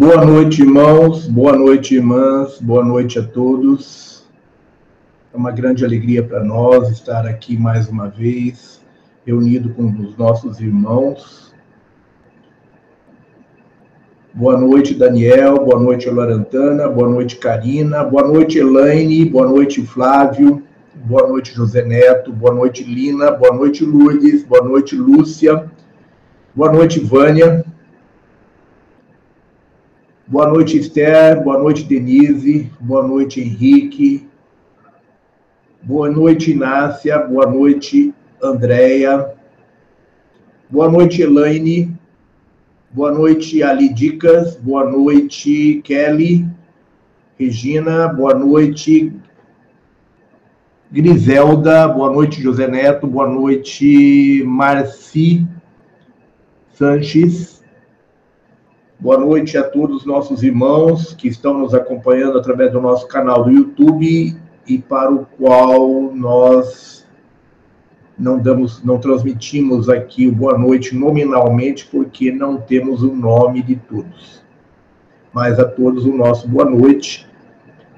Boa noite, irmãos, boa noite, irmãs, boa noite a todos. É uma grande alegria para nós estar aqui mais uma vez, reunido com os nossos irmãos. Boa noite, Daniel, boa noite, Lorantana, boa noite, Karina, boa noite, Elaine, boa noite, Flávio, boa noite, José Neto, boa noite, Lina, boa noite, Lourdes, boa noite, Lúcia, boa noite, Vânia. Boa noite, Esther. Boa noite, Denise. Boa noite, Henrique. Boa noite, Inácia. Boa noite, Andréia. Boa noite, Elaine. Boa noite, Ali Dicas. Boa noite, Kelly. Regina. Boa noite, Griselda. Boa noite, José Neto. Boa noite, Marci Sanches. Boa noite a todos os nossos irmãos que estão nos acompanhando através do nosso canal do YouTube e para o qual nós não damos, não transmitimos aqui o boa noite nominalmente porque não temos o nome de todos. Mas a todos o nosso boa noite.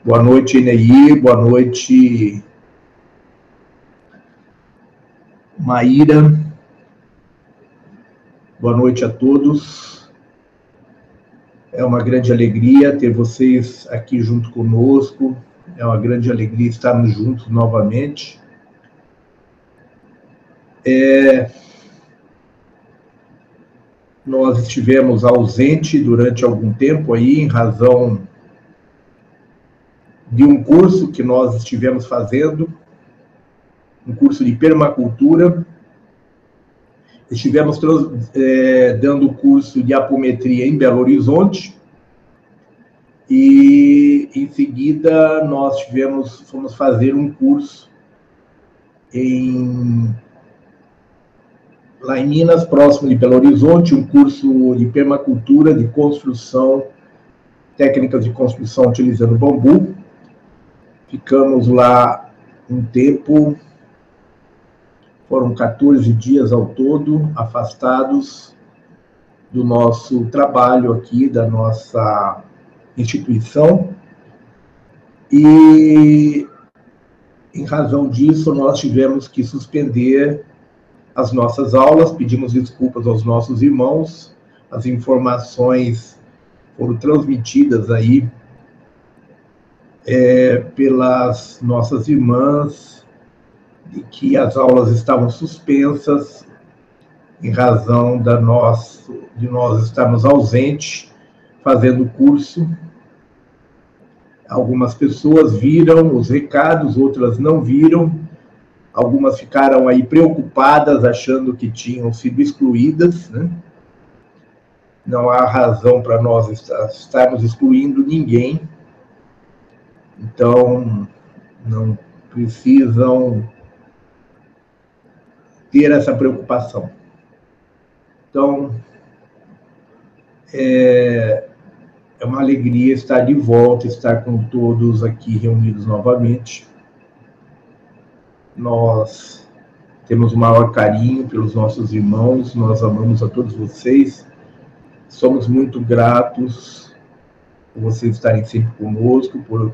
Boa noite, Eneir. Boa noite, Maíra. Boa noite a todos. É uma grande alegria ter vocês aqui junto conosco. É uma grande alegria estarmos juntos novamente. É... Nós estivemos ausente durante algum tempo aí, em razão de um curso que nós estivemos fazendo, um curso de permacultura. Estivemos é, dando curso de apometria em Belo Horizonte e em seguida nós tivemos, fomos fazer um curso em lá em Minas, próximo de Belo Horizonte, um curso de permacultura, de construção, técnicas de construção utilizando bambu. Ficamos lá um tempo, foram 14 dias ao todo, afastados do nosso trabalho aqui, da nossa instituição. E, em razão disso, nós tivemos que suspender as nossas aulas, pedimos desculpas aos nossos irmãos, as informações foram transmitidas aí é, pelas nossas irmãs de que as aulas estavam suspensas em razão da nosso, de nós estarmos ausentes fazendo o curso. Algumas pessoas viram os recados, outras não viram. Algumas ficaram aí preocupadas, achando que tinham sido excluídas. Né? Não há razão para nós estarmos excluindo ninguém. Então, não precisam ter essa preocupação. Então, é, é uma alegria estar de volta, estar com todos aqui reunidos novamente. Nós temos o maior carinho pelos nossos irmãos, nós amamos a todos vocês, somos muito gratos por vocês estarem sempre conosco, por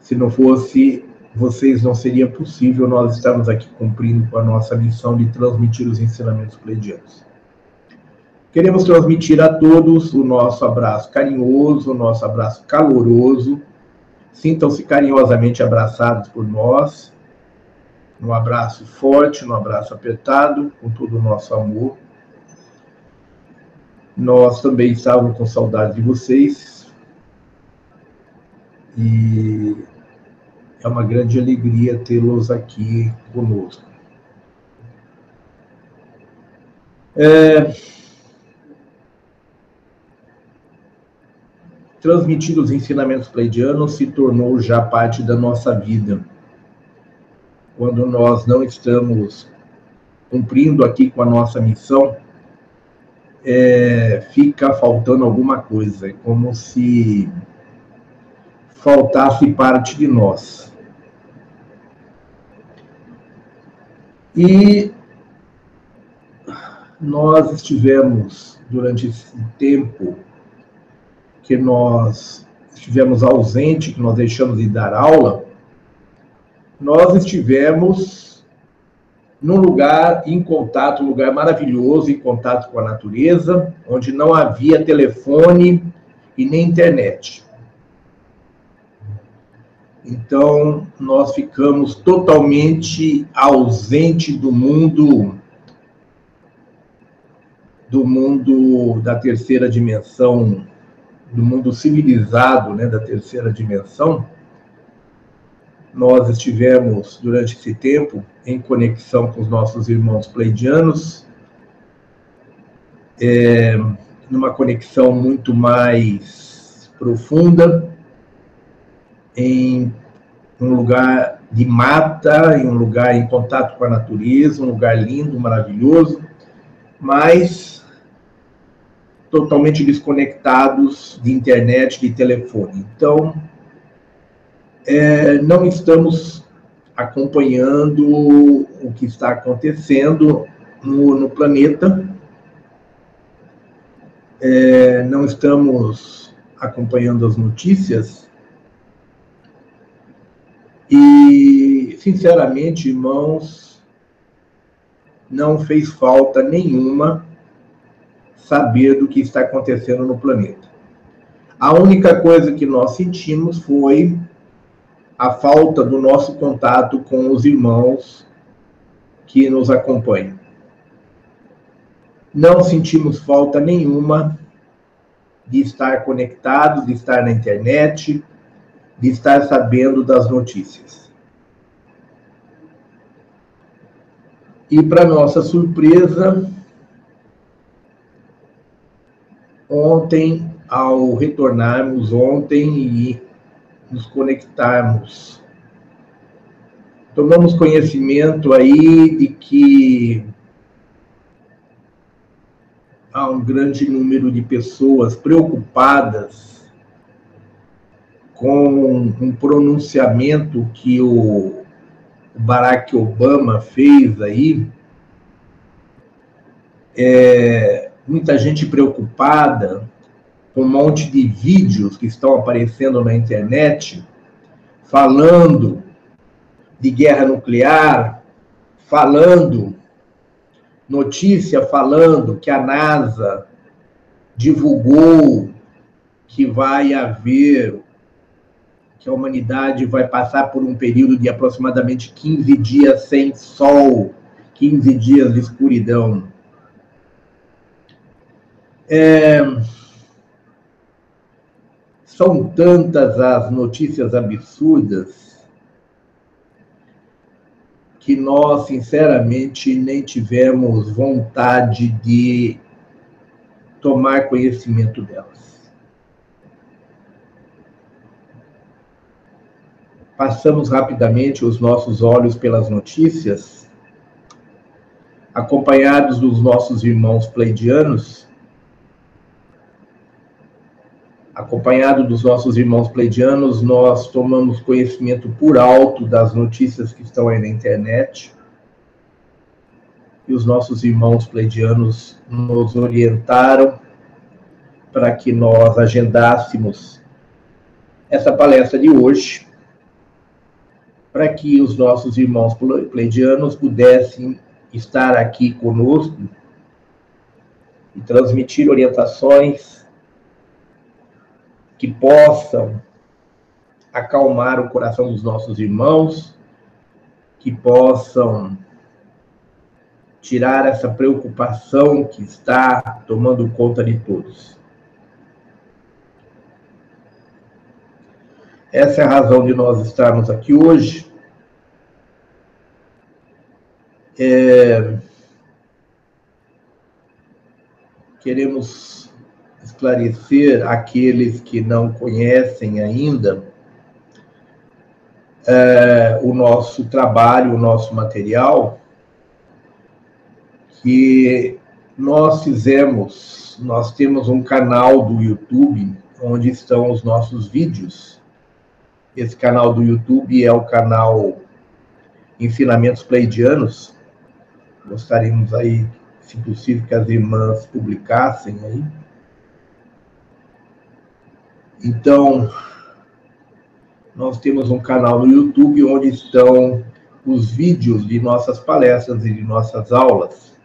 se não fosse vocês não seria possível nós estarmos aqui cumprindo com a nossa missão de transmitir os ensinamentos pleidianos. Queremos transmitir a todos o nosso abraço carinhoso, o nosso abraço caloroso. Sintam-se carinhosamente abraçados por nós, um abraço forte, um abraço apertado, com todo o nosso amor. Nós também estávamos com saudade de vocês. E é uma grande alegria tê-los aqui conosco. É... Transmitir os ensinamentos pleidianos se tornou já parte da nossa vida. Quando nós não estamos cumprindo aqui com a nossa missão, é, fica faltando alguma coisa, é como se faltasse parte de nós. E nós estivemos, durante esse tempo, porque nós estivemos ausente, que nós deixamos de dar aula, nós estivemos num lugar em contato, um lugar maravilhoso, em contato com a natureza, onde não havia telefone e nem internet. Então, nós ficamos totalmente ausente do mundo do mundo da terceira dimensão, do mundo civilizado, né, da terceira dimensão. Nós estivemos durante esse tempo em conexão com os nossos irmãos pleidianos, é, numa conexão muito mais profunda, em um lugar de mata, em um lugar em contato com a natureza, um lugar lindo, maravilhoso, mas totalmente desconectados de internet, de telefone. Então, é, não estamos acompanhando o que está acontecendo no, no planeta, é, não estamos acompanhando as notícias e, sinceramente, irmãos, não fez falta nenhuma saber do que está acontecendo no planeta. A única coisa que nós sentimos foi a falta do nosso contato com os irmãos que nos acompanham. Não sentimos falta nenhuma de estar conectados, de estar na internet, de estar sabendo das notícias. E, para nossa surpresa, ontem, ao retornarmos ontem e nos conectarmos, tomamos conhecimento aí de que há um grande número de pessoas preocupadas com um pronunciamento que o Barack Obama fez aí, é, muita gente preocupada com um monte de vídeos que estão aparecendo na internet falando de guerra nuclear, falando, notícia falando que a NASA divulgou que vai haver que a humanidade vai passar por um período de aproximadamente 15 dias sem sol, 15 dias de escuridão. É... São tantas as notícias absurdas que nós, sinceramente, nem tivemos vontade de tomar conhecimento delas. Passamos rapidamente os nossos olhos pelas notícias, acompanhados dos nossos irmãos pleidianos, acompanhado dos nossos irmãos pleidianos, nós tomamos conhecimento por alto das notícias que estão aí na internet. E os nossos irmãos pleidianos nos orientaram para que nós agendássemos essa palestra de hoje para que os nossos irmãos pleidianos pudessem estar aqui conosco e transmitir orientações que possam acalmar o coração dos nossos irmãos, que possam tirar essa preocupação que está tomando conta de todos. Essa é a razão de nós estarmos aqui hoje. É... Queremos esclarecer aqueles que não conhecem ainda é, o nosso trabalho, o nosso material, que nós fizemos, nós temos um canal do YouTube onde estão os nossos vídeos esse canal do YouTube é o canal Ensinamentos Pleidianos. Gostaríamos aí, se possível, que as irmãs publicassem aí. Então, nós temos um canal no YouTube onde estão os vídeos de nossas palestras e de nossas aulas.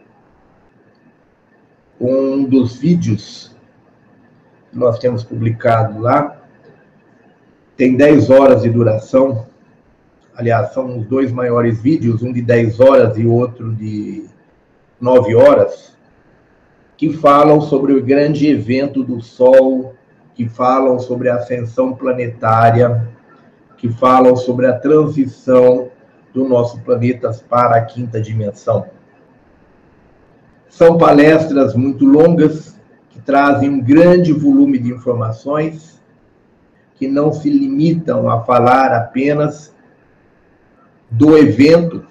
Um dos vídeos que nós temos publicado lá tem 10 horas de duração. Aliás, são os dois maiores vídeos, um de 10 horas e outro de 9 horas, que falam sobre o grande evento do Sol, que falam sobre a ascensão planetária, que falam sobre a transição do nosso planeta para a quinta dimensão. São palestras muito longas, que trazem um grande volume de informações, que não se limitam a falar apenas do evento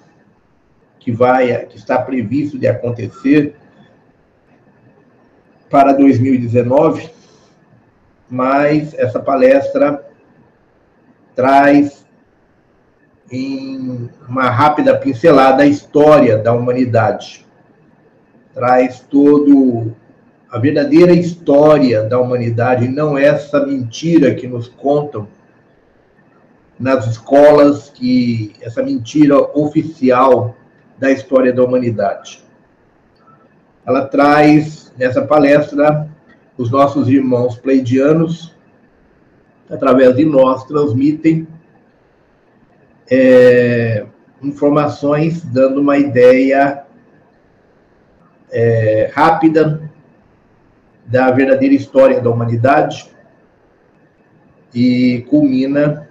que vai que está previsto de acontecer para 2019, mas essa palestra traz em uma rápida pincelada a história da humanidade. Traz todo a verdadeira história da humanidade, não essa mentira que nos contam nas escolas, que essa mentira oficial da história da humanidade. Ela traz nessa palestra os nossos irmãos pleidianos, através de nós, transmitem é, informações dando uma ideia é, rápida da verdadeira história da humanidade e culmina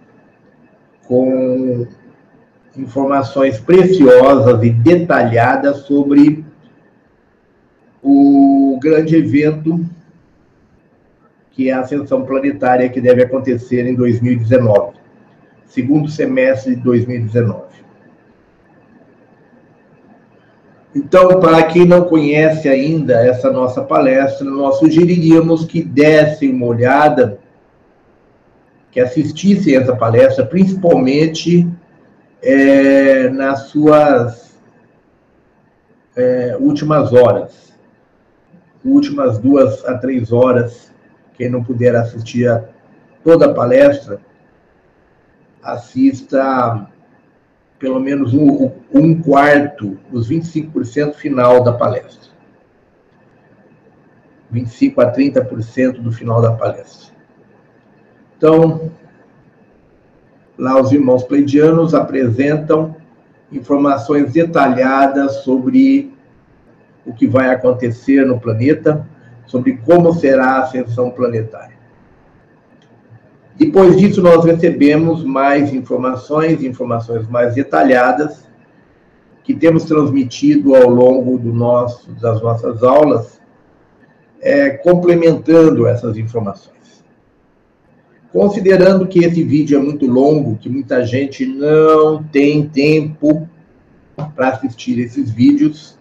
com informações preciosas e detalhadas sobre o grande evento que é a ascensão planetária que deve acontecer em 2019 segundo semestre de 2019. Então, para quem não conhece ainda essa nossa palestra, nós sugeriríamos que dessem uma olhada, que assistissem essa palestra, principalmente é, nas suas é, últimas horas, últimas duas a três horas. Quem não puder assistir a toda a palestra, assista pelo menos um, um quarto, os 25% final da palestra. 25 a 30% do final da palestra. Então, lá os irmãos pleidianos apresentam informações detalhadas sobre o que vai acontecer no planeta, sobre como será a ascensão planetária. Depois disso, nós recebemos mais informações, informações mais detalhadas, que temos transmitido ao longo do nosso, das nossas aulas, é, complementando essas informações. Considerando que esse vídeo é muito longo, que muita gente não tem tempo para assistir esses vídeos,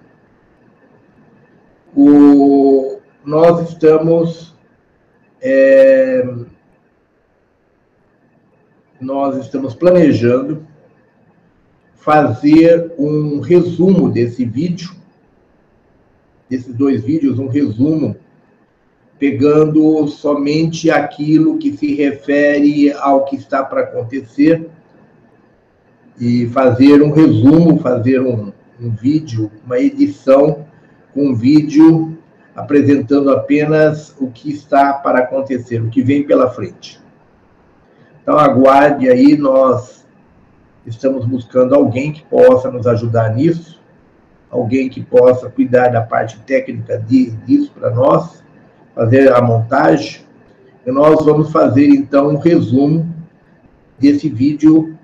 o, nós estamos é, nós estamos planejando fazer um resumo desse vídeo, desses dois vídeos, um resumo, pegando somente aquilo que se refere ao que está para acontecer e fazer um resumo, fazer um, um vídeo, uma edição com um vídeo apresentando apenas o que está para acontecer, o que vem pela frente. Então, aguarde aí, nós estamos buscando alguém que possa nos ajudar nisso, alguém que possa cuidar da parte técnica disso para nós, fazer a montagem. E nós vamos fazer, então, um resumo desse vídeo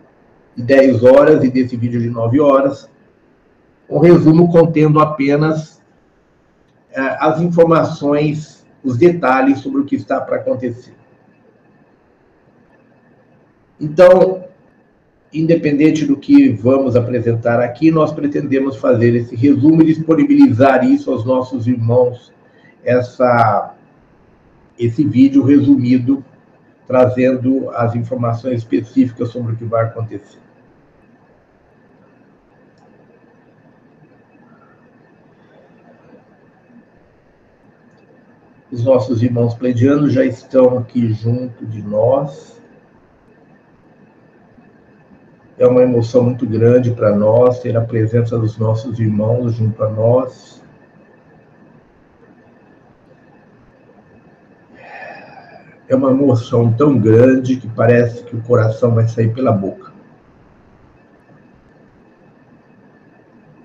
de 10 horas e desse vídeo de 9 horas. Um resumo contendo apenas é, as informações, os detalhes sobre o que está para acontecer. Então, independente do que vamos apresentar aqui, nós pretendemos fazer esse resumo e disponibilizar isso aos nossos irmãos, essa, esse vídeo resumido, trazendo as informações específicas sobre o que vai acontecer. Os nossos irmãos pleidianos já estão aqui junto de nós. É uma emoção muito grande para nós ter a presença dos nossos irmãos junto a nós. É uma emoção tão grande que parece que o coração vai sair pela boca.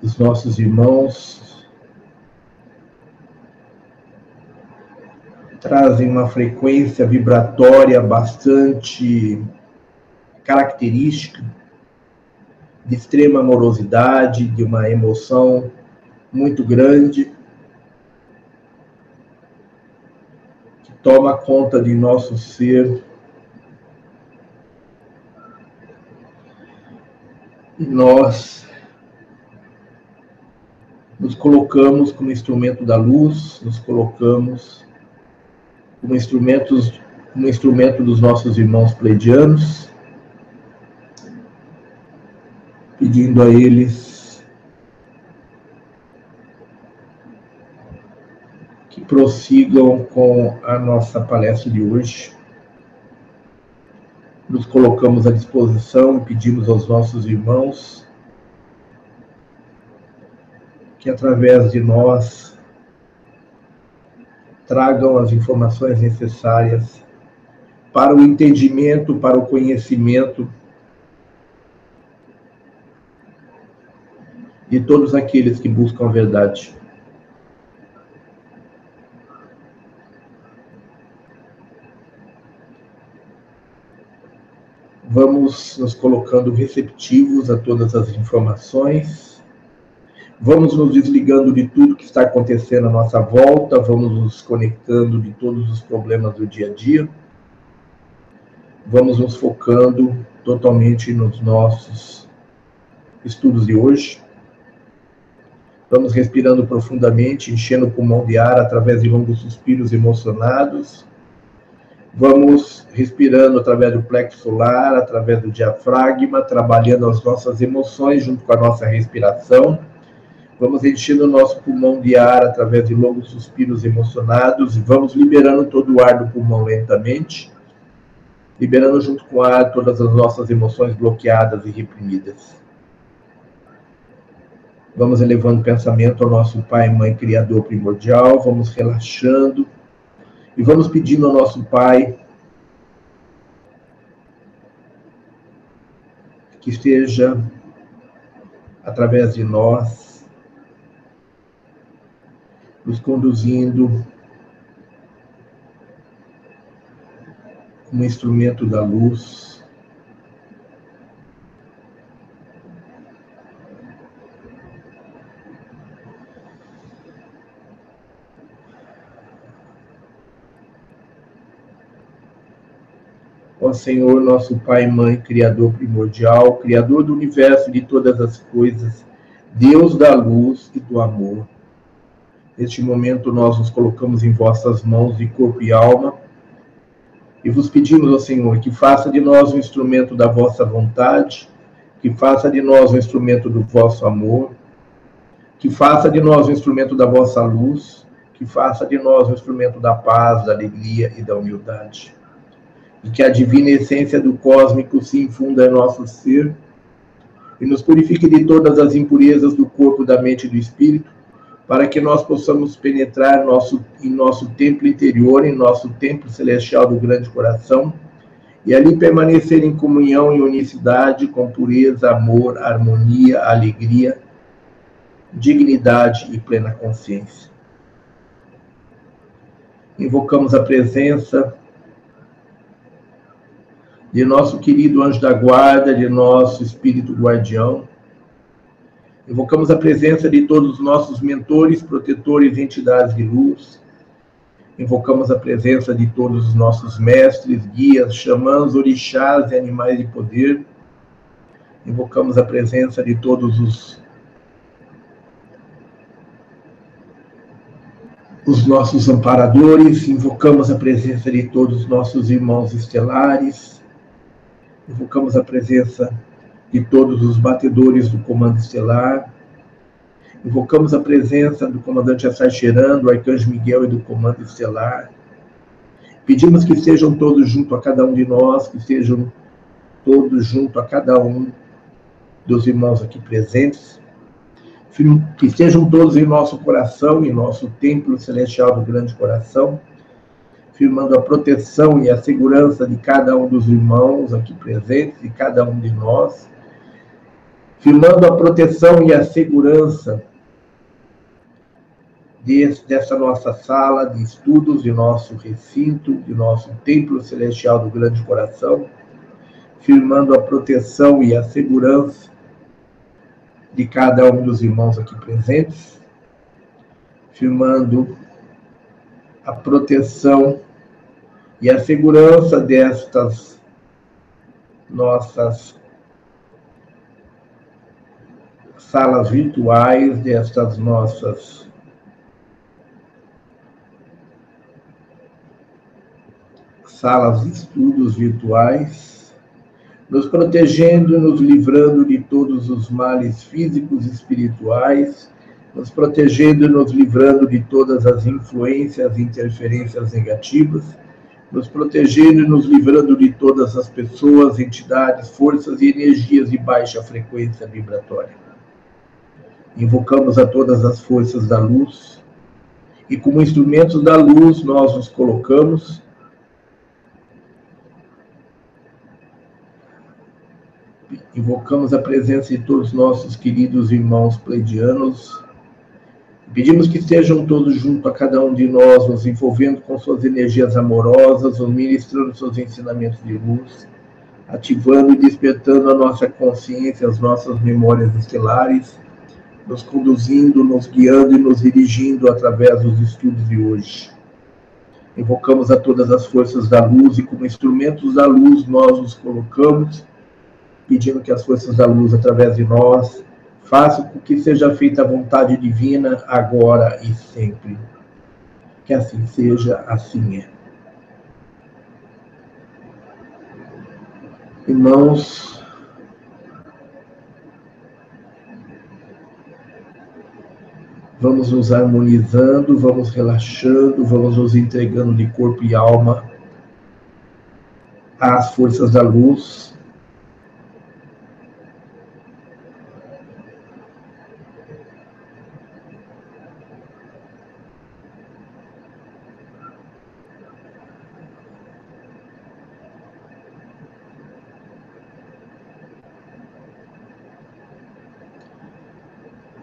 Os nossos irmãos trazem uma frequência vibratória bastante característica, de extrema amorosidade, de uma emoção muito grande, que toma conta de nosso ser. E nós nos colocamos como instrumento da luz, nos colocamos como instrumentos, como instrumento dos nossos irmãos pleidianos, pedindo a eles que prossigam com a nossa palestra de hoje. Nos colocamos à disposição e pedimos aos nossos irmãos que através de nós tragam as informações necessárias para o entendimento, para o conhecimento de todos aqueles que buscam a verdade. Vamos nos colocando receptivos a todas as informações Vamos nos desligando de tudo que está acontecendo à nossa volta, vamos nos conectando de todos os problemas do dia a dia. Vamos nos focando totalmente nos nossos estudos de hoje. Vamos respirando profundamente, enchendo o pulmão de ar através de longos suspiros emocionados. Vamos respirando através do plexo solar, através do diafragma, trabalhando as nossas emoções junto com a nossa respiração Vamos enchendo o nosso pulmão de ar através de longos suspiros emocionados e vamos liberando todo o ar do pulmão lentamente, liberando junto com o ar todas as nossas emoções bloqueadas e reprimidas. Vamos elevando o pensamento ao nosso Pai, Mãe, Criador primordial, vamos relaxando e vamos pedindo ao nosso Pai que esteja através de nós nos conduzindo como instrumento da luz. Ó Senhor, nosso Pai e Mãe, Criador primordial, Criador do universo e de todas as coisas, Deus da luz e do amor. Neste momento, nós nos colocamos em vossas mãos de corpo e alma e vos pedimos, ó Senhor, que faça de nós um instrumento da vossa vontade, que faça de nós um instrumento do vosso amor, que faça de nós um instrumento da vossa luz, que faça de nós um instrumento da paz, da alegria e da humildade. E que a divina essência do cósmico se infunda em nosso ser e nos purifique de todas as impurezas do corpo, da mente e do espírito para que nós possamos penetrar nosso, em nosso templo interior, em nosso templo celestial do grande coração, e ali permanecer em comunhão e unicidade com pureza, amor, harmonia, alegria, dignidade e plena consciência. Invocamos a presença de nosso querido anjo da guarda, de nosso espírito guardião, Invocamos a presença de todos os nossos mentores, protetores e entidades de luz. Invocamos a presença de todos os nossos mestres, guias, xamãs, orixás e animais de poder. Invocamos a presença de todos os os nossos amparadores, invocamos a presença de todos os nossos irmãos estelares, invocamos a presença de todos os batedores do comando estelar. Invocamos a presença do comandante Assarcherano, do arcanjo Miguel e do comando estelar. Pedimos que estejam todos junto a cada um de nós, que estejam todos junto a cada um dos irmãos aqui presentes, que estejam todos em nosso coração, em nosso templo celestial do grande coração, firmando a proteção e a segurança de cada um dos irmãos aqui presentes, de cada um de nós, firmando a proteção e a segurança desse, dessa nossa sala de estudos, de nosso recinto, de nosso templo celestial do grande coração, firmando a proteção e a segurança de cada um dos irmãos aqui presentes, firmando a proteção e a segurança destas nossas salas virtuais, destas nossas salas de estudos virtuais, nos protegendo, nos livrando de todos os males físicos e espirituais, nos protegendo nos livrando de todas as influências e interferências negativas, nos protegendo e nos livrando de todas as pessoas, entidades, forças e energias de baixa frequência vibratória. Invocamos a todas as forças da luz e, como instrumentos da luz, nós nos colocamos invocamos a presença de todos nossos queridos irmãos pleidianos. Pedimos que estejam todos junto a cada um de nós, nos envolvendo com suas energias amorosas, nos ministrando seus ensinamentos de luz, ativando e despertando a nossa consciência, as nossas memórias estelares, nos conduzindo, nos guiando e nos dirigindo através dos estudos de hoje. Invocamos a todas as forças da luz e, como instrumentos da luz, nós nos colocamos pedindo que as forças da luz, através de nós, façam com que seja feita a vontade divina, agora e sempre. Que assim seja, assim é. Irmãos, vamos nos harmonizando, vamos relaxando, vamos nos entregando de corpo e alma às forças da luz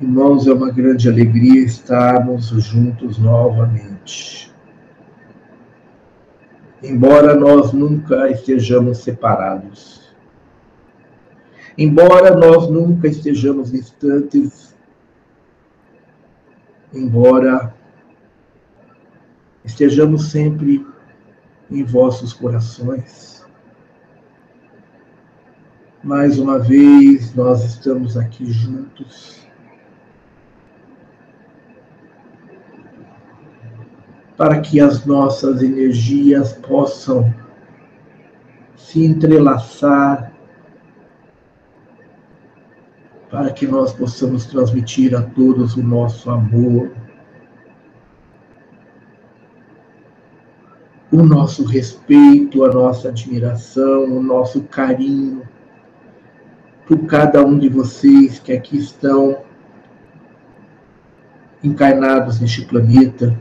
Irmãos, é uma grande alegria estarmos juntos novamente. Embora nós nunca estejamos separados, embora nós nunca estejamos distantes, embora estejamos sempre em vossos corações. Mais uma vez, nós estamos aqui juntos para que as nossas energias possam se entrelaçar, para que nós possamos transmitir a todos o nosso amor, o nosso respeito, a nossa admiração, o nosso carinho por cada um de vocês que aqui estão encarnados neste planeta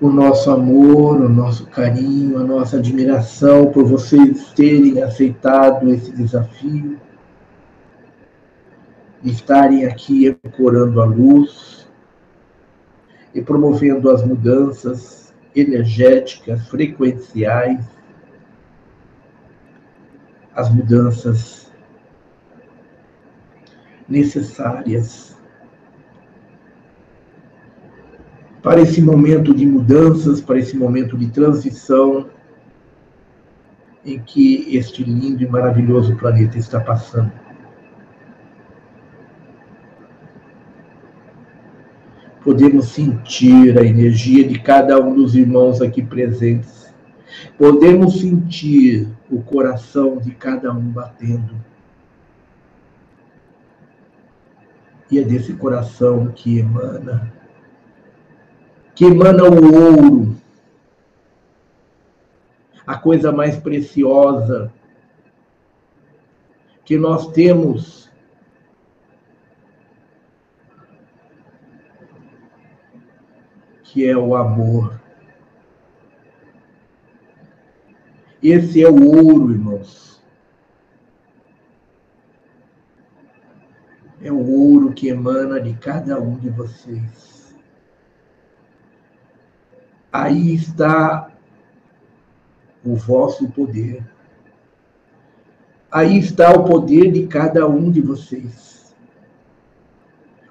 o nosso amor, o nosso carinho, a nossa admiração por vocês terem aceitado esse desafio, de estarem aqui ancorando a luz e promovendo as mudanças energéticas, frequenciais, as mudanças necessárias para esse momento de mudanças, para esse momento de transição em que este lindo e maravilhoso planeta está passando. Podemos sentir a energia de cada um dos irmãos aqui presentes. Podemos sentir o coração de cada um batendo. E é desse coração que emana, que emana o ouro, a coisa mais preciosa que nós temos que é o amor. Esse é o ouro, irmãos. É o ouro que emana de cada um de vocês. Aí está o vosso poder. Aí está o poder de cada um de vocês.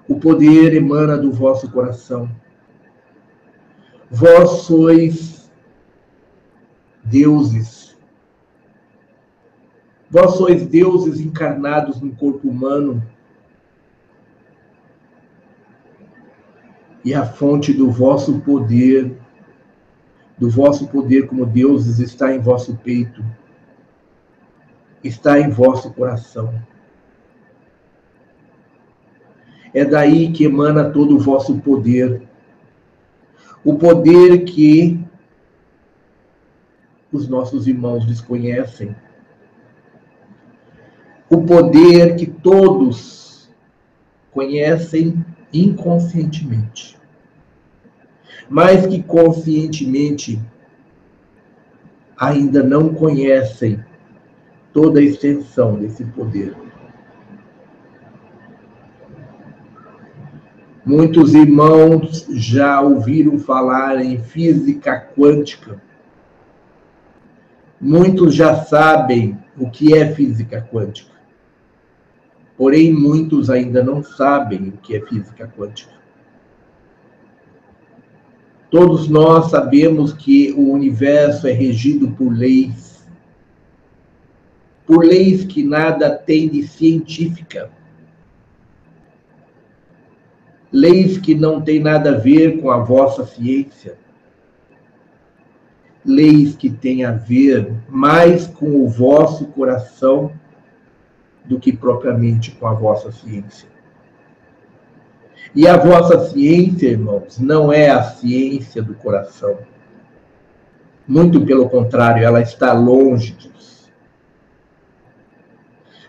O poder emana do vosso coração. Vós sois deuses. Vós sois deuses encarnados no corpo humano. E a fonte do vosso poder do vosso poder como deuses está em vosso peito, está em vosso coração. É daí que emana todo o vosso poder. O poder que os nossos irmãos desconhecem. O poder que todos conhecem inconscientemente mas que conscientemente ainda não conhecem toda a extensão desse poder. Muitos irmãos já ouviram falar em física quântica. Muitos já sabem o que é física quântica. Porém, muitos ainda não sabem o que é física quântica. Todos nós sabemos que o universo é regido por leis, por leis que nada têm de científica, leis que não têm nada a ver com a vossa ciência, leis que têm a ver mais com o vosso coração do que propriamente com a vossa ciência. E a vossa ciência, irmãos, não é a ciência do coração. Muito pelo contrário, ela está longe disso.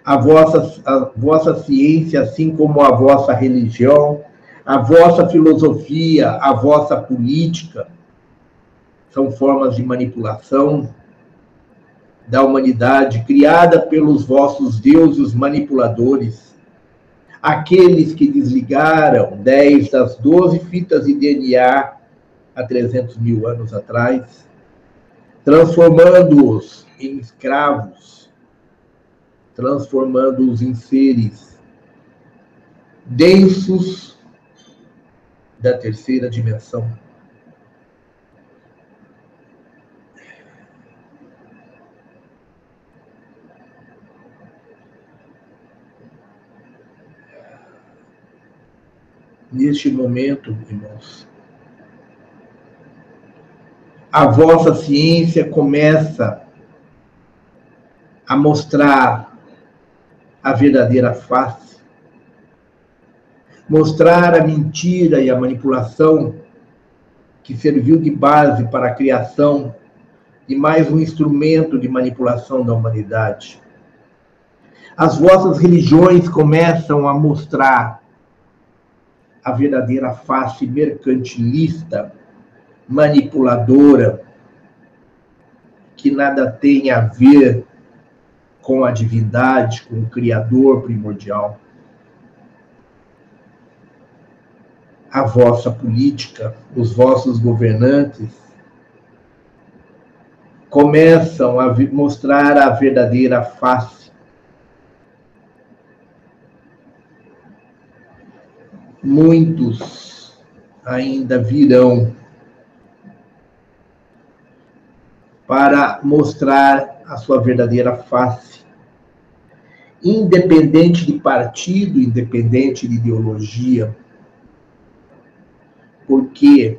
A vossa, a vossa ciência, assim como a vossa religião, a vossa filosofia, a vossa política, são formas de manipulação da humanidade criada pelos vossos deuses manipuladores aqueles que desligaram 10 das 12 fitas de DNA há 300 mil anos atrás, transformando-os em escravos, transformando-os em seres densos da terceira dimensão. Neste momento, irmãos. A vossa ciência começa a mostrar a verdadeira face, mostrar a mentira e a manipulação que serviu de base para a criação de mais um instrumento de manipulação da humanidade. As vossas religiões começam a mostrar a verdadeira face mercantilista, manipuladora, que nada tem a ver com a divindade, com o Criador primordial. A vossa política, os vossos governantes, começam a mostrar a verdadeira face muitos ainda virão para mostrar a sua verdadeira face. Independente de partido, independente de ideologia, porque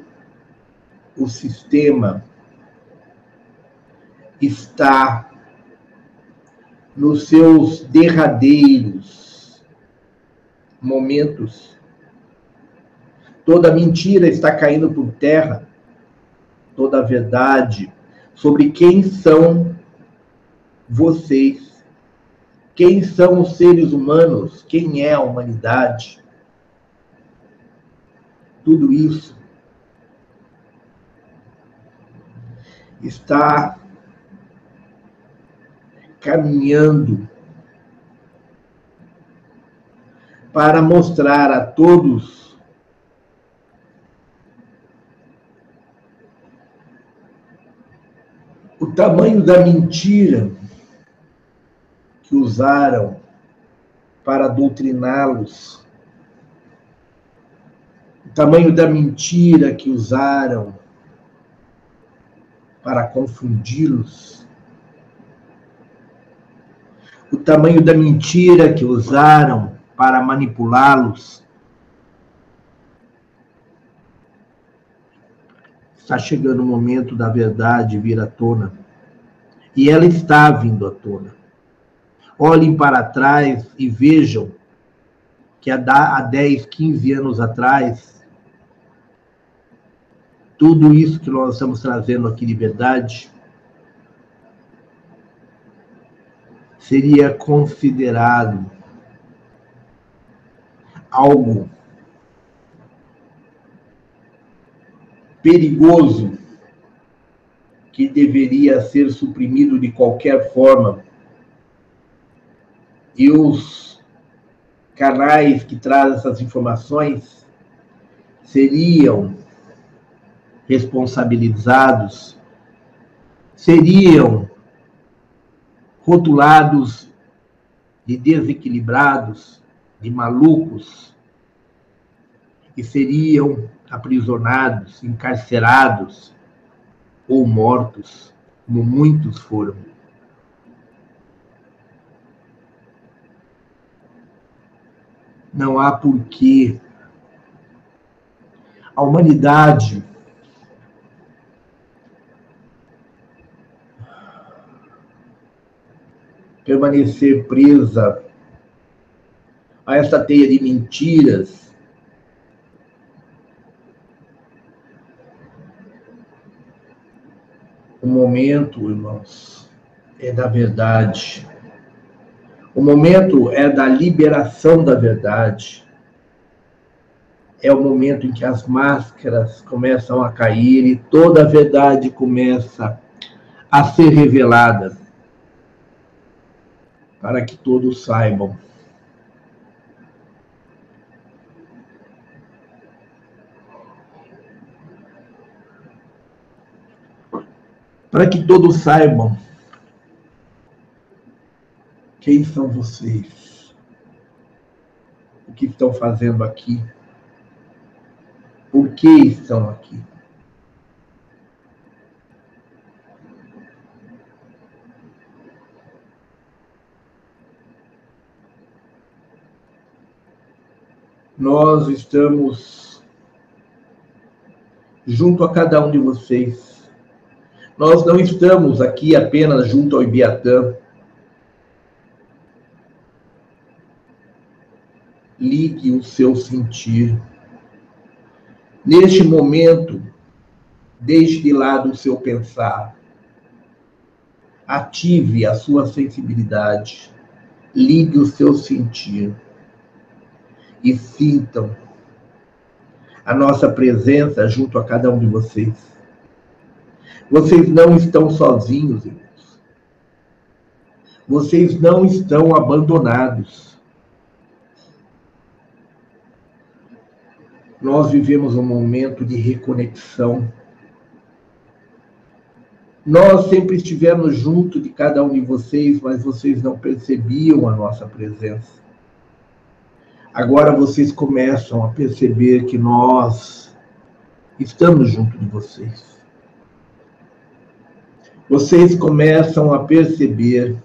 o sistema está nos seus derradeiros momentos. Toda mentira está caindo por terra. Toda verdade sobre quem são vocês. Quem são os seres humanos? Quem é a humanidade? Tudo isso está caminhando para mostrar a todos o tamanho da mentira que usaram para doutriná-los, o tamanho da mentira que usaram para confundi-los, o tamanho da mentira que usaram para manipulá-los. Está chegando o momento da verdade vir à tona. E ela está vindo à tona. Olhem para trás e vejam que há 10, 15 anos atrás, tudo isso que nós estamos trazendo aqui de verdade seria considerado algo perigoso que deveria ser suprimido de qualquer forma. E os canais que trazem essas informações seriam responsabilizados, seriam rotulados de desequilibrados, de malucos que seriam aprisionados, encarcerados ou mortos, como muitos foram. Não há porquê a humanidade permanecer presa a essa teia de mentiras. O momento, irmãos, é da verdade. O momento é da liberação da verdade. É o momento em que as máscaras começam a cair e toda a verdade começa a ser revelada, para que todos saibam para que todos saibam quem são vocês, o que estão fazendo aqui, por que estão aqui. Nós estamos junto a cada um de vocês nós não estamos aqui apenas junto ao Ibiatã. Ligue o seu sentir. Neste momento, deixe de lado o seu pensar. Ative a sua sensibilidade. Ligue o seu sentir. E sintam a nossa presença junto a cada um de vocês. Vocês não estão sozinhos, irmãos. Vocês não estão abandonados. Nós vivemos um momento de reconexão. Nós sempre estivemos junto de cada um de vocês, mas vocês não percebiam a nossa presença. Agora vocês começam a perceber que nós estamos junto de vocês vocês começam a perceber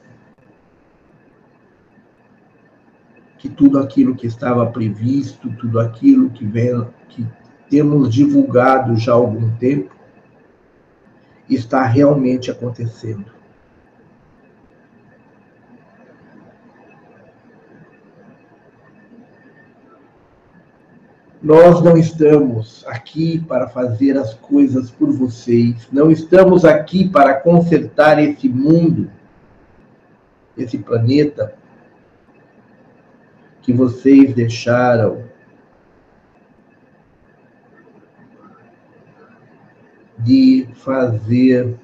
que tudo aquilo que estava previsto, tudo aquilo que, vem, que temos divulgado já há algum tempo, está realmente acontecendo. Nós não estamos aqui para fazer as coisas por vocês, não estamos aqui para consertar esse mundo, esse planeta que vocês deixaram. De fazer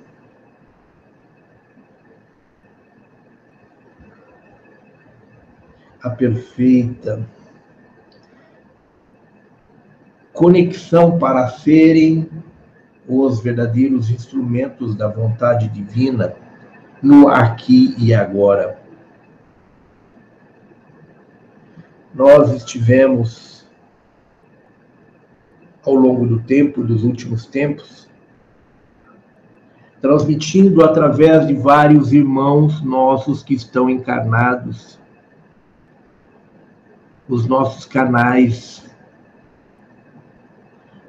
a perfeita conexão para serem os verdadeiros instrumentos da vontade divina no aqui e agora. Nós estivemos ao longo do tempo, dos últimos tempos, transmitindo através de vários irmãos nossos que estão encarnados os nossos canais,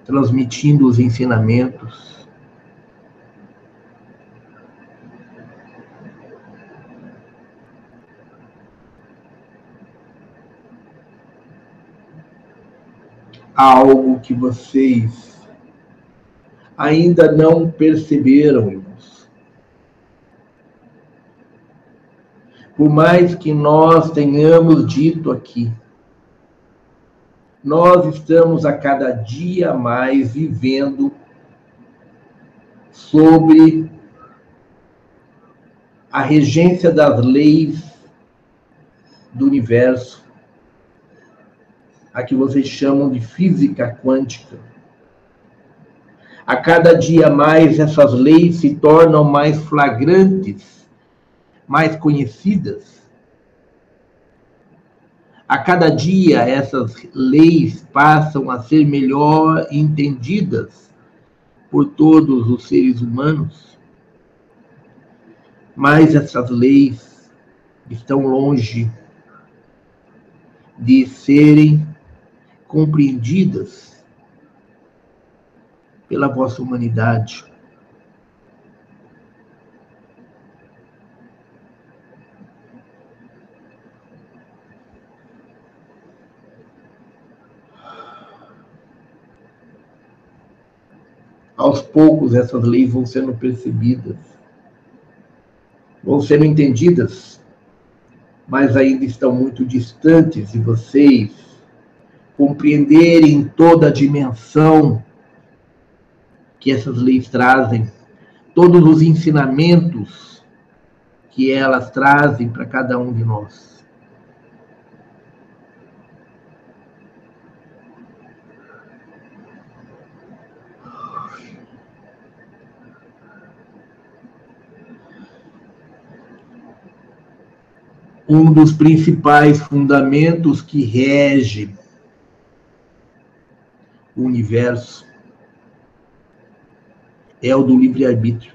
transmitindo os ensinamentos. Algo que vocês ainda não perceberam, irmãos. Por mais que nós tenhamos dito aqui, nós estamos a cada dia mais vivendo sobre a regência das leis do universo, a que vocês chamam de física quântica. A cada dia mais essas leis se tornam mais flagrantes, mais conhecidas a cada dia essas leis passam a ser melhor entendidas por todos os seres humanos, mas essas leis estão longe de serem compreendidas pela vossa humanidade. Aos poucos essas leis vão sendo percebidas, vão sendo entendidas, mas ainda estão muito distantes de vocês compreenderem toda a dimensão que essas leis trazem, todos os ensinamentos que elas trazem para cada um de nós. Um dos principais fundamentos que rege o universo é o do livre-arbítrio.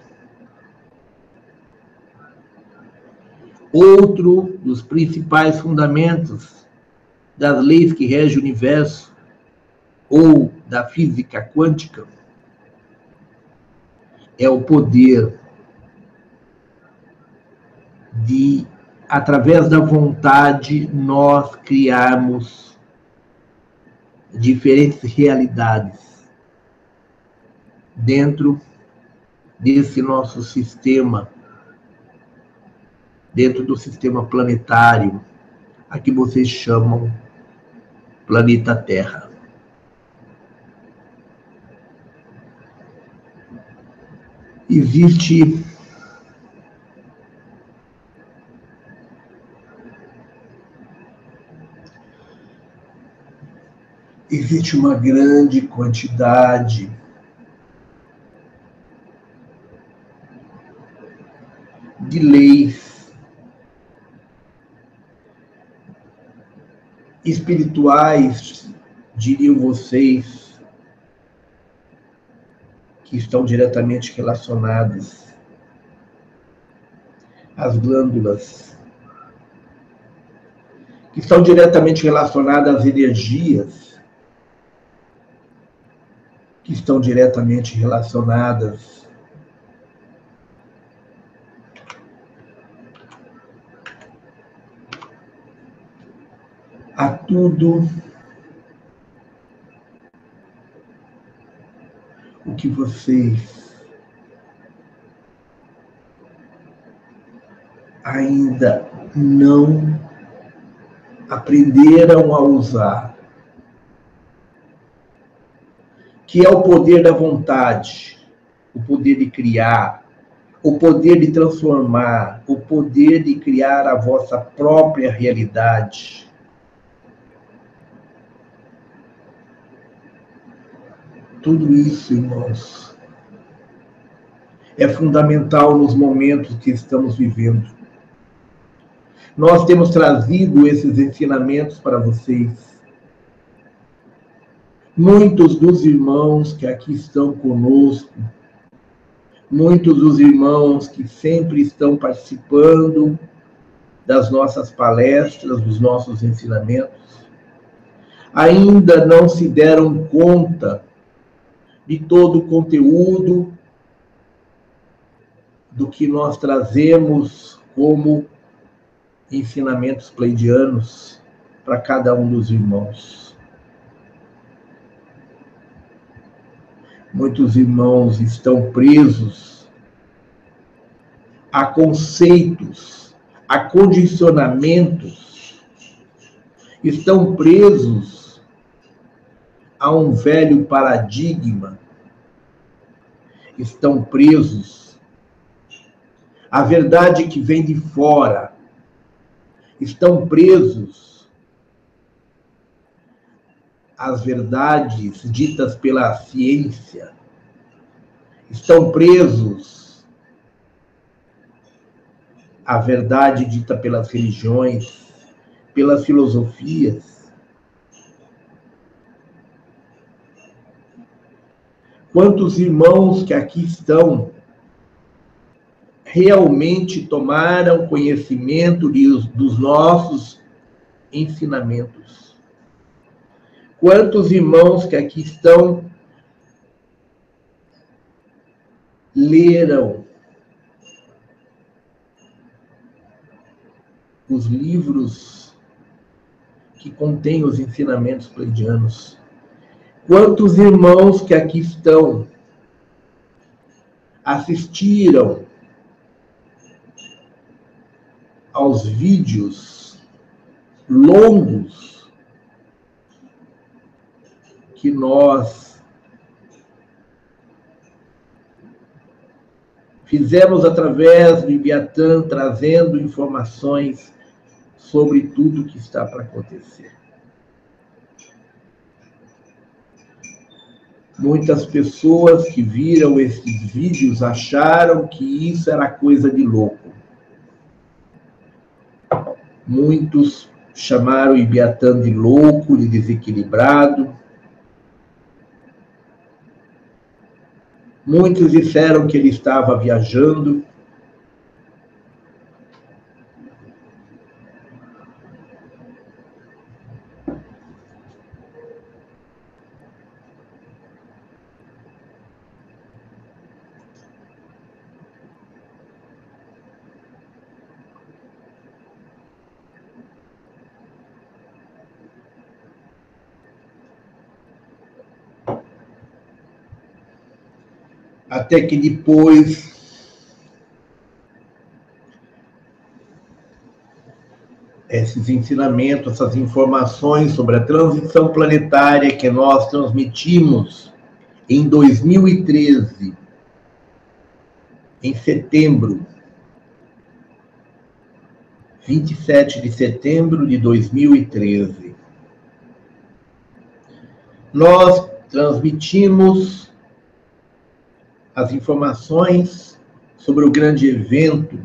Outro dos principais fundamentos das leis que regem o universo ou da física quântica é o poder de através da vontade, nós criarmos diferentes realidades dentro desse nosso sistema, dentro do sistema planetário, a que vocês chamam planeta Terra. Existe existe uma grande quantidade de leis espirituais, diriam vocês, que estão diretamente relacionadas às glândulas, que estão diretamente relacionadas às energias, que estão diretamente relacionadas a tudo o que vocês ainda não aprenderam a usar. Que é o poder da vontade, o poder de criar, o poder de transformar, o poder de criar a vossa própria realidade. Tudo isso, irmãos, é fundamental nos momentos que estamos vivendo. Nós temos trazido esses ensinamentos para vocês. Muitos dos irmãos que aqui estão conosco, muitos dos irmãos que sempre estão participando das nossas palestras, dos nossos ensinamentos, ainda não se deram conta de todo o conteúdo do que nós trazemos como ensinamentos pleidianos para cada um dos irmãos. Muitos irmãos estão presos a conceitos, a condicionamentos, estão presos a um velho paradigma, estão presos. A verdade que vem de fora, estão presos às verdades ditas pela ciência, estão presos à verdade dita pelas religiões, pelas filosofias, Quantos irmãos que aqui estão realmente tomaram conhecimento dos nossos ensinamentos? Quantos irmãos que aqui estão leram os livros que contêm os ensinamentos pleidianos? Quantos irmãos que aqui estão assistiram aos vídeos longos que nós fizemos através do Ibiatã, trazendo informações sobre tudo que está para acontecer. Muitas pessoas que viram esses vídeos acharam que isso era coisa de louco. Muitos chamaram Ibiatã de louco, de desequilibrado. Muitos disseram que ele estava viajando. Até que depois esses ensinamentos, essas informações sobre a transição planetária que nós transmitimos em 2013, em setembro, 27 de setembro de 2013. Nós transmitimos as informações sobre o grande evento,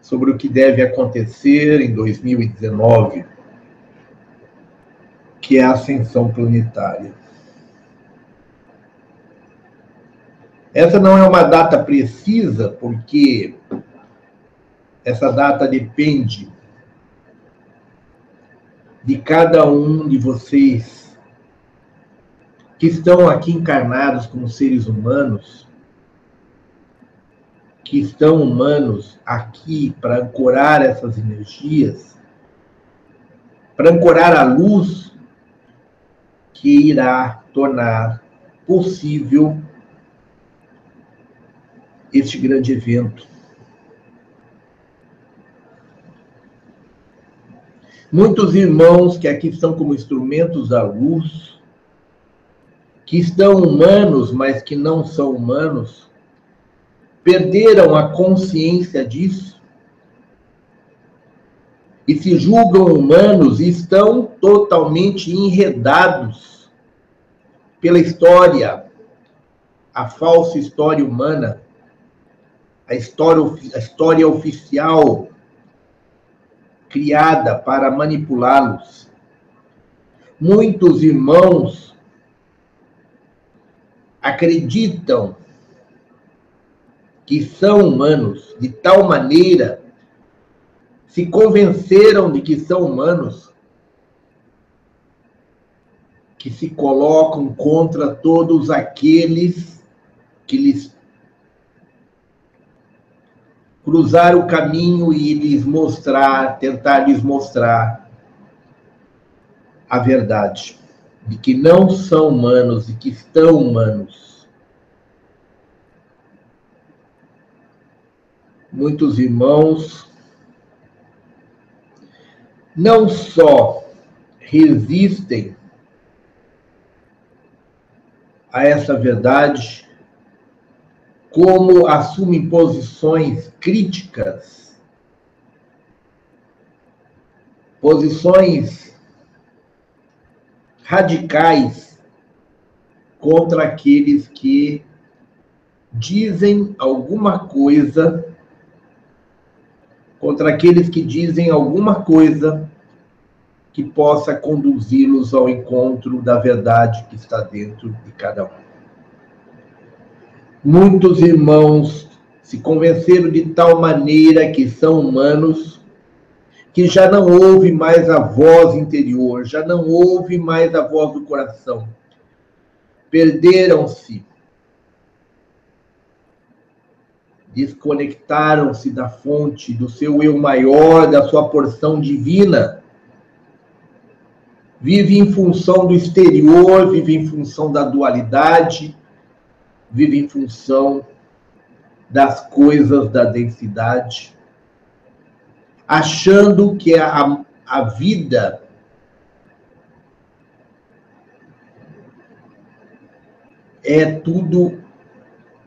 sobre o que deve acontecer em 2019, que é a ascensão planetária. Essa não é uma data precisa, porque essa data depende de cada um de vocês que estão aqui encarnados como seres humanos, que estão humanos aqui para ancorar essas energias, para ancorar a luz que irá tornar possível este grande evento. Muitos irmãos que aqui estão como instrumentos da luz, que estão humanos, mas que não são humanos, perderam a consciência disso e se julgam humanos e estão totalmente enredados pela história, a falsa história humana, a história, a história oficial criada para manipulá-los. Muitos irmãos acreditam que são humanos de tal maneira, se convenceram de que são humanos, que se colocam contra todos aqueles que lhes cruzar o caminho e lhes mostrar, tentar lhes mostrar a verdade de que não são humanos e que estão humanos. Muitos irmãos não só resistem a essa verdade, como assumem posições críticas, posições radicais contra aqueles que dizem alguma coisa, contra aqueles que dizem alguma coisa que possa conduzi-los ao encontro da verdade que está dentro de cada um. Muitos irmãos se convenceram de tal maneira que são humanos que já não ouve mais a voz interior, já não ouve mais a voz do coração. Perderam-se. Desconectaram-se da fonte, do seu eu maior, da sua porção divina. Vive em função do exterior, vive em função da dualidade, vive em função das coisas da densidade, achando que a, a vida é tudo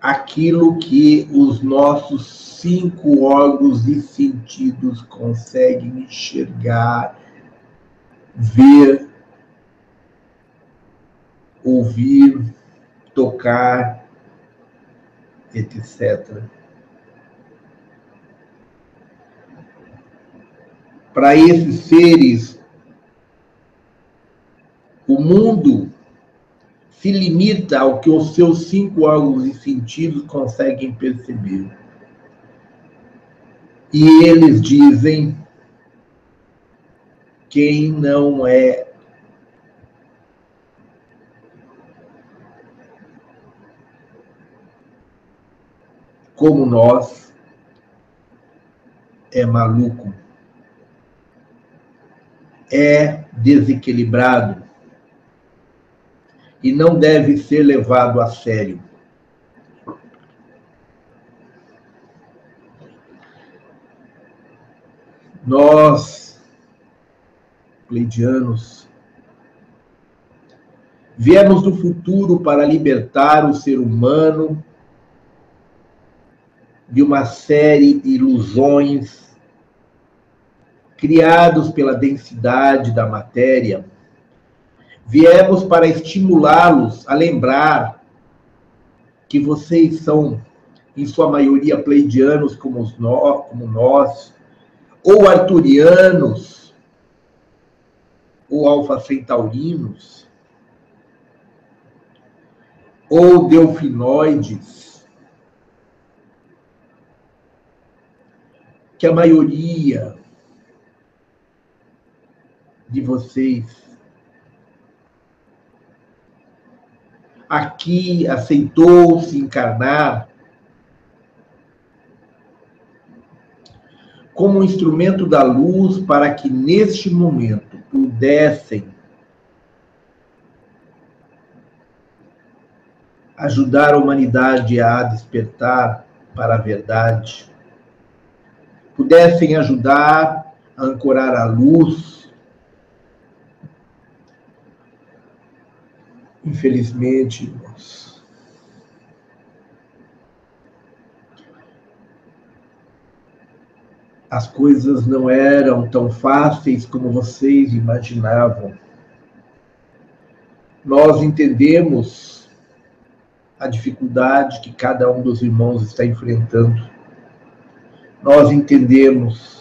aquilo que os nossos cinco órgãos e sentidos conseguem enxergar, ver, ouvir, tocar, etc. Para esses seres, o mundo se limita ao que os seus cinco órgãos e sentidos conseguem perceber. E eles dizem: quem não é como nós, é maluco, é desequilibrado e não deve ser levado a sério. Nós, pleidianos, viemos do futuro para libertar o ser humano de uma série de ilusões criados pela densidade da matéria, viemos para estimulá-los a lembrar que vocês são, em sua maioria, pleidianos como, nós, como nós, ou arturianos, ou alfa-centaurinos, ou delfinoides, que a maioria de vocês aqui aceitou se encarnar como um instrumento da luz para que neste momento pudessem ajudar a humanidade a despertar para a verdade, pudessem ajudar a ancorar a luz. Infelizmente, irmãos, as coisas não eram tão fáceis como vocês imaginavam. Nós entendemos a dificuldade que cada um dos irmãos está enfrentando. Nós entendemos.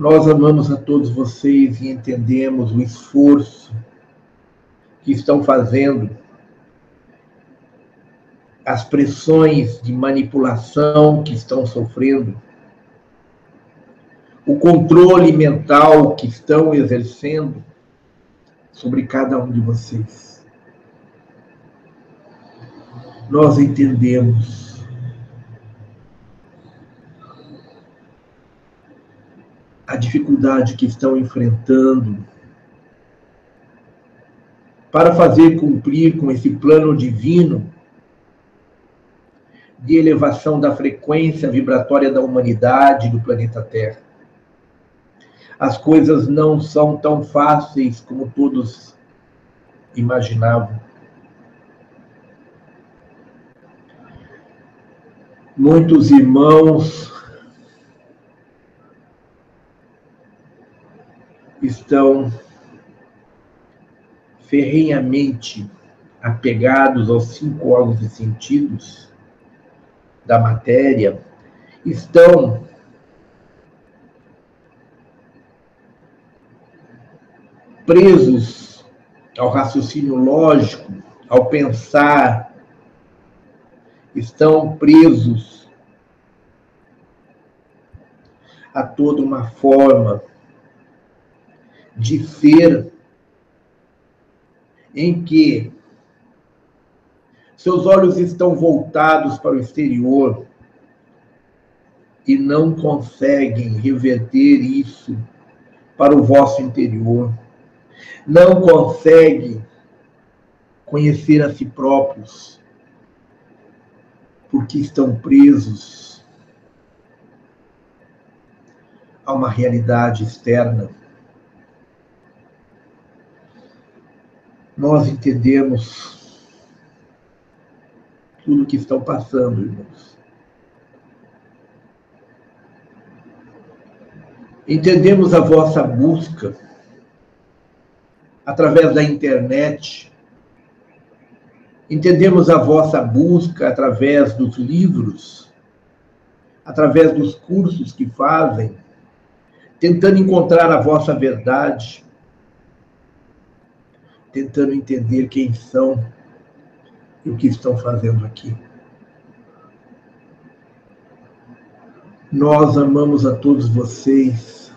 Nós amamos a todos vocês e entendemos o esforço que estão fazendo, as pressões de manipulação que estão sofrendo, o controle mental que estão exercendo sobre cada um de vocês. Nós entendemos a dificuldade que estão enfrentando para fazer cumprir com esse plano divino de elevação da frequência vibratória da humanidade do planeta Terra as coisas não são tão fáceis como todos imaginavam. Muitos irmãos estão ferrenhamente apegados aos cinco órgãos e sentidos da matéria, estão presos ao raciocínio lógico, ao pensar, estão presos a toda uma forma de ser em que seus olhos estão voltados para o exterior e não conseguem reverter isso para o vosso interior não consegue conhecer a si próprios, porque estão presos a uma realidade externa. Nós entendemos tudo o que estão passando, irmãos. Entendemos a vossa busca através da internet. Entendemos a vossa busca através dos livros, através dos cursos que fazem, tentando encontrar a vossa verdade, tentando entender quem são e o que estão fazendo aqui. Nós amamos a todos vocês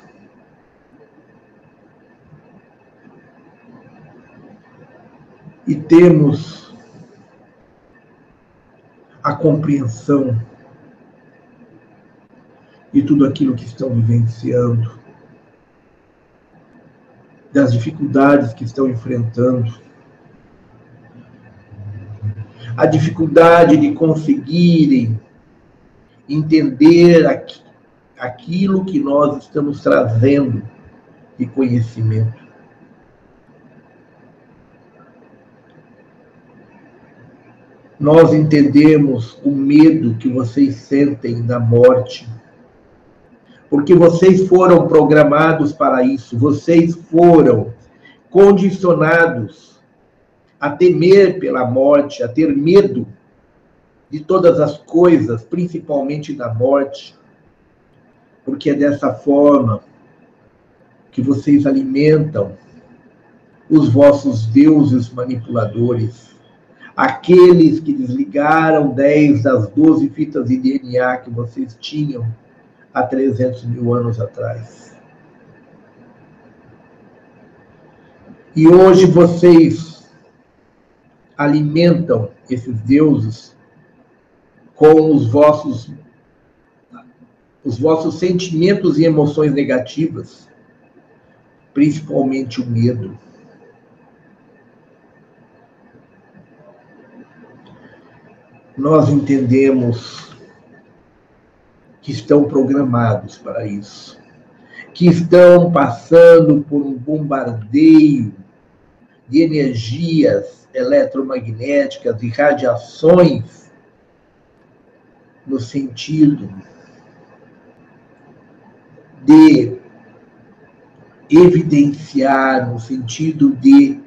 e temos a compreensão de tudo aquilo que estão vivenciando, das dificuldades que estão enfrentando, a dificuldade de conseguirem entender aquilo que nós estamos trazendo de conhecimento. nós entendemos o medo que vocês sentem da morte. Porque vocês foram programados para isso, vocês foram condicionados a temer pela morte, a ter medo de todas as coisas, principalmente da morte. Porque é dessa forma que vocês alimentam os vossos deuses manipuladores. Aqueles que desligaram 10 das 12 fitas de DNA que vocês tinham há 300 mil anos atrás. E hoje vocês alimentam esses deuses com os vossos os vossos sentimentos e emoções negativas, principalmente o medo. Nós entendemos que estão programados para isso, que estão passando por um bombardeio de energias eletromagnéticas e radiações no sentido de evidenciar, no sentido de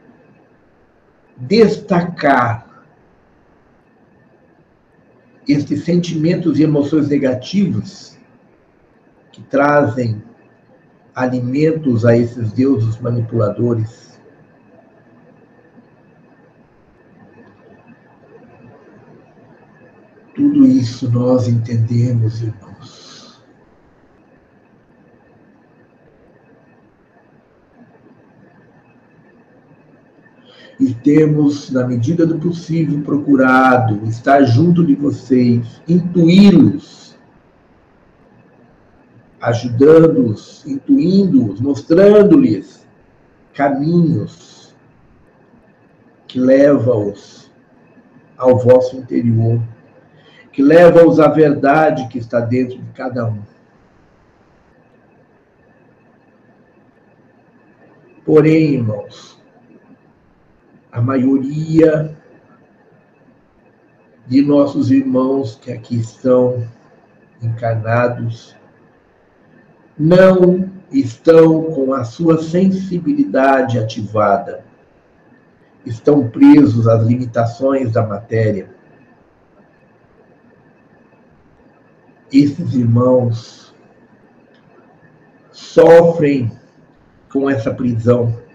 destacar estes sentimentos e emoções negativos que trazem alimentos a esses deuses manipuladores. Tudo isso nós entendemos, irmãos. E temos, na medida do possível, procurado estar junto de vocês, intuí-los, ajudando-os, intuindo-os, mostrando-lhes caminhos que levam-os ao vosso interior que leva-os à verdade que está dentro de cada um. Porém, irmãos, a maioria de nossos irmãos que aqui estão encarnados não estão com a sua sensibilidade ativada, estão presos às limitações da matéria esses irmãos sofrem com essa prisão.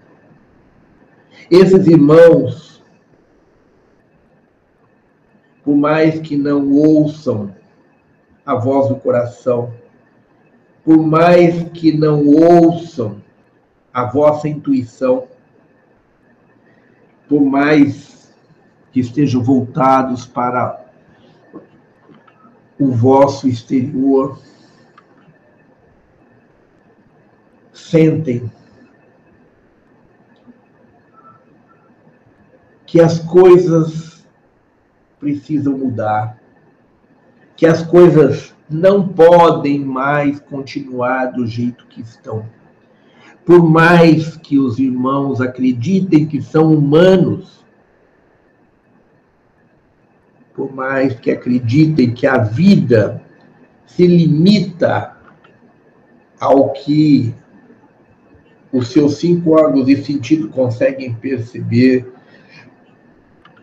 Esses irmãos, por mais que não ouçam a voz do coração, por mais que não ouçam a vossa intuição, por mais que estejam voltados para o vosso exterior. Sentem que as coisas precisam mudar, que as coisas não podem mais continuar do jeito que estão. Por mais que os irmãos acreditem que são humanos, por mais que acreditem que a vida se limita ao que os seus cinco órgãos de sentido conseguem perceber,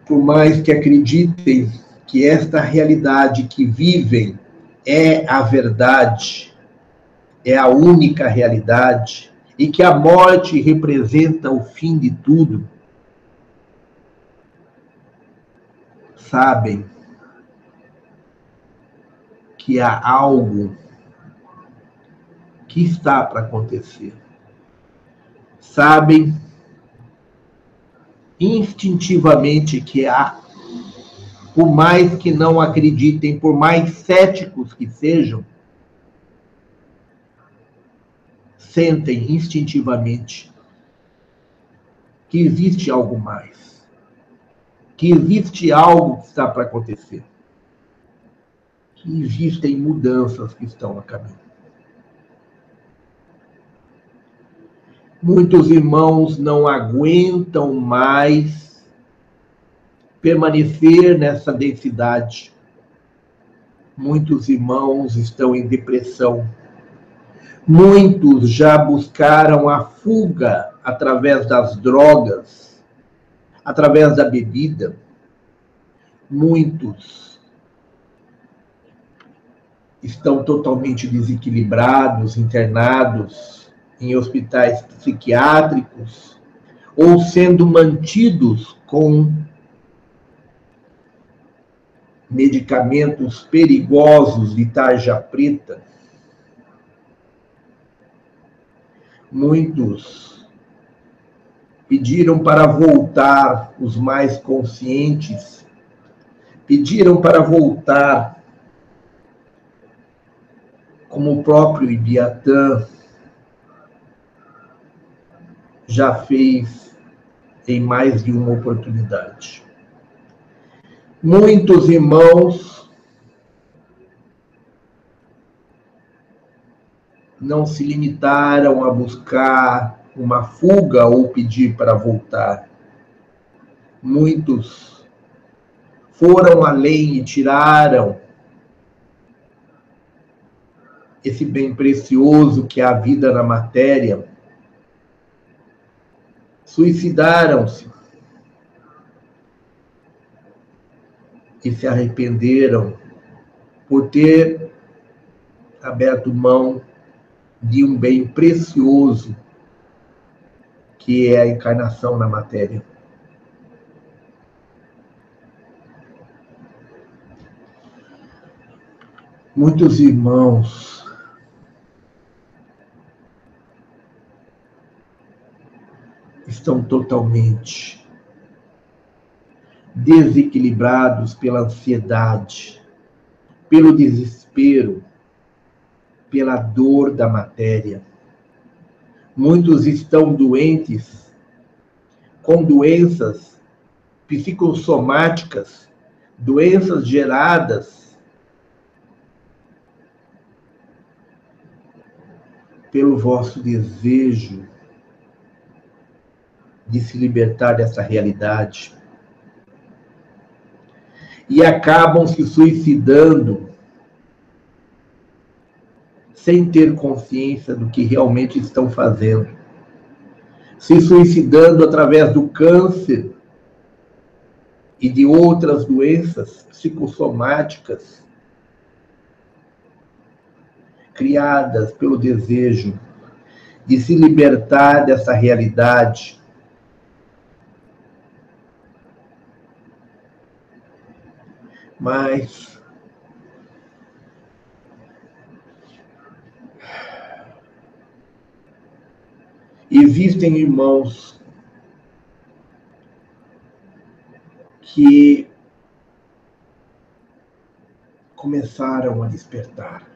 por mais que acreditem que esta realidade que vivem é a verdade, é a única realidade, e que a morte representa o fim de tudo, sabem que há algo que está para acontecer. Sabem instintivamente que há, por mais que não acreditem, por mais céticos que sejam, sentem instintivamente que existe algo mais que existe algo que está para acontecer, que existem mudanças que estão a caminho. Muitos irmãos não aguentam mais permanecer nessa densidade. Muitos irmãos estão em depressão. Muitos já buscaram a fuga através das drogas através da bebida, muitos estão totalmente desequilibrados, internados em hospitais psiquiátricos ou sendo mantidos com medicamentos perigosos de tarja preta. Muitos pediram para voltar os mais conscientes, pediram para voltar, como o próprio Ibiatã já fez em mais de uma oportunidade. Muitos irmãos não se limitaram a buscar uma fuga ou pedir para voltar. Muitos foram além e tiraram esse bem precioso que é a vida na matéria, suicidaram-se e se arrependeram por ter aberto mão de um bem precioso que é a encarnação na matéria. Muitos irmãos estão totalmente desequilibrados pela ansiedade, pelo desespero, pela dor da matéria. Muitos estão doentes com doenças psicossomáticas, doenças geradas pelo vosso desejo de se libertar dessa realidade. E acabam se suicidando sem ter consciência do que realmente estão fazendo. Se suicidando através do câncer e de outras doenças psicossomáticas criadas pelo desejo de se libertar dessa realidade Mas existem irmãos que começaram a despertar,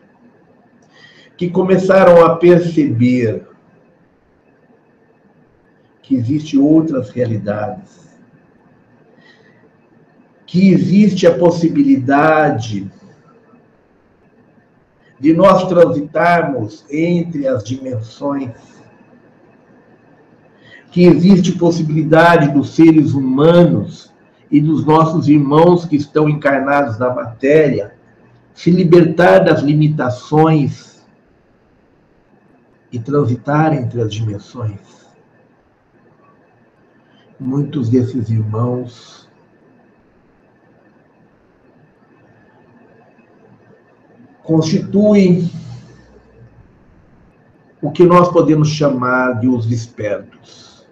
que começaram a perceber que existem outras realidades, que existe a possibilidade de nós transitarmos entre as dimensões, que existe possibilidade dos seres humanos e dos nossos irmãos que estão encarnados na matéria se libertar das limitações e transitar entre as dimensões. Muitos desses irmãos constituem o que nós podemos chamar de os despertos.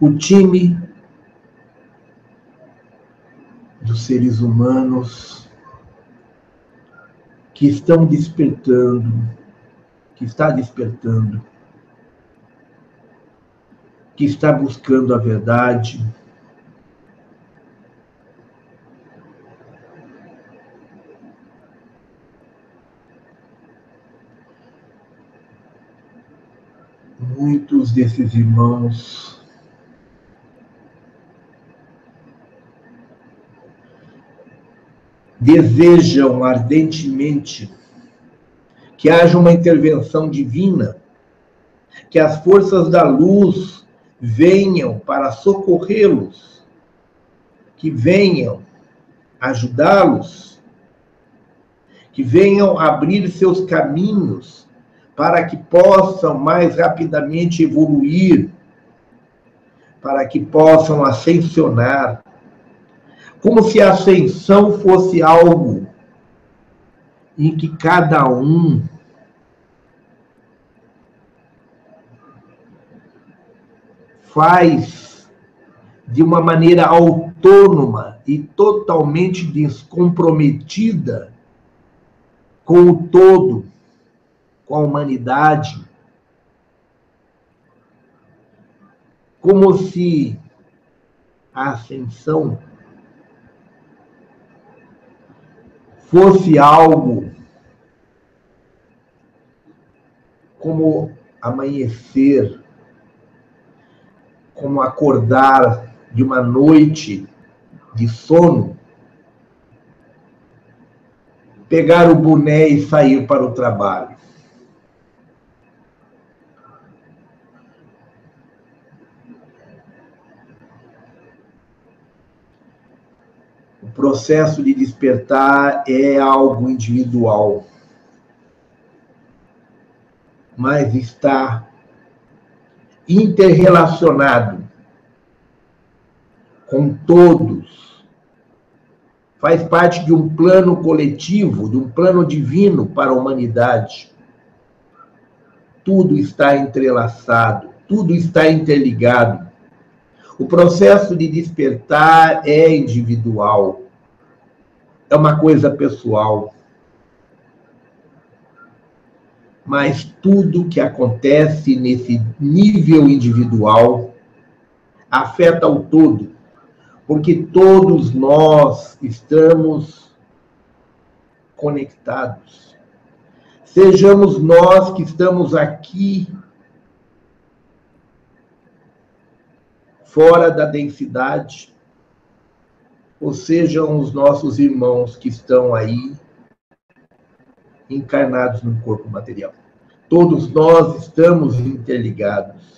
O time dos seres humanos que estão despertando, que está despertando, que está buscando a verdade, muitos desses irmãos desejam ardentemente que haja uma intervenção divina, que as forças da luz venham para socorrê-los, que venham ajudá-los, que venham abrir seus caminhos para que possam mais rapidamente evoluir, para que possam ascensionar, como se a ascensão fosse algo em que cada um faz de uma maneira autônoma e totalmente descomprometida com o todo com a humanidade, como se a ascensão fosse algo como amanhecer, como acordar de uma noite de sono, pegar o boné e sair para o trabalho. O processo de despertar é algo individual, mas está interrelacionado com todos. Faz parte de um plano coletivo, de um plano divino para a humanidade. Tudo está entrelaçado, tudo está interligado. O processo de despertar é individual, é uma coisa pessoal. Mas tudo que acontece nesse nível individual afeta o todo porque todos nós estamos conectados. Sejamos nós que estamos aqui fora da densidade, ou sejam os nossos irmãos que estão aí encarnados no corpo material. Todos nós estamos interligados.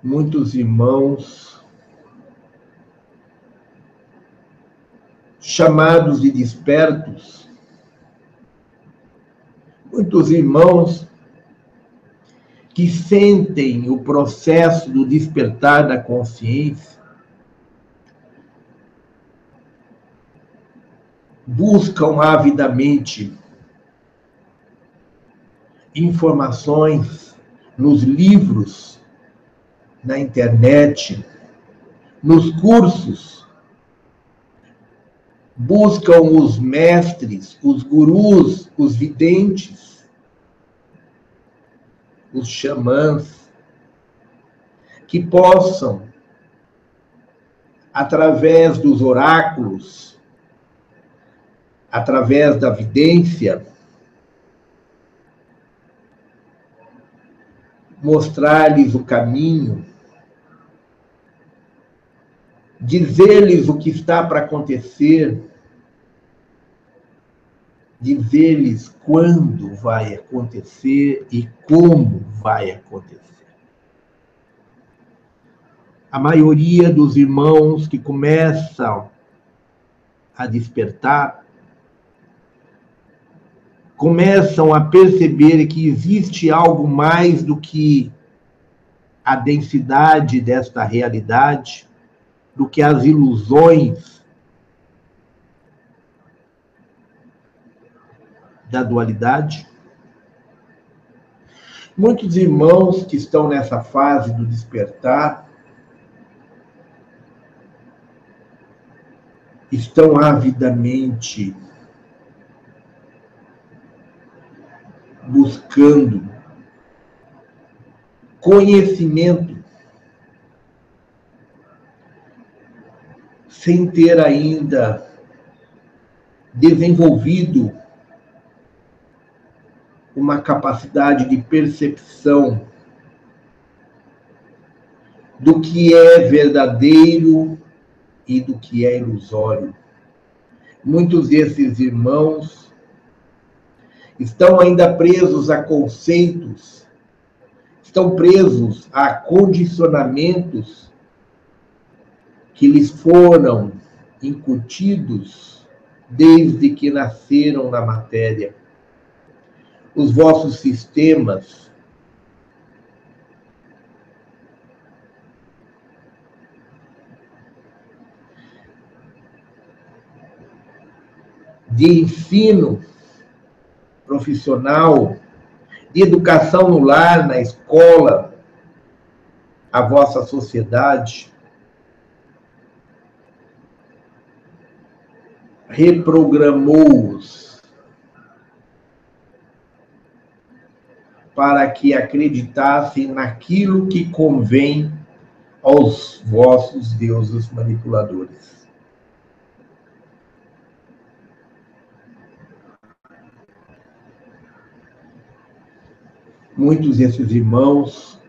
muitos irmãos chamados e despertos, muitos irmãos que sentem o processo do despertar da consciência, buscam avidamente informações nos livros na internet, nos cursos, buscam os mestres, os gurus, os videntes, os xamãs, que possam, através dos oráculos, através da vidência, mostrar-lhes o caminho, dizer-lhes o que está para acontecer, dizer-lhes quando vai acontecer e como vai acontecer. A maioria dos irmãos que começam a despertar começam a perceber que existe algo mais do que a densidade desta realidade, do que as ilusões da dualidade. Muitos irmãos que estão nessa fase do despertar estão avidamente buscando conhecimento sem ter ainda desenvolvido uma capacidade de percepção do que é verdadeiro e do que é ilusório. Muitos desses irmãos estão ainda presos a conceitos, estão presos a condicionamentos que lhes foram incutidos desde que nasceram na matéria. Os vossos sistemas. De ensino profissional, de educação no lar, na escola, a vossa sociedade, reprogramou-os para que acreditassem naquilo que convém aos vossos deuses manipuladores. Muitos desses irmãos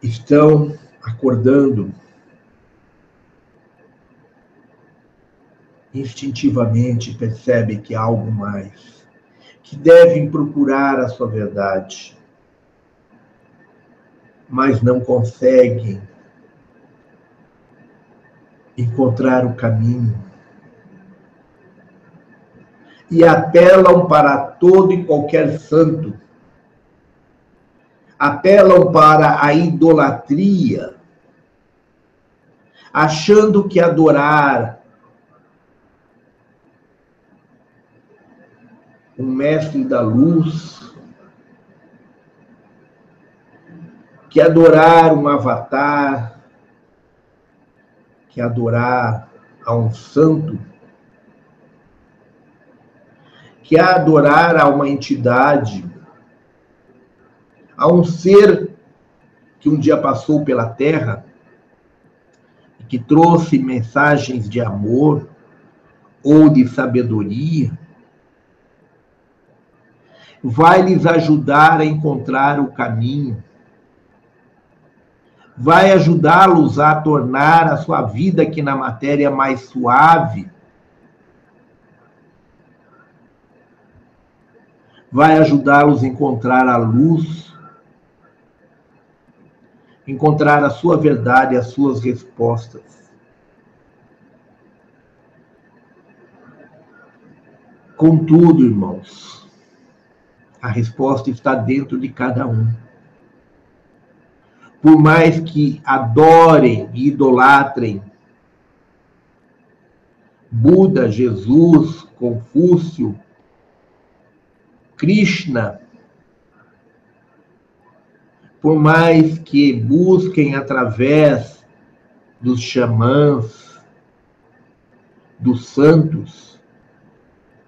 estão acordando instintivamente percebem que há algo mais, que devem procurar a sua verdade, mas não conseguem encontrar o caminho. E apelam para todo e qualquer santo, apelam para a idolatria, achando que adorar um mestre da luz, que adorar um avatar, que adorar a um santo, que adorar a uma entidade, a um ser que um dia passou pela terra e que trouxe mensagens de amor ou de sabedoria, vai lhes ajudar a encontrar o caminho, vai ajudá-los a tornar a sua vida aqui na matéria mais suave, vai ajudá-los a encontrar a luz, encontrar a sua verdade, as suas respostas. Contudo, irmãos, a resposta está dentro de cada um. Por mais que adorem e idolatrem Buda, Jesus, Confúcio, Krishna, por mais que busquem através dos xamãs, dos santos,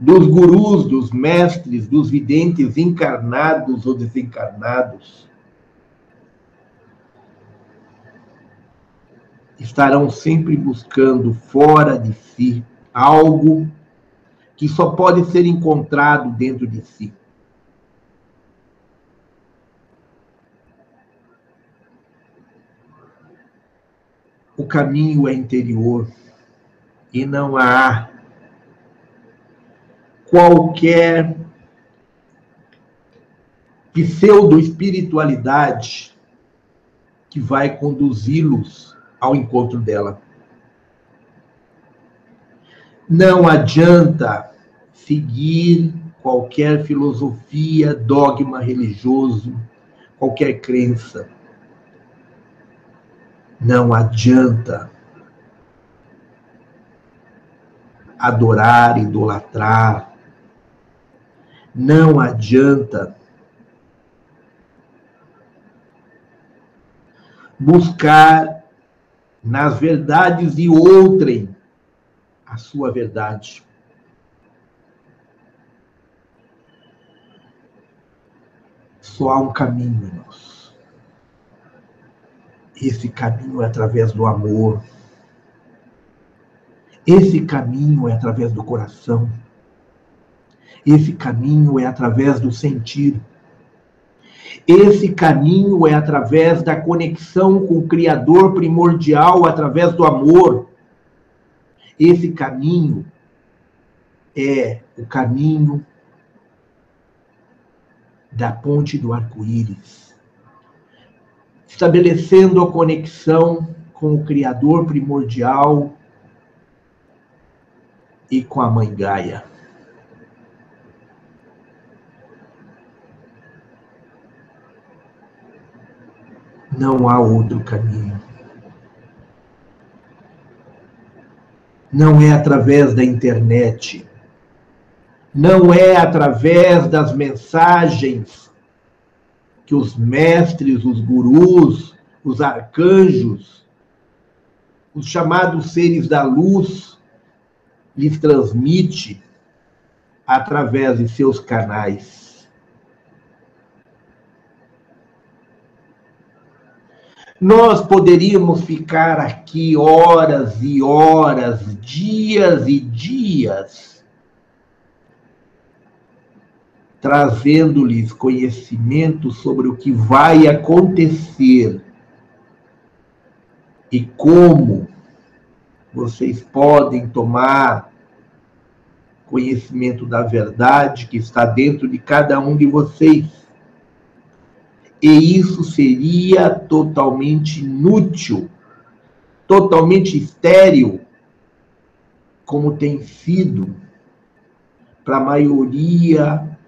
dos gurus, dos mestres, dos videntes encarnados ou desencarnados, estarão sempre buscando fora de si algo que só pode ser encontrado dentro de si. O caminho é interior e não há qualquer pseudo-espiritualidade que vai conduzi-los ao encontro dela. Não adianta seguir qualquer filosofia, dogma religioso, qualquer crença. Não adianta adorar, idolatrar, não adianta buscar nas verdades de outrem a sua verdade. Só há um caminho, irmãos. Esse caminho é através do amor. Esse caminho é através do coração. Esse caminho é através do sentir. Esse caminho é através da conexão com o Criador primordial, através do amor. Esse caminho é o caminho da ponte do arco-íris, estabelecendo a conexão com o Criador primordial e com a Mãe Gaia. Não há outro caminho. Não é através da internet. Não é através das mensagens que os mestres, os gurus, os arcanjos, os chamados seres da luz lhes transmite através de seus canais. Nós poderíamos ficar aqui horas e horas, dias e dias, trazendo-lhes conhecimento sobre o que vai acontecer e como vocês podem tomar conhecimento da verdade que está dentro de cada um de vocês. E isso seria totalmente inútil, totalmente estéril, como tem sido para a maioria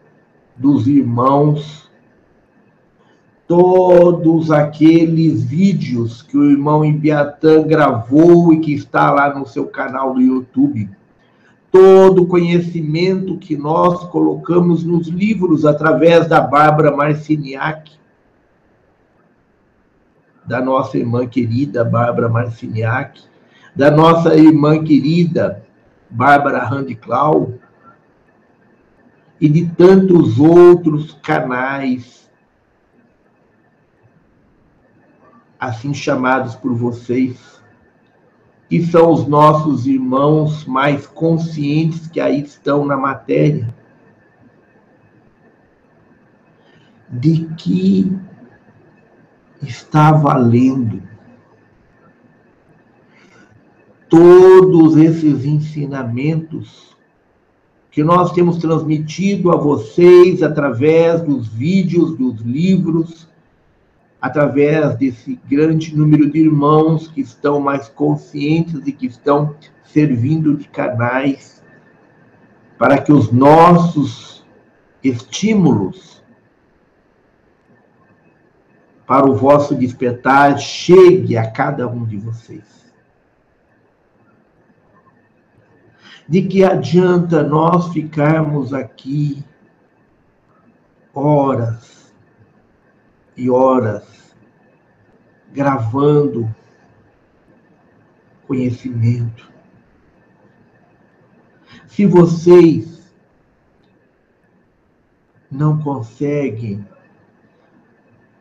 dos irmãos todos aqueles vídeos que o irmão Ibiatã gravou e que está lá no seu canal do YouTube. Todo o conhecimento que nós colocamos nos livros através da Bárbara Marciniak, da nossa irmã querida Bárbara Marciniak, da nossa irmã querida Bárbara Randiclau, e de tantos outros canais, assim chamados por vocês, que são os nossos irmãos mais conscientes que aí estão na matéria, de que está valendo. Todos esses ensinamentos que nós temos transmitido a vocês através dos vídeos, dos livros, através desse grande número de irmãos que estão mais conscientes e que estão servindo de canais para que os nossos estímulos para o vosso despertar chegue a cada um de vocês. De que adianta nós ficarmos aqui horas e horas gravando conhecimento? Se vocês não conseguem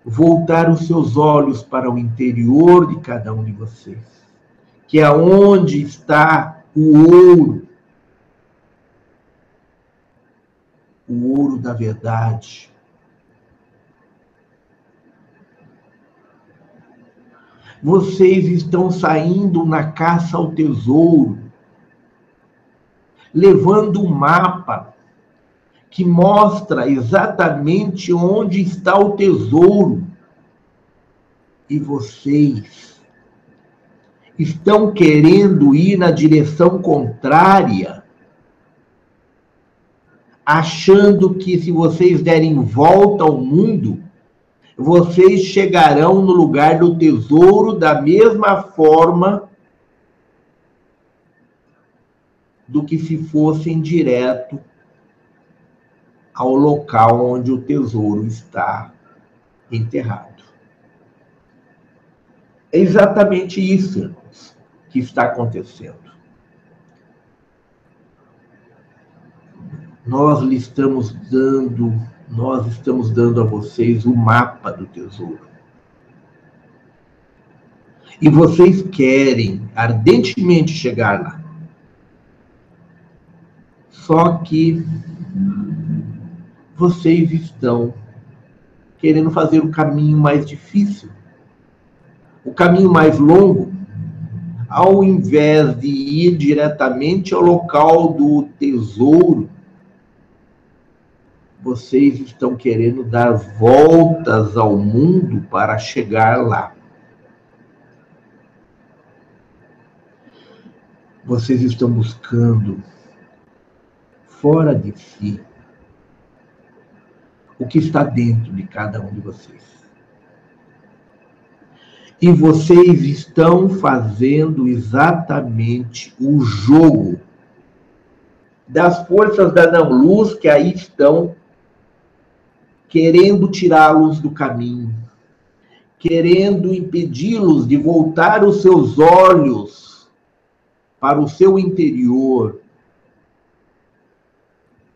voltar os seus olhos para o interior de cada um de vocês, que é onde está o ouro o ouro da verdade. Vocês estão saindo na caça ao tesouro, levando um mapa que mostra exatamente onde está o tesouro. E vocês estão querendo ir na direção contrária achando que se vocês derem volta ao mundo, vocês chegarão no lugar do tesouro da mesma forma do que se fossem direto ao local onde o tesouro está enterrado. É exatamente isso, irmãos, que está acontecendo. nós lhe estamos dando, nós estamos dando a vocês o mapa do tesouro. E vocês querem ardentemente chegar lá. Só que vocês estão querendo fazer o caminho mais difícil, o caminho mais longo, ao invés de ir diretamente ao local do tesouro, vocês estão querendo dar voltas ao mundo para chegar lá. Vocês estão buscando fora de si o que está dentro de cada um de vocês. E vocês estão fazendo exatamente o jogo das forças da não-luz que aí estão querendo tirá-los do caminho, querendo impedi-los de voltar os seus olhos para o seu interior,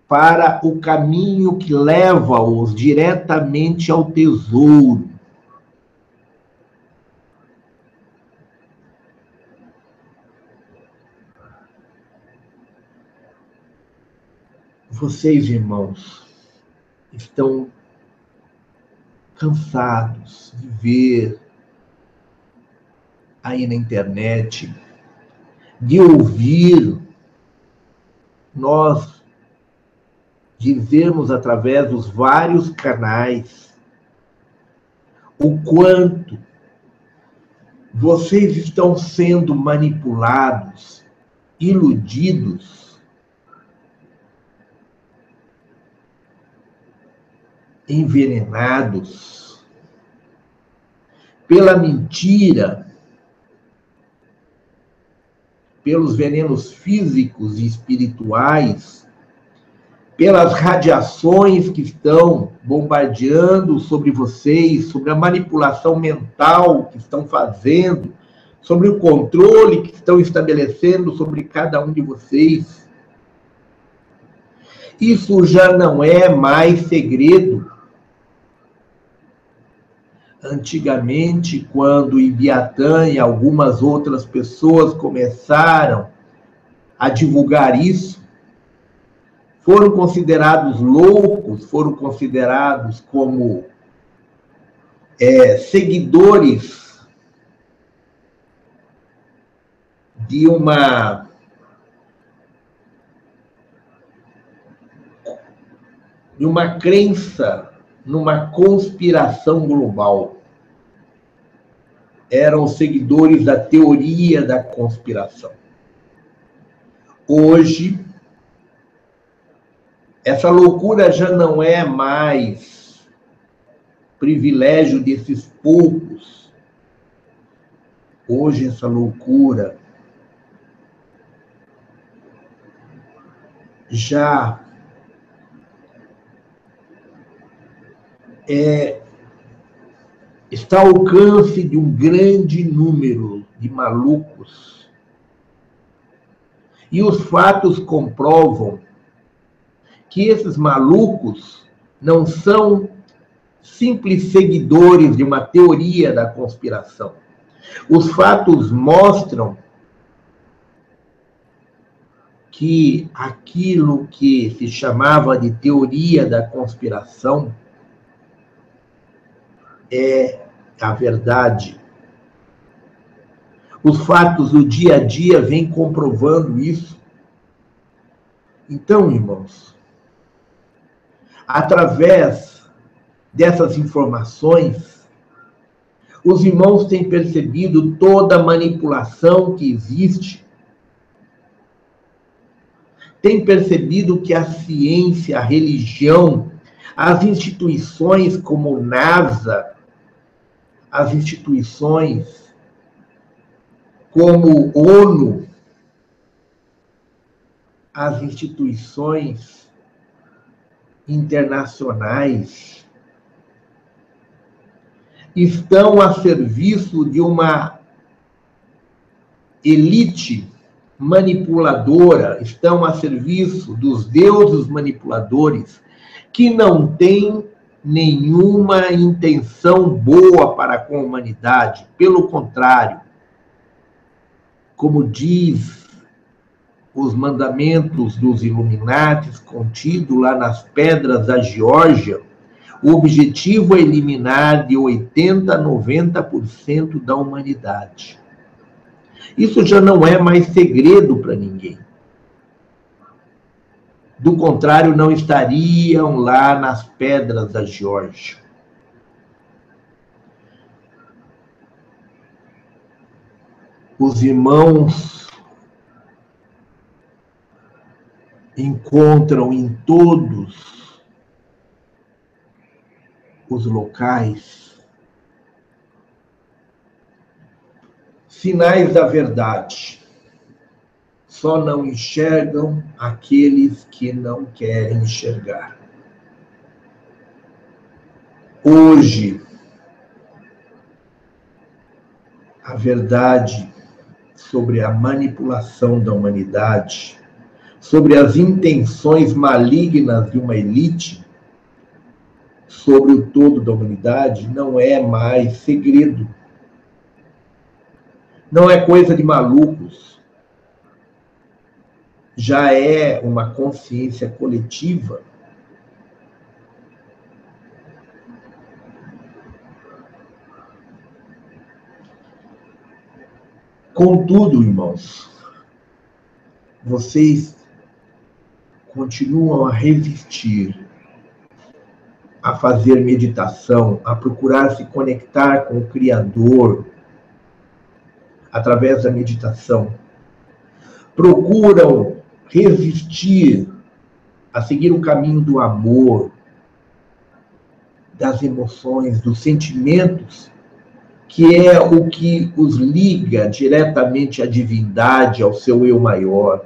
para o caminho que leva-os diretamente ao tesouro. Vocês, irmãos, estão cansados de ver aí na internet, de ouvir nós dizermos através dos vários canais o quanto vocês estão sendo manipulados, iludidos, envenenados pela mentira, pelos venenos físicos e espirituais, pelas radiações que estão bombardeando sobre vocês, sobre a manipulação mental que estão fazendo, sobre o controle que estão estabelecendo sobre cada um de vocês. Isso já não é mais segredo. Antigamente, quando Ibiatã e algumas outras pessoas começaram a divulgar isso, foram considerados loucos, foram considerados como é, seguidores de uma de uma crença numa conspiração global. Eram seguidores da teoria da conspiração. Hoje, essa loucura já não é mais privilégio desses poucos. Hoje, essa loucura já é, está ao alcance de um grande número de malucos. E os fatos comprovam que esses malucos não são simples seguidores de uma teoria da conspiração. Os fatos mostram que aquilo que se chamava de teoria da conspiração é a verdade. Os fatos do dia a dia vêm comprovando isso. Então, irmãos, através dessas informações, os irmãos têm percebido toda a manipulação que existe, têm percebido que a ciência, a religião, as instituições como NASA, as instituições como ONU, as instituições internacionais estão a serviço de uma elite manipuladora, estão a serviço dos deuses manipuladores que não têm nenhuma intenção boa para com a humanidade, pelo contrário, como diz os mandamentos dos Illuminatis contido lá nas pedras da Geórgia, o objetivo é eliminar de 80 a 90% da humanidade. Isso já não é mais segredo para ninguém. Do contrário, não estariam lá nas pedras da Geórgia. Os irmãos encontram em todos os locais sinais da verdade. Só não enxergam aqueles que não querem enxergar. Hoje, a verdade sobre a manipulação da humanidade sobre as intenções malignas de uma elite sobre o todo da humanidade não é mais segredo. Não é coisa de malucos. Já é uma consciência coletiva Contudo, irmãos, vocês continuam a resistir a fazer meditação, a procurar se conectar com o Criador através da meditação. Procuram resistir a seguir o caminho do amor, das emoções, dos sentimentos, que é o que os liga diretamente à divindade, ao seu eu maior.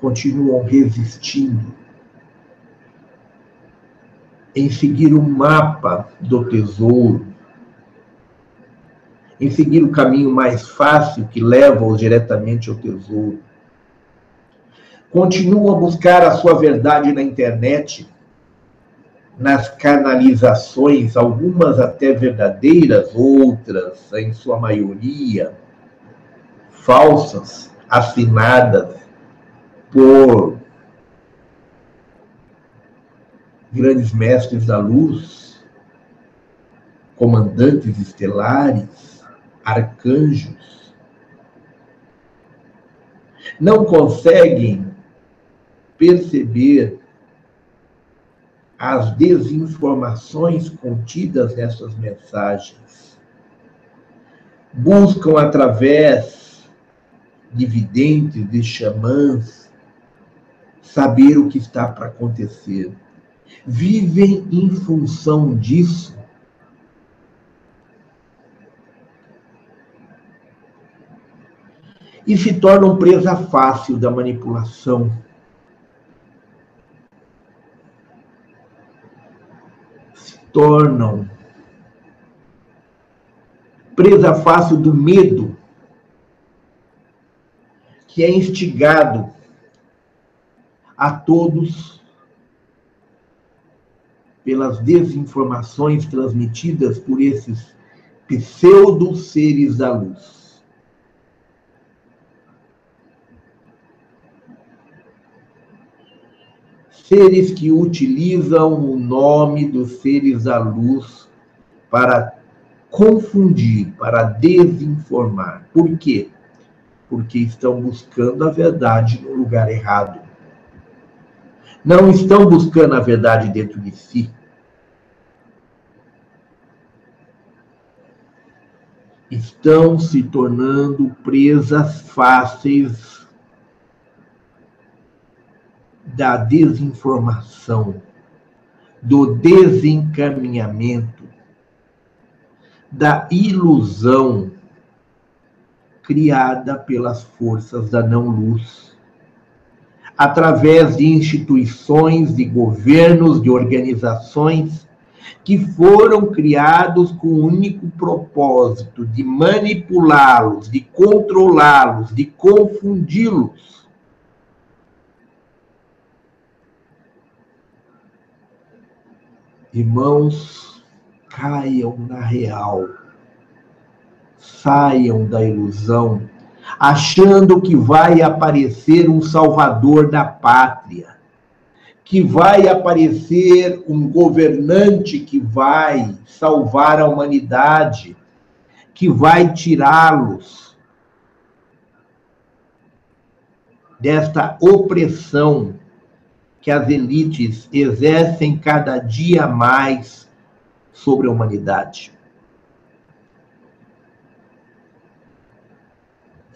Continuam resistindo em seguir o mapa do tesouro, em seguir o caminho mais fácil que leva-os diretamente ao tesouro. Continuam a buscar a sua verdade na internet, nas canalizações, algumas até verdadeiras, outras, em sua maioria, falsas, assinadas por grandes mestres da luz, comandantes estelares, arcanjos, não conseguem perceber as desinformações contidas nessas mensagens. Buscam através de videntes, de xamãs, saber o que está para acontecer vivem em função disso. E se tornam presa fácil da manipulação. Se tornam presa fácil do medo que é instigado a todos pelas desinformações transmitidas por esses pseudo-seres da luz. Seres que utilizam o nome dos seres da luz para confundir, para desinformar. Por quê? Porque estão buscando a verdade no lugar errado. Não estão buscando a verdade dentro de si. estão se tornando presas fáceis da desinformação, do desencaminhamento, da ilusão criada pelas forças da não-luz, através de instituições, de governos, de organizações que foram criados com o único propósito de manipulá-los, de controlá-los, de confundi-los. Irmãos, caiam na real, saiam da ilusão, achando que vai aparecer um salvador da pátria que vai aparecer um governante que vai salvar a humanidade, que vai tirá-los desta opressão que as elites exercem cada dia mais sobre a humanidade.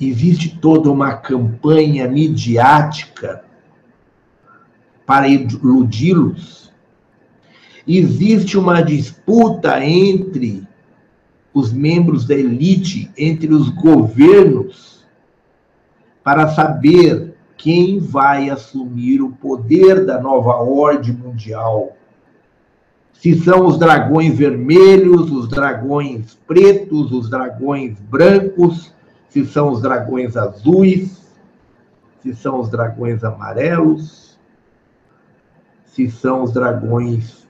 Existe toda uma campanha midiática para iludi-los. Existe uma disputa entre os membros da elite, entre os governos, para saber quem vai assumir o poder da nova ordem mundial. Se são os dragões vermelhos, os dragões pretos, os dragões brancos, se são os dragões azuis, se são os dragões amarelos se são os dragões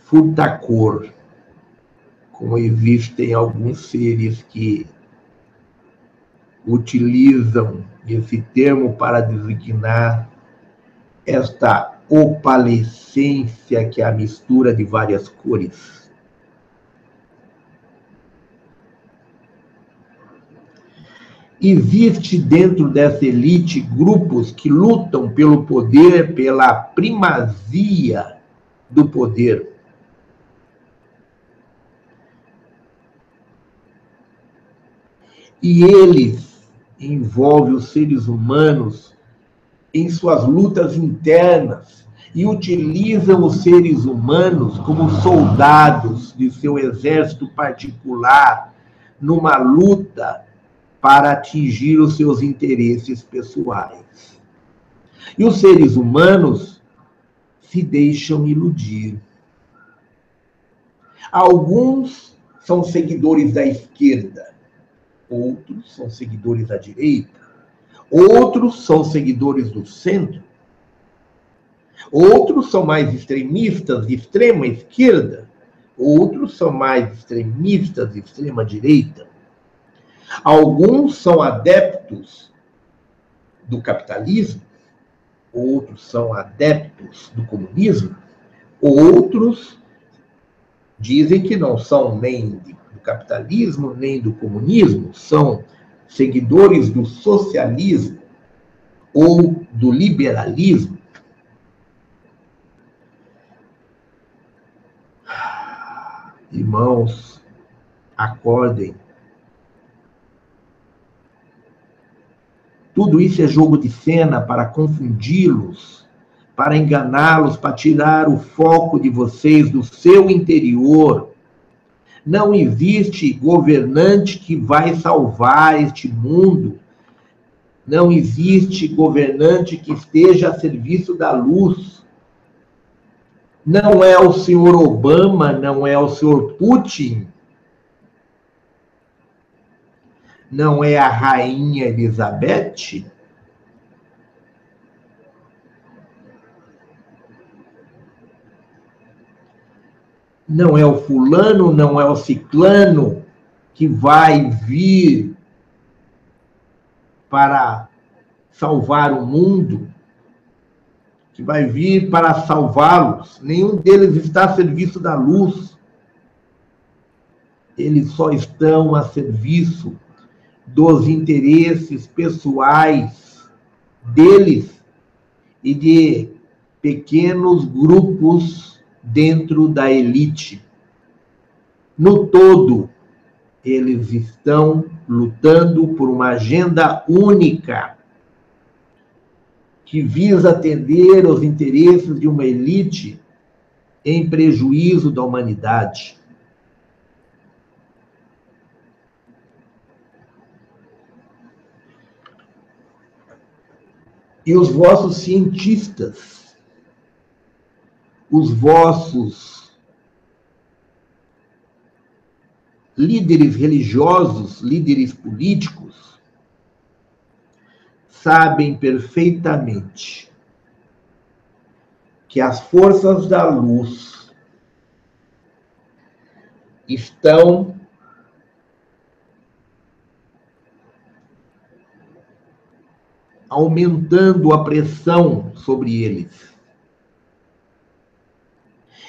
furtacor, como existem alguns seres que utilizam esse termo para designar esta opalescência, que é a mistura de várias cores. Existe dentro dessa elite grupos que lutam pelo poder, pela primazia do poder. E eles envolvem os seres humanos em suas lutas internas e utilizam os seres humanos como soldados de seu exército particular numa luta para atingir os seus interesses pessoais. E os seres humanos se deixam iludir. Alguns são seguidores da esquerda, outros são seguidores da direita, outros são seguidores do centro, outros são mais extremistas de extrema esquerda, outros são mais extremistas de extrema direita. Alguns são adeptos do capitalismo, outros são adeptos do comunismo, outros dizem que não são nem do capitalismo, nem do comunismo, são seguidores do socialismo ou do liberalismo. Irmãos, acordem Tudo isso é jogo de cena para confundi-los, para enganá-los, para tirar o foco de vocês do seu interior. Não existe governante que vai salvar este mundo. Não existe governante que esteja a serviço da luz. Não é o senhor Obama, não é o senhor Putin, não é a rainha Elizabeth? Não é o fulano, não é o ciclano que vai vir para salvar o mundo, que vai vir para salvá-los. Nenhum deles está a serviço da luz. Eles só estão a serviço dos interesses pessoais deles e de pequenos grupos dentro da elite. No todo, eles estão lutando por uma agenda única que visa atender aos interesses de uma elite em prejuízo da humanidade. E os vossos cientistas, os vossos líderes religiosos, líderes políticos, sabem perfeitamente que as forças da luz estão aumentando a pressão sobre eles.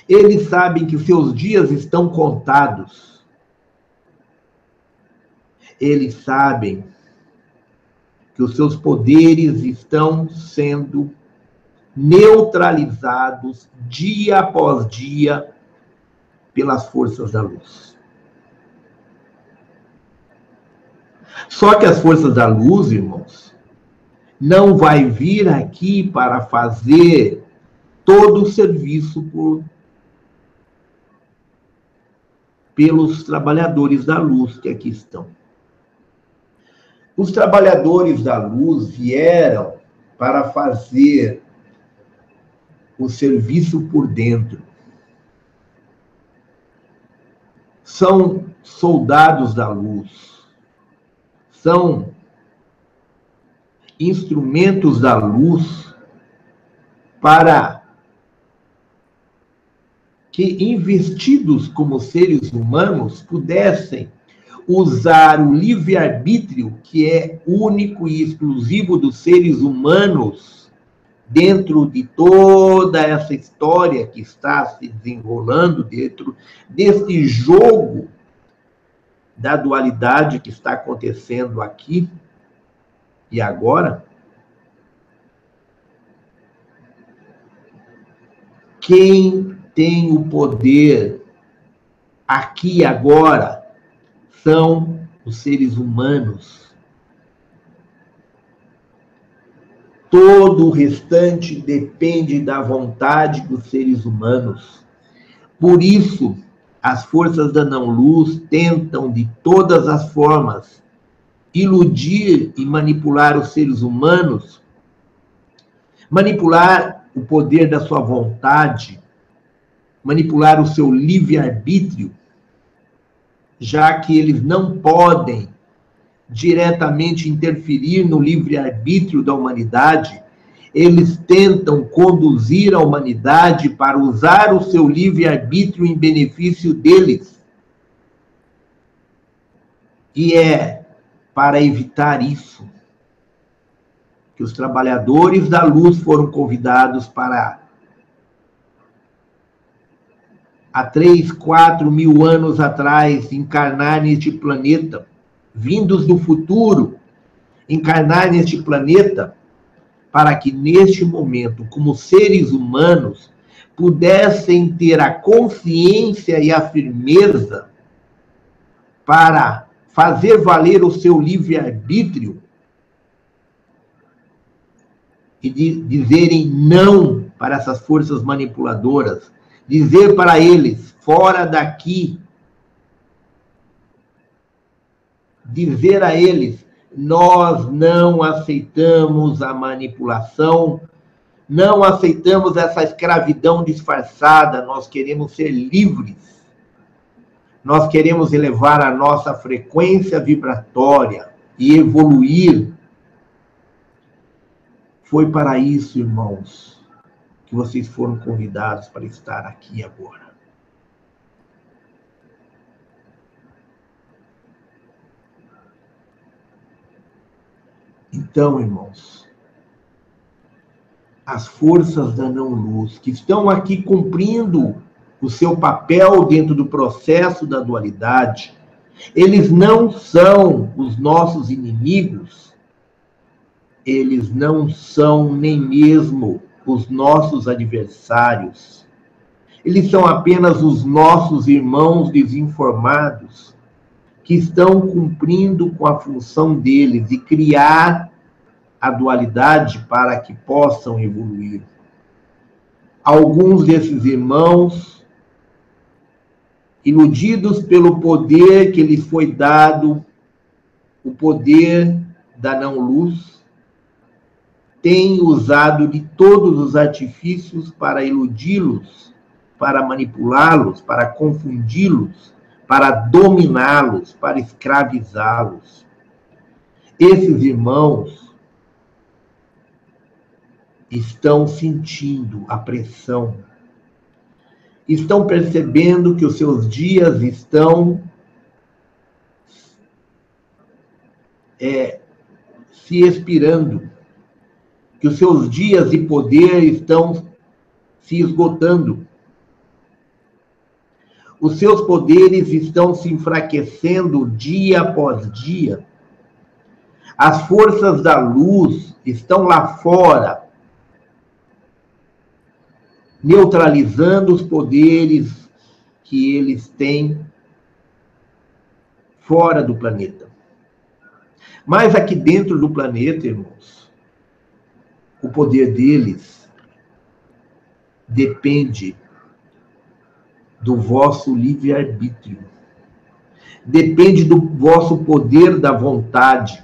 Eles sabem que seus dias estão contados. Eles sabem que os seus poderes estão sendo neutralizados dia após dia pelas forças da luz. Só que as forças da luz, irmãos, não vai vir aqui para fazer todo o serviço por, pelos trabalhadores da luz que aqui estão. Os trabalhadores da luz vieram para fazer o serviço por dentro. São soldados da luz. São instrumentos da luz para que, investidos como seres humanos, pudessem usar o livre-arbítrio, que é único e exclusivo dos seres humanos, dentro de toda essa história que está se desenrolando, dentro desse jogo da dualidade que está acontecendo aqui e agora, quem tem o poder aqui e agora são os seres humanos Todo o restante depende da vontade dos seres humanos. Por isso, as forças da não-luz tentam, de todas as formas, iludir e manipular os seres humanos, manipular o poder da sua vontade, manipular o seu livre-arbítrio, já que eles não podem diretamente interferir no livre-arbítrio da humanidade, eles tentam conduzir a humanidade para usar o seu livre-arbítrio em benefício deles. E é para evitar isso que os trabalhadores da luz foram convidados para há três, quatro mil anos atrás encarnar neste planeta vindos do futuro, encarnar neste planeta, para que neste momento, como seres humanos, pudessem ter a consciência e a firmeza para fazer valer o seu livre-arbítrio e de, dizerem não para essas forças manipuladoras, dizer para eles, fora daqui, dizer a eles: nós não aceitamos a manipulação, não aceitamos essa escravidão disfarçada, nós queremos ser livres. Nós queremos elevar a nossa frequência vibratória e evoluir. Foi para isso, irmãos, que vocês foram convidados para estar aqui agora. Então, irmãos, as forças da não-luz que estão aqui cumprindo o seu papel dentro do processo da dualidade, eles não são os nossos inimigos, eles não são nem mesmo os nossos adversários. Eles são apenas os nossos irmãos desinformados que estão cumprindo com a função deles de criar a dualidade para que possam evoluir. Alguns desses irmãos, iludidos pelo poder que lhes foi dado, o poder da não-luz, têm usado de todos os artifícios para iludi-los, para manipulá-los, para confundi-los para dominá-los, para escravizá-los. Esses irmãos estão sentindo a pressão, estão percebendo que os seus dias estão é, se expirando, que os seus dias de poder estão se esgotando os seus poderes estão se enfraquecendo dia após dia. As forças da luz estão lá fora, neutralizando os poderes que eles têm fora do planeta. Mas aqui dentro do planeta, irmãos, o poder deles depende do vosso livre-arbítrio. Depende do vosso poder da vontade.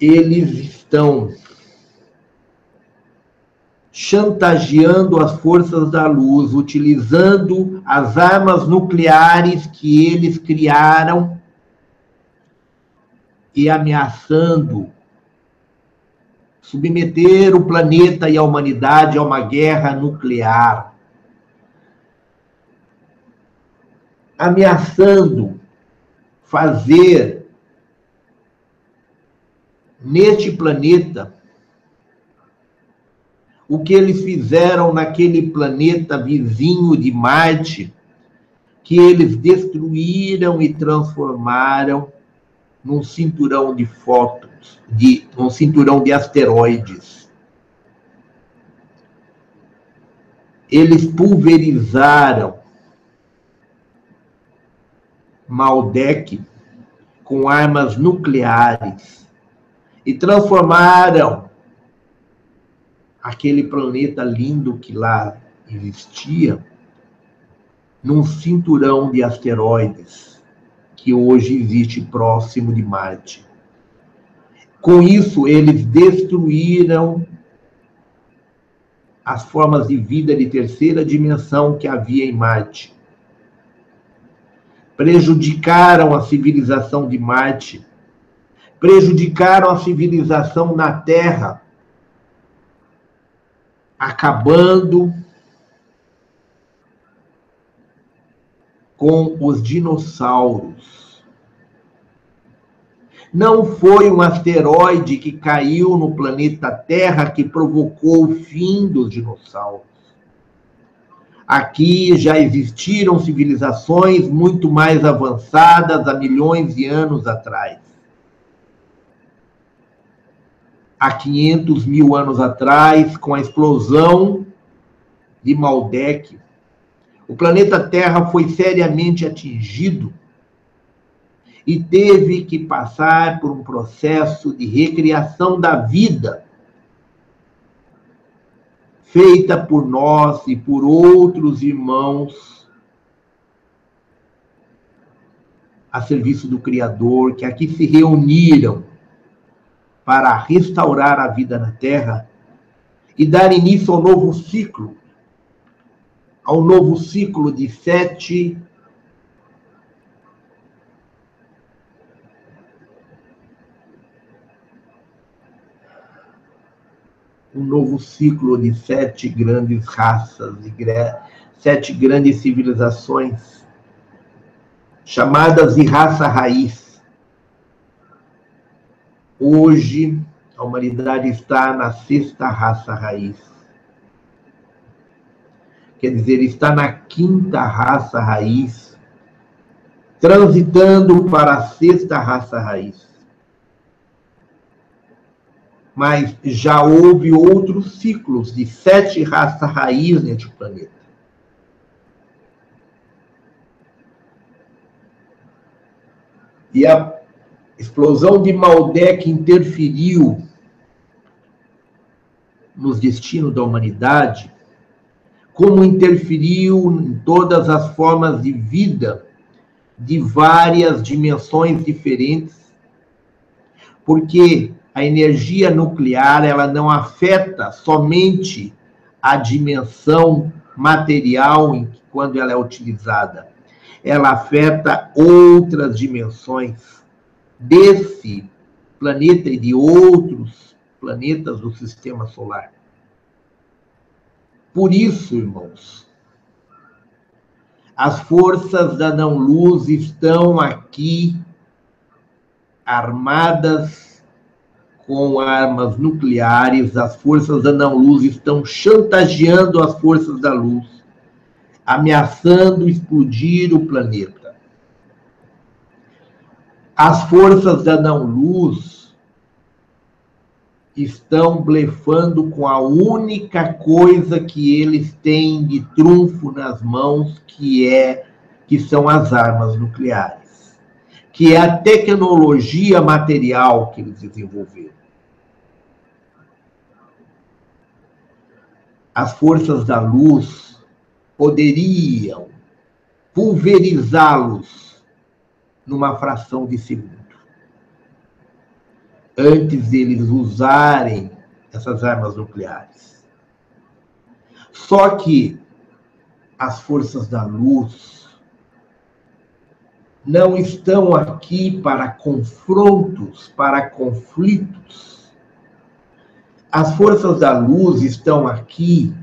Eles estão chantageando as forças da luz, utilizando as armas nucleares que eles criaram e ameaçando submeter o planeta e a humanidade a uma guerra nuclear, ameaçando fazer neste planeta o que eles fizeram naquele planeta vizinho de Marte, que eles destruíram e transformaram num cinturão de fótons, de um cinturão de asteroides. Eles pulverizaram Maldek com armas nucleares e transformaram aquele planeta lindo que lá existia num cinturão de asteroides que hoje existe próximo de Marte. Com isso, eles destruíram as formas de vida de terceira dimensão que havia em Marte prejudicaram a civilização de Marte, prejudicaram a civilização na Terra, acabando com os dinossauros. Não foi um asteroide que caiu no planeta Terra que provocou o fim dos dinossauros. Aqui já existiram civilizações muito mais avançadas há milhões de anos atrás. Há 500 mil anos atrás, com a explosão de Maldek, o planeta Terra foi seriamente atingido e teve que passar por um processo de recriação da vida feita por nós e por outros irmãos a serviço do Criador, que aqui se reuniram para restaurar a vida na Terra e dar início ao novo ciclo, ao novo ciclo de sete um novo ciclo de sete grandes raças, de sete grandes civilizações, chamadas de raça raiz. Hoje, a humanidade está na sexta raça raiz. Quer dizer, está na quinta raça raiz, transitando para a sexta raça raiz mas já houve outros ciclos de sete raças raiz neste planeta. E a explosão de Maldek interferiu nos destinos da humanidade, como interferiu em todas as formas de vida de várias dimensões diferentes, porque a energia nuclear ela não afeta somente a dimensão material em, quando ela é utilizada. Ela afeta outras dimensões desse planeta e de outros planetas do sistema solar. Por isso, irmãos, as forças da não-luz estão aqui armadas com armas nucleares, as forças da não-luz estão chantageando as forças da luz, ameaçando explodir o planeta. As forças da não-luz estão blefando com a única coisa que eles têm de trunfo nas mãos, que é que são as armas nucleares, que é a tecnologia material que eles desenvolveram. as forças da luz poderiam pulverizá-los numa fração de segundo. Antes deles usarem essas armas nucleares. Só que as forças da luz não estão aqui para confrontos, para conflitos as forças da luz estão aqui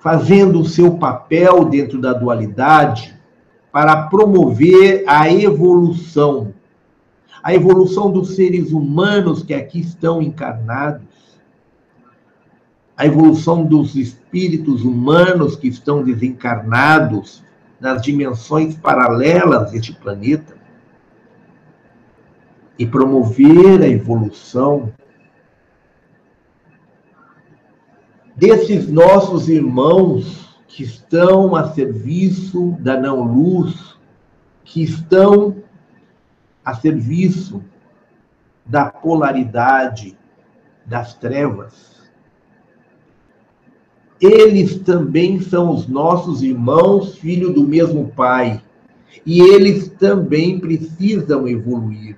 fazendo o seu papel dentro da dualidade para promover a evolução, a evolução dos seres humanos que aqui estão encarnados, a evolução dos espíritos humanos que estão desencarnados nas dimensões paralelas deste planeta, e promover a evolução desses nossos irmãos que estão a serviço da não-luz, que estão a serviço da polaridade das trevas. Eles também são os nossos irmãos, filho do mesmo Pai, e eles também precisam evoluir.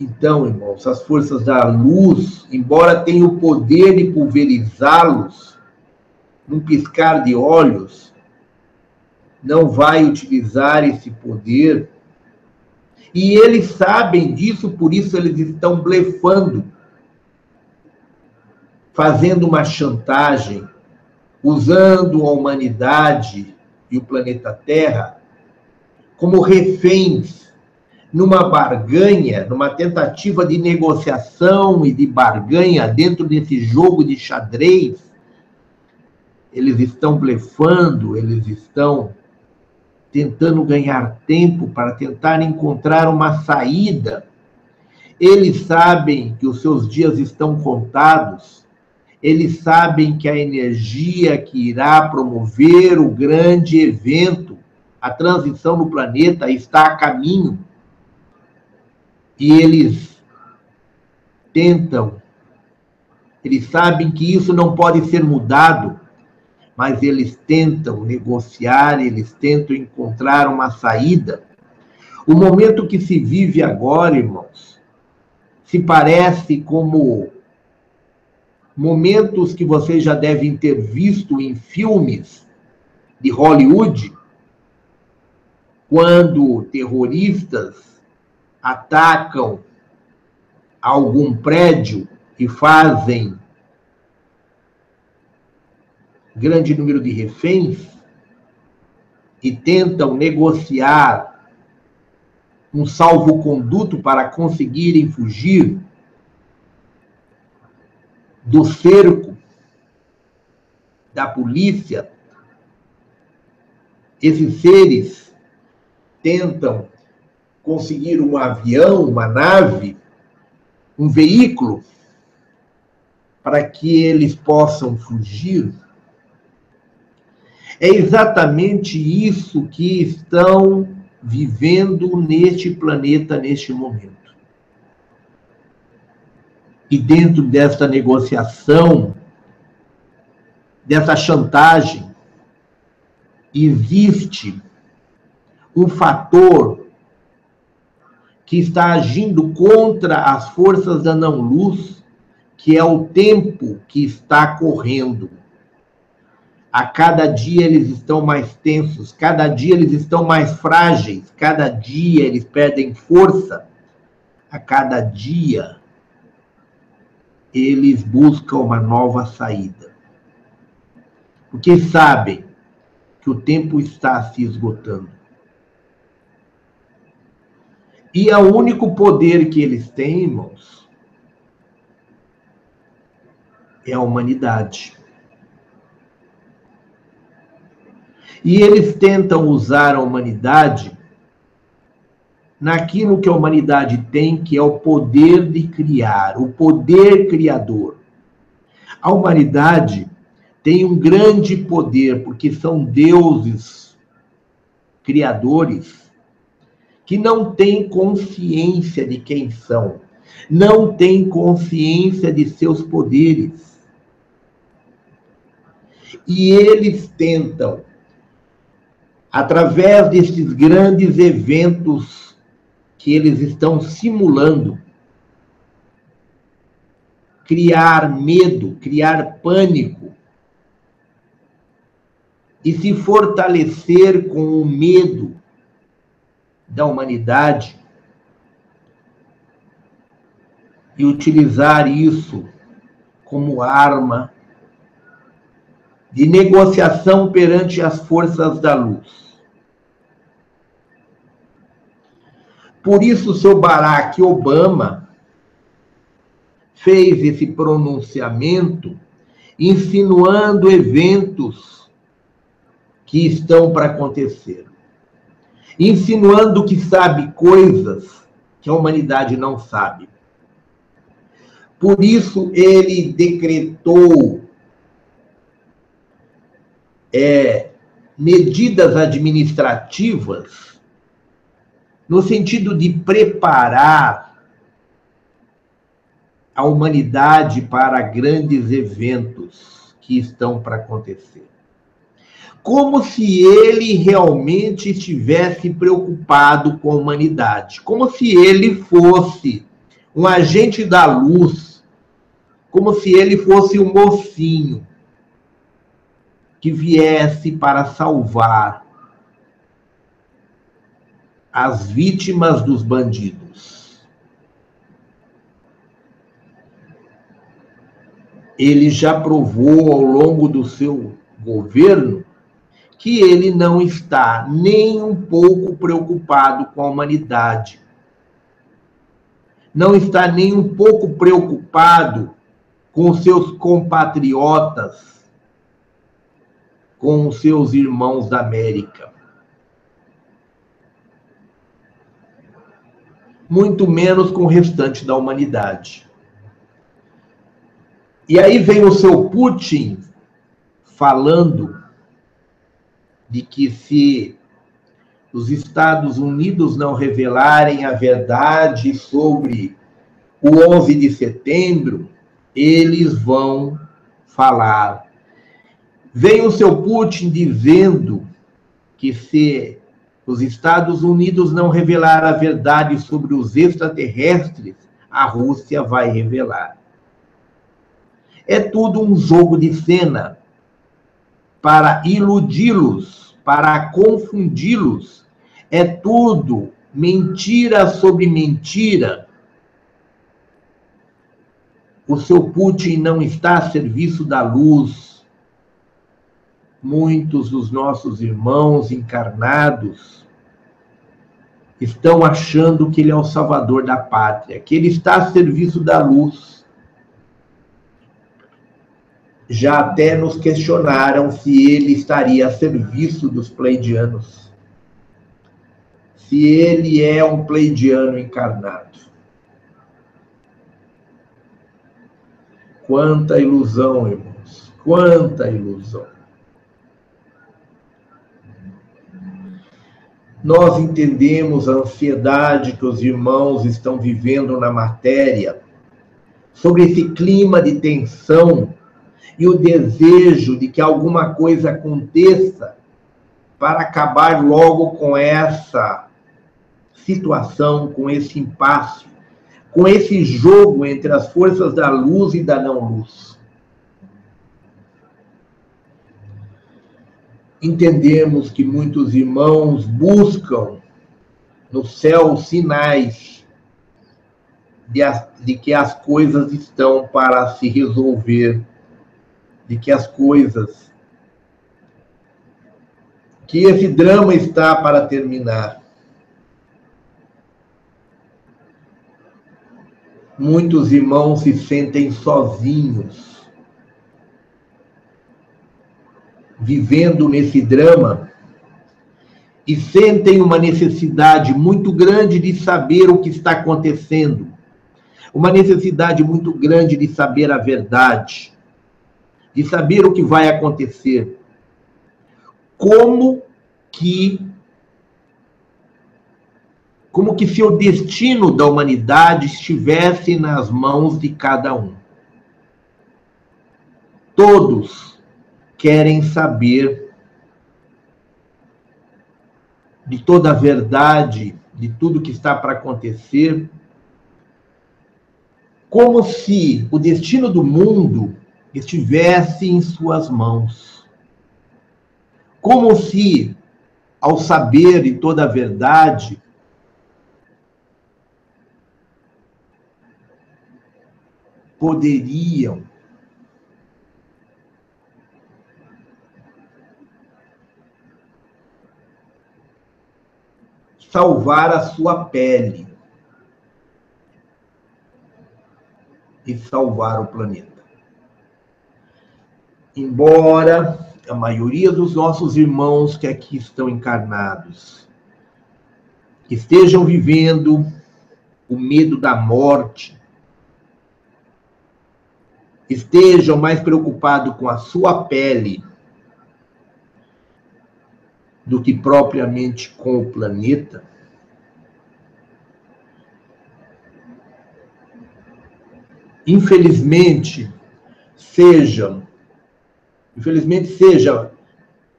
Então, irmãos, as forças da luz, embora tenham o poder de pulverizá-los, num piscar de olhos, não vai utilizar esse poder. E eles sabem disso, por isso eles estão blefando, fazendo uma chantagem, usando a humanidade e o planeta Terra como reféns numa barganha, numa tentativa de negociação e de barganha dentro desse jogo de xadrez eles estão blefando, eles estão tentando ganhar tempo para tentar encontrar uma saída. Eles sabem que os seus dias estão contados, eles sabem que a energia que irá promover o grande evento, a transição no planeta, está a caminho. E eles tentam, eles sabem que isso não pode ser mudado, mas eles tentam negociar, eles tentam encontrar uma saída. O momento que se vive agora, irmãos, se parece como momentos que vocês já devem ter visto em filmes de Hollywood, quando terroristas atacam algum prédio e fazem grande número de reféns e tentam negociar um salvo-conduto para conseguirem fugir do cerco da polícia, esses seres tentam conseguir um avião, uma nave, um veículo, para que eles possam fugir é exatamente isso que estão vivendo neste planeta neste momento. E dentro desta negociação, dessa chantagem, existe um fator que está agindo contra as forças da não-luz, que é o tempo que está correndo. A cada dia eles estão mais tensos, cada dia eles estão mais frágeis, cada dia eles perdem força. A cada dia eles buscam uma nova saída. Porque sabem que o tempo está se esgotando. E o único poder que eles têm, irmãos, é a humanidade. E eles tentam usar a humanidade naquilo que a humanidade tem, que é o poder de criar, o poder criador. A humanidade tem um grande poder, porque são deuses criadores que não têm consciência de quem são, não têm consciência de seus poderes. E eles tentam através desses grandes eventos que eles estão simulando, criar medo, criar pânico. E se fortalecer com o medo da humanidade. E utilizar isso como arma de negociação perante as forças da luz. Por isso, o seu Barack Obama fez esse pronunciamento insinuando eventos que estão para acontecer, insinuando que sabe coisas que a humanidade não sabe. Por isso, ele decretou é, medidas administrativas no sentido de preparar a humanidade para grandes eventos que estão para acontecer. Como se ele realmente estivesse preocupado com a humanidade, como se ele fosse um agente da luz, como se ele fosse um mocinho que viesse para salvar as vítimas dos bandidos. Ele já provou ao longo do seu governo que ele não está nem um pouco preocupado com a humanidade. Não está nem um pouco preocupado com seus compatriotas com os seus irmãos da América. Muito menos com o restante da humanidade. E aí vem o seu Putin falando de que se os Estados Unidos não revelarem a verdade sobre o 11 de setembro, eles vão falar Vem o seu Putin dizendo que se os Estados Unidos não revelar a verdade sobre os extraterrestres, a Rússia vai revelar. É tudo um jogo de cena para iludi-los, para confundi-los. É tudo mentira sobre mentira. O seu Putin não está a serviço da luz, muitos dos nossos irmãos encarnados estão achando que ele é o salvador da pátria, que ele está a serviço da luz. Já até nos questionaram se ele estaria a serviço dos pleidianos. Se ele é um pleidiano encarnado. Quanta ilusão, irmãos. Quanta ilusão. Nós entendemos a ansiedade que os irmãos estão vivendo na matéria, sobre esse clima de tensão e o desejo de que alguma coisa aconteça para acabar logo com essa situação, com esse impasse, com esse jogo entre as forças da luz e da não-luz. Entendemos que muitos irmãos buscam no céu sinais de, de, que as coisas estão para se resolver, de que as coisas. que esse drama está para terminar. Muitos irmãos se sentem sozinhos vivendo nesse drama e sentem uma necessidade muito grande de saber o que está acontecendo, uma necessidade muito grande de saber a verdade, de saber o que vai acontecer. Como que como que se o destino da humanidade estivesse nas mãos de cada um. Todos querem saber de toda a verdade, de tudo que está para acontecer, como se o destino do mundo estivesse em suas mãos. Como se, ao saber de toda a verdade, poderiam salvar a sua pele e salvar o planeta. Embora a maioria dos nossos irmãos que aqui estão encarnados estejam vivendo o medo da morte, estejam mais preocupados com a sua pele do que propriamente com o planeta, infelizmente, seja, infelizmente seja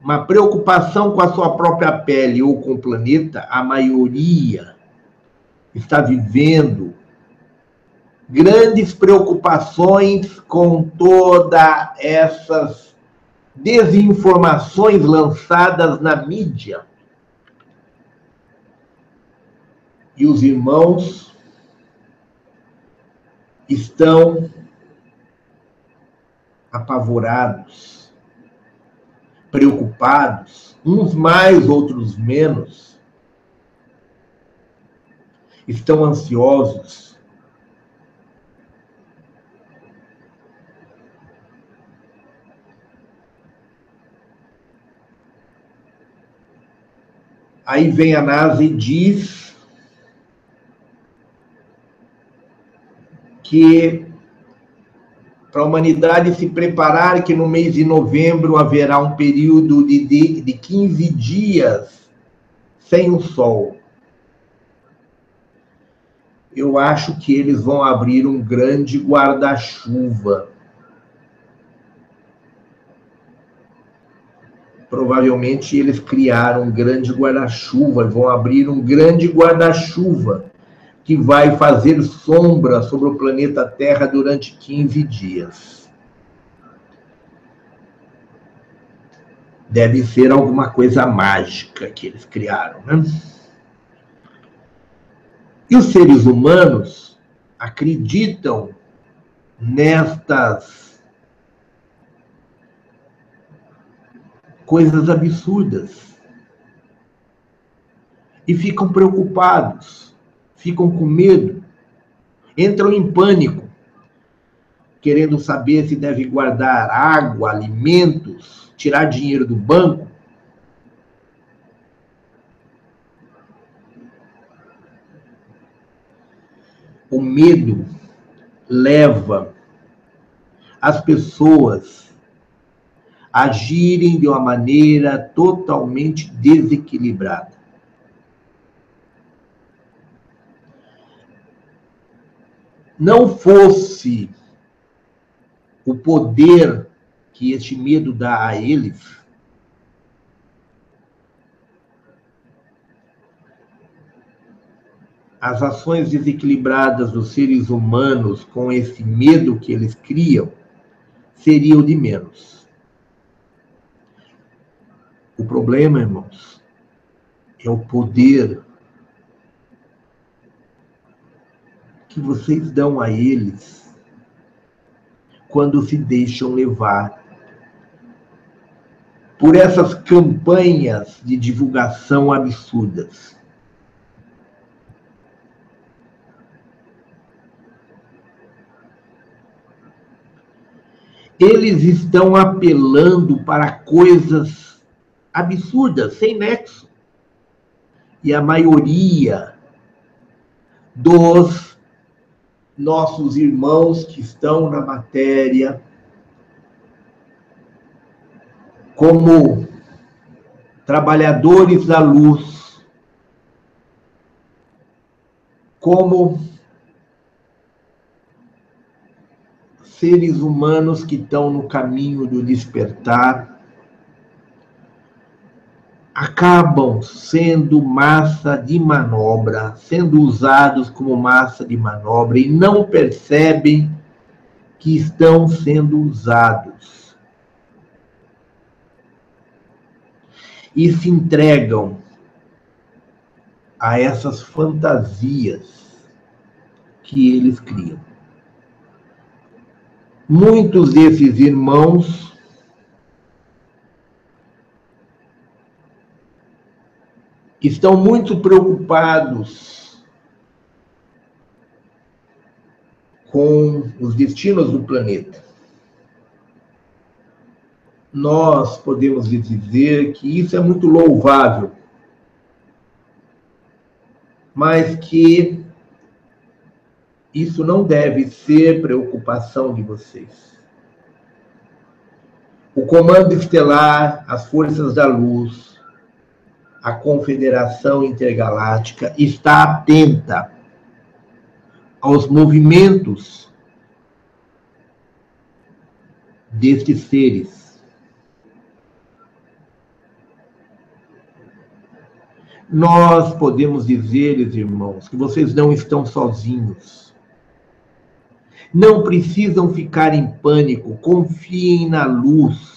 uma preocupação com a sua própria pele ou com o planeta, a maioria está vivendo grandes preocupações com todas essas desinformações lançadas na mídia. E os irmãos estão apavorados, preocupados, uns mais, outros menos, estão ansiosos. Aí vem a NASA e diz que para a humanidade se preparar que no mês de novembro haverá um período de, de, de 15 dias sem o sol. Eu acho que eles vão abrir um grande guarda-chuva. Provavelmente eles criaram um grande guarda-chuva, vão abrir um grande guarda-chuva que vai fazer sombra sobre o planeta Terra durante 15 dias. Deve ser alguma coisa mágica que eles criaram, né? E os seres humanos acreditam nestas coisas absurdas e ficam preocupados ficam com medo, entram em pânico, querendo saber se deve guardar água, alimentos, tirar dinheiro do banco. O medo leva as pessoas agirem de uma maneira totalmente desequilibrada. não fosse o poder que este medo dá a eles, as ações desequilibradas dos seres humanos com esse medo que eles criam seriam de menos. O problema, irmãos, é o poder que vocês dão a eles quando se deixam levar por essas campanhas de divulgação absurdas. Eles estão apelando para coisas absurdas, sem nexo. E a maioria dos nossos irmãos que estão na matéria, como trabalhadores da luz, como seres humanos que estão no caminho do despertar, acabam sendo massa de manobra, sendo usados como massa de manobra e não percebem que estão sendo usados. E se entregam a essas fantasias que eles criam. Muitos desses irmãos estão muito preocupados com os destinos do planeta. Nós podemos lhe dizer que isso é muito louvável, mas que isso não deve ser preocupação de vocês. O Comando Estelar, as Forças da Luz, a Confederação Intergaláctica está atenta aos movimentos destes seres. Nós podemos dizer, irmãos, que vocês não estão sozinhos. Não precisam ficar em pânico, confiem na luz.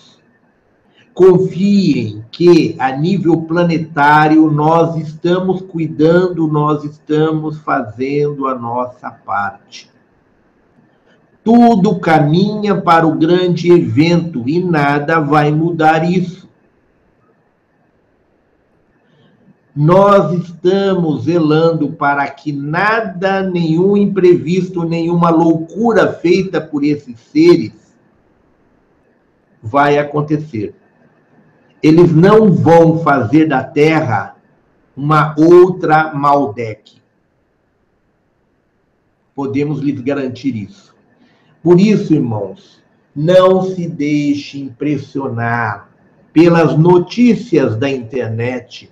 Confiem que, a nível planetário, nós estamos cuidando, nós estamos fazendo a nossa parte. Tudo caminha para o grande evento e nada vai mudar isso. nós estamos zelando para que nada, nenhum imprevisto, nenhuma loucura feita por esses seres vai acontecer. Eles não vão fazer da Terra uma outra Maldek. Podemos lhes garantir isso. Por isso, irmãos, não se deixe impressionar pelas notícias da internet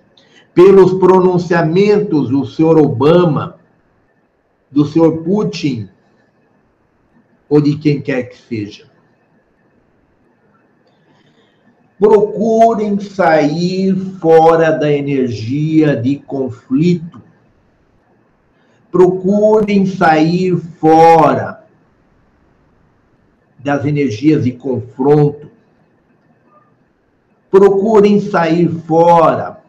pelos pronunciamentos do senhor Obama, do senhor Putin, ou de quem quer que seja. Procurem sair fora da energia de conflito. Procurem sair fora das energias de confronto. Procurem sair fora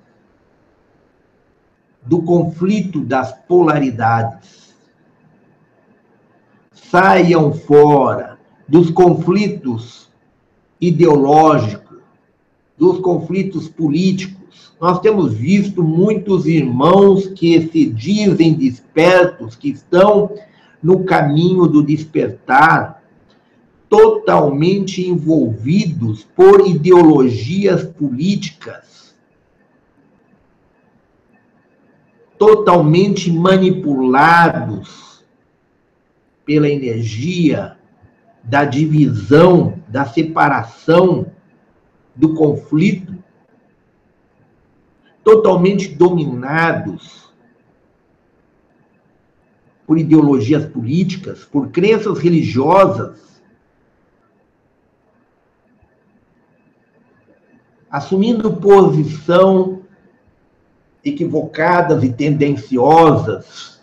do conflito das polaridades. Saiam fora dos conflitos ideológicos, dos conflitos políticos. Nós temos visto muitos irmãos que se dizem despertos, que estão no caminho do despertar, totalmente envolvidos por ideologias políticas totalmente manipulados pela energia da divisão, da separação, do conflito, totalmente dominados por ideologias políticas, por crenças religiosas, assumindo posição equivocadas e tendenciosas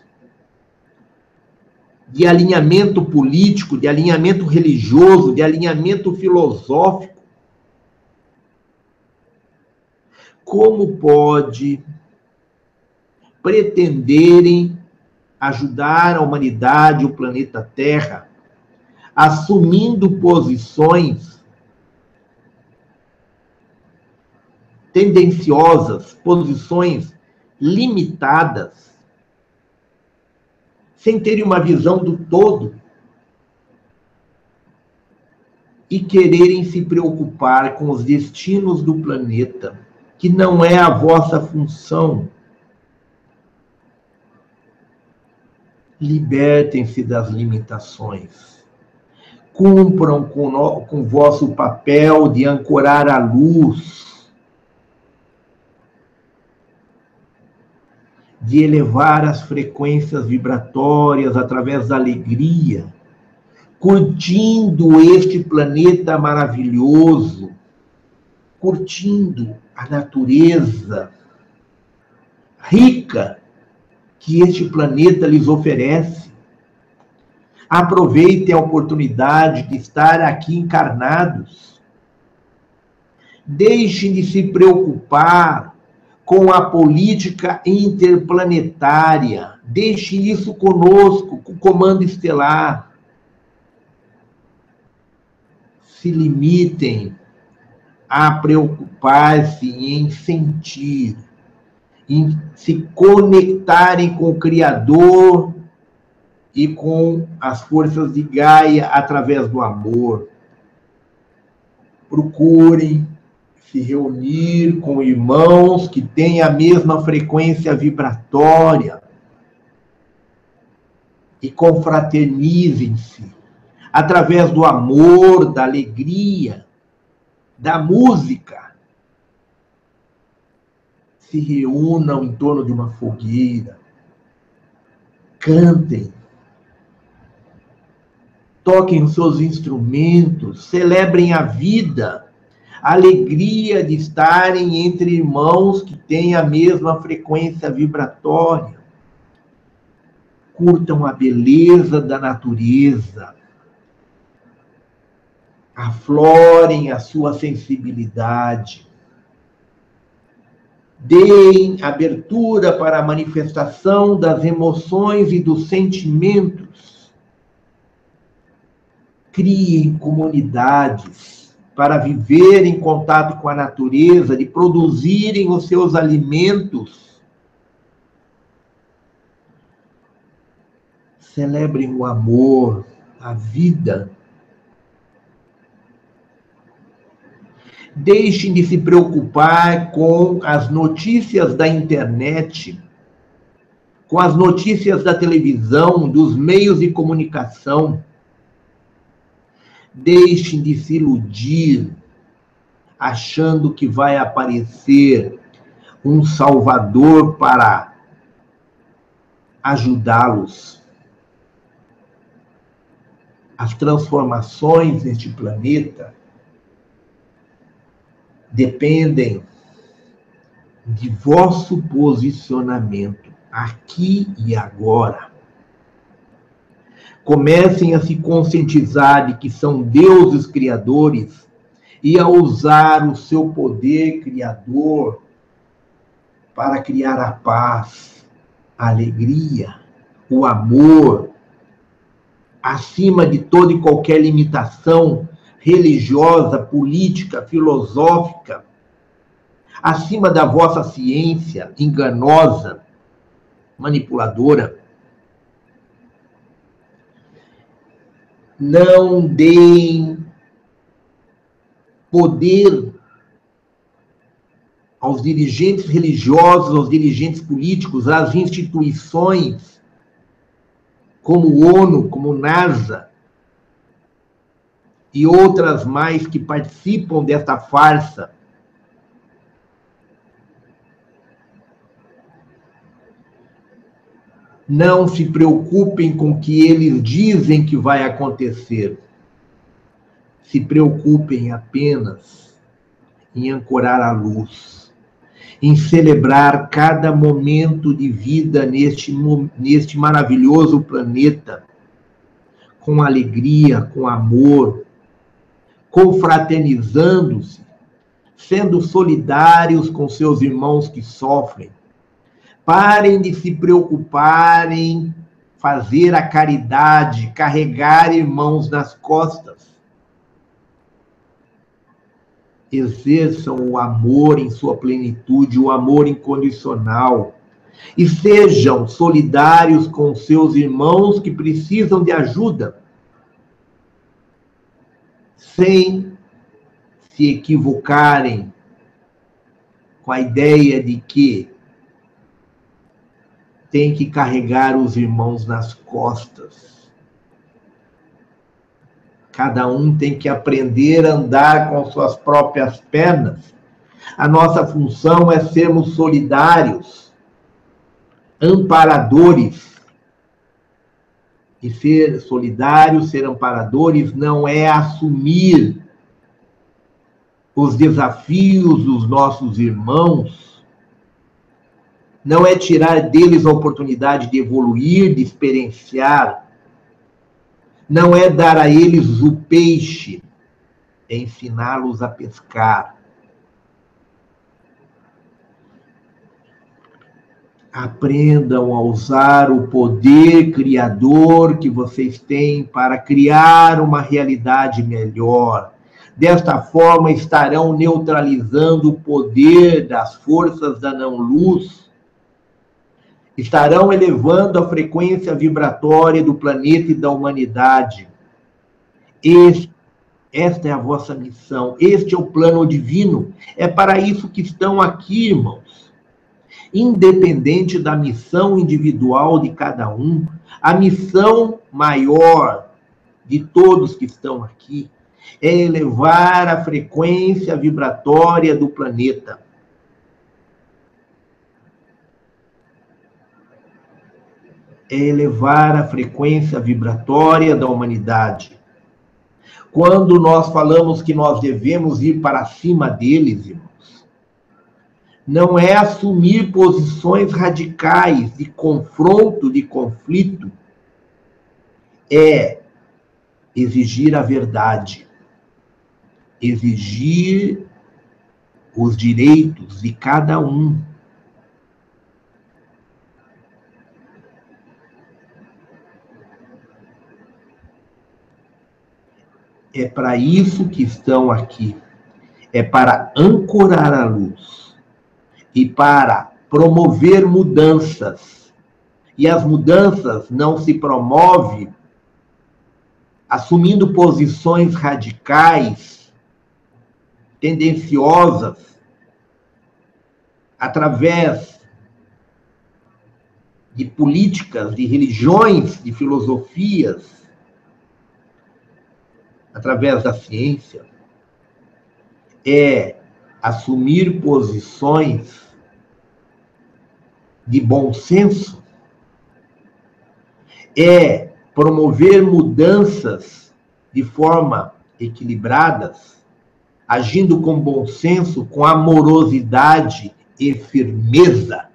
de alinhamento político, de alinhamento religioso, de alinhamento filosófico. Como pode pretenderem ajudar a humanidade, o planeta Terra, assumindo posições tendenciosas, posições limitadas, sem terem uma visão do todo e quererem se preocupar com os destinos do planeta, que não é a vossa função. Libertem-se das limitações. Cumpram com o com vosso papel de ancorar a luz de elevar as frequências vibratórias através da alegria, curtindo este planeta maravilhoso, curtindo a natureza rica que este planeta lhes oferece. Aproveitem a oportunidade de estar aqui encarnados. Deixem de se preocupar com a política interplanetária. Deixe isso conosco, com o comando estelar. Se limitem a preocupar-se em sentir, em se conectarem com o Criador e com as forças de Gaia através do amor. Procurem se reunir com irmãos que têm a mesma frequência vibratória e confraternizem-se através do amor, da alegria, da música. Se reúnam em torno de uma fogueira, cantem, toquem os seus instrumentos, celebrem a vida, a alegria de estarem entre irmãos que têm a mesma frequência vibratória. Curtam a beleza da natureza, aflorem a sua sensibilidade, deem abertura para a manifestação das emoções e dos sentimentos criem comunidades para viver em contato com a natureza, de produzirem os seus alimentos. Celebrem o amor, a vida. Deixem de se preocupar com as notícias da internet, com as notícias da televisão, dos meios de comunicação. Deixem de se iludir, achando que vai aparecer um Salvador para ajudá-los. As transformações neste planeta dependem de vosso posicionamento aqui e agora. Comecem a se conscientizar de que são deuses criadores e a usar o seu poder criador para criar a paz, a alegria, o amor, acima de toda e qualquer limitação religiosa, política, filosófica, acima da vossa ciência enganosa, manipuladora. não deem poder aos dirigentes religiosos, aos dirigentes políticos, às instituições, como ONU, como NASA, e outras mais que participam desta farsa Não se preocupem com o que eles dizem que vai acontecer. Se preocupem apenas em ancorar a luz, em celebrar cada momento de vida neste, neste maravilhoso planeta, com alegria, com amor, confraternizando-se, sendo solidários com seus irmãos que sofrem, Parem de se preocupar em fazer a caridade, carregar irmãos nas costas. Exerçam o amor em sua plenitude, o amor incondicional. E sejam solidários com seus irmãos que precisam de ajuda, sem se equivocarem com a ideia de que tem que carregar os irmãos nas costas. Cada um tem que aprender a andar com suas próprias pernas. A nossa função é sermos solidários, amparadores. E ser solidários, ser amparadores, não é assumir os desafios dos nossos irmãos não é tirar deles a oportunidade de evoluir, de experienciar, não é dar a eles o peixe, é ensiná-los a pescar. Aprendam a usar o poder criador que vocês têm para criar uma realidade melhor. Desta forma, estarão neutralizando o poder das forças da não-luz estarão elevando a frequência vibratória do planeta e da humanidade. Este, esta é a vossa missão, este é o plano divino. É para isso que estão aqui, irmãos. Independente da missão individual de cada um, a missão maior de todos que estão aqui é elevar a frequência vibratória do planeta. É elevar a frequência vibratória da humanidade. Quando nós falamos que nós devemos ir para cima deles, irmãos, não é assumir posições radicais de confronto, de conflito, é exigir a verdade exigir os direitos de cada um. É para isso que estão aqui. É para ancorar a luz e para promover mudanças. E as mudanças não se promovem assumindo posições radicais tendenciosas através de políticas, de religiões, de filosofias, através da ciência, é assumir posições de bom senso, é promover mudanças de forma equilibradas, agindo com bom senso, com amorosidade e firmeza.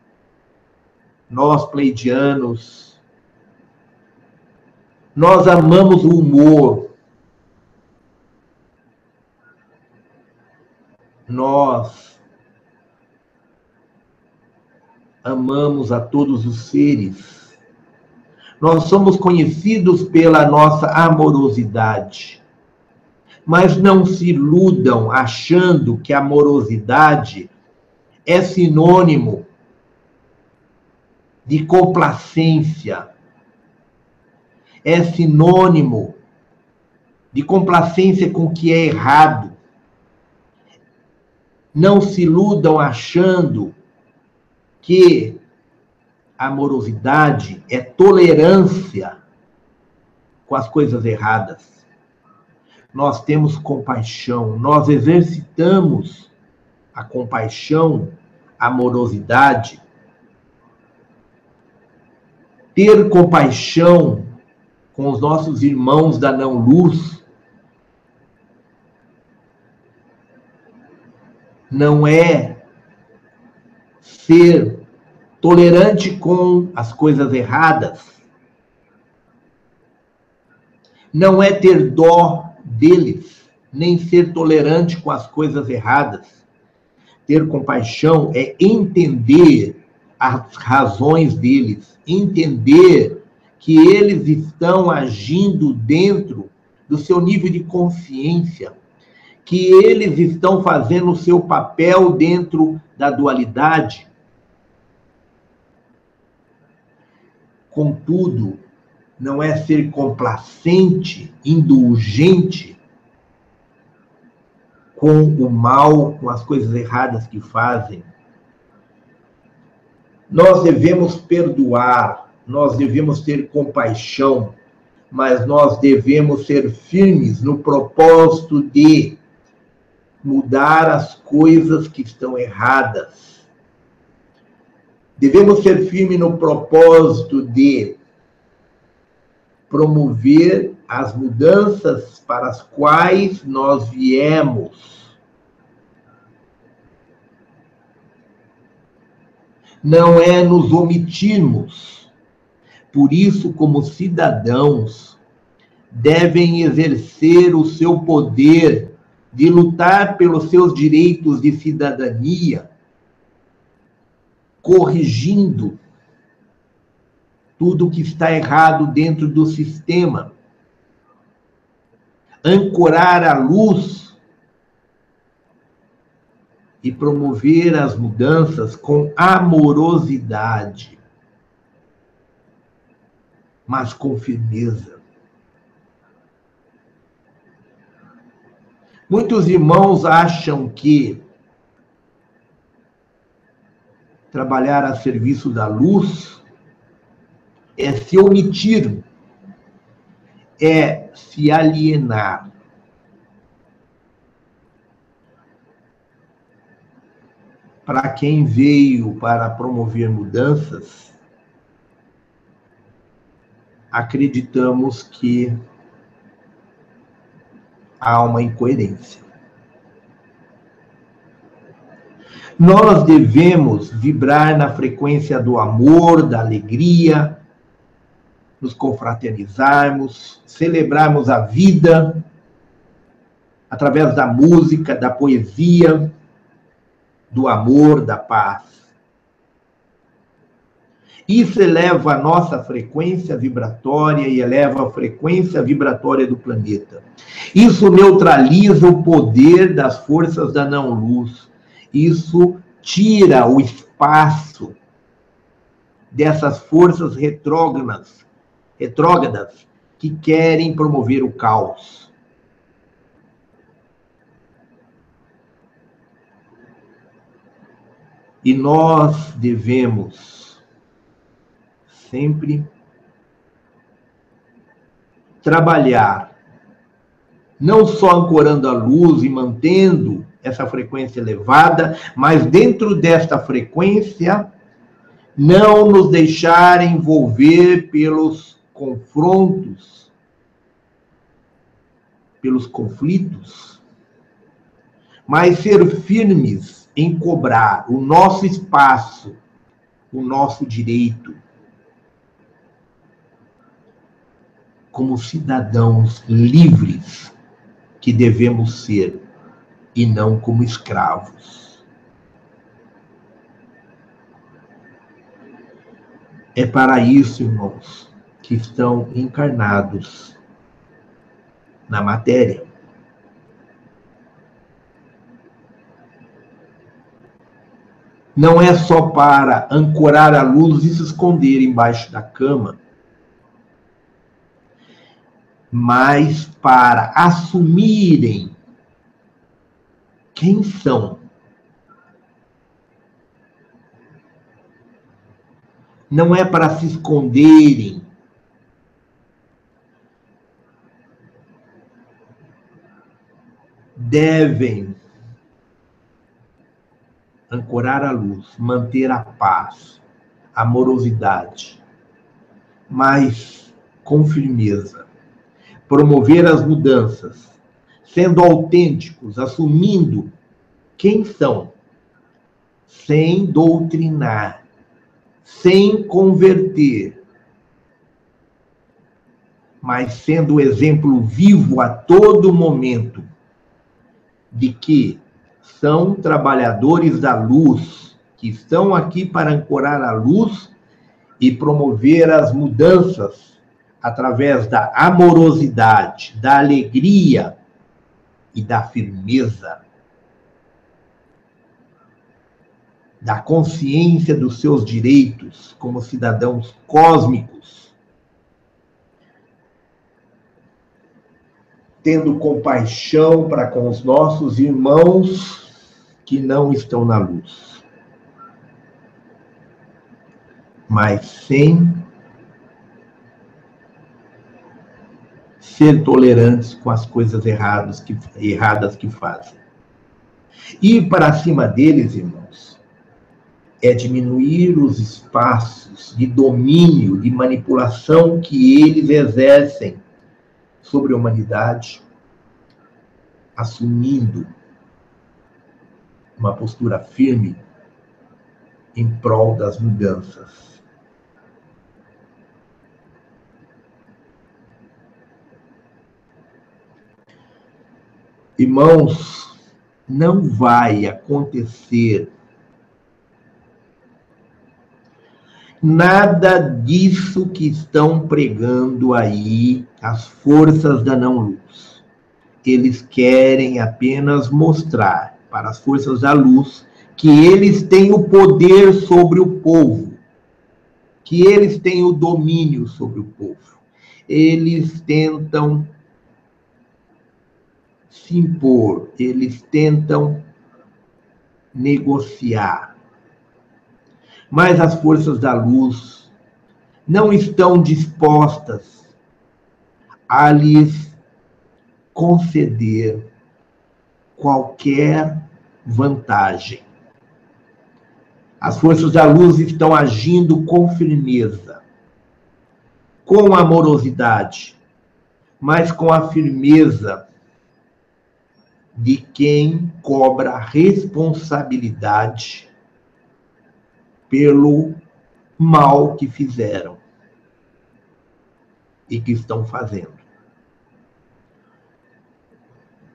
Nós, pleidianos, nós amamos o humor. Nós amamos a todos os seres. Nós somos conhecidos pela nossa amorosidade. Mas não se iludam achando que amorosidade é sinônimo de complacência, é sinônimo de complacência com o que é errado. Não se iludam achando que amorosidade é tolerância com as coisas erradas nós temos compaixão, nós exercitamos a compaixão, a amorosidade. Ter compaixão com os nossos irmãos da não-luz não é ser tolerante com as coisas erradas, não é ter dó deles, nem ser tolerante com as coisas erradas. Ter compaixão é entender as razões deles, entender que eles estão agindo dentro do seu nível de consciência, que eles estão fazendo o seu papel dentro da dualidade. Contudo, não é ser complacente, indulgente com o mal, com as coisas erradas que fazem. Nós devemos perdoar, nós devemos ter compaixão, mas nós devemos ser firmes no propósito de mudar as coisas que estão erradas. Devemos ser firmes no propósito de promover as mudanças para as quais nós viemos. Não é nos omitirmos. Por isso, como cidadãos, devem exercer o seu poder de lutar pelos seus direitos de cidadania, corrigindo tudo que está errado dentro do sistema. Ancorar a luz e promover as mudanças com amorosidade. mas com firmeza. Muitos irmãos acham que trabalhar a serviço da luz é se omitir, é se alienar. Para quem veio para promover mudanças, acreditamos que há uma incoerência. Nós devemos vibrar na frequência do amor, da alegria, nos confraternizarmos, celebrarmos a vida através da música, da poesia, do amor, da paz. Isso eleva a nossa frequência vibratória e eleva a frequência vibratória do planeta. Isso neutraliza o poder das forças da não-luz isso tira o espaço dessas forças retrógradas, retrógradas que querem promover o caos. E nós devemos sempre trabalhar, não só ancorando a luz e mantendo essa frequência elevada, mas dentro desta frequência, não nos deixar envolver pelos confrontos, pelos conflitos, mas ser firmes em cobrar o nosso espaço, o nosso direito, como cidadãos livres que devemos ser e não como escravos. É para isso, irmãos, que estão encarnados na matéria. Não é só para ancorar a luz e se esconder embaixo da cama, mas para assumirem quem são. Não é para se esconderem. Devem ancorar a luz, manter a paz, a amorosidade, mas com firmeza, promover as mudanças, sendo autênticos, assumindo quem são, sem doutrinar, sem converter, mas sendo exemplo vivo a todo momento de que são trabalhadores da luz, que estão aqui para ancorar a luz e promover as mudanças através da amorosidade, da alegria, e da firmeza, da consciência dos seus direitos como cidadãos cósmicos, tendo compaixão para com os nossos irmãos que não estão na luz, mas sem ser tolerantes com as coisas erradas que, erradas que fazem. Ir para cima deles, irmãos, é diminuir os espaços de domínio, de manipulação que eles exercem sobre a humanidade, assumindo uma postura firme em prol das mudanças. Irmãos, não vai acontecer nada disso que estão pregando aí as forças da não-luz. Eles querem apenas mostrar para as forças da luz que eles têm o poder sobre o povo, que eles têm o domínio sobre o povo. Eles tentam se impor, eles tentam negociar. Mas as forças da luz não estão dispostas a lhes conceder qualquer vantagem. As forças da luz estão agindo com firmeza, com amorosidade, mas com a firmeza de quem cobra responsabilidade pelo mal que fizeram e que estão fazendo.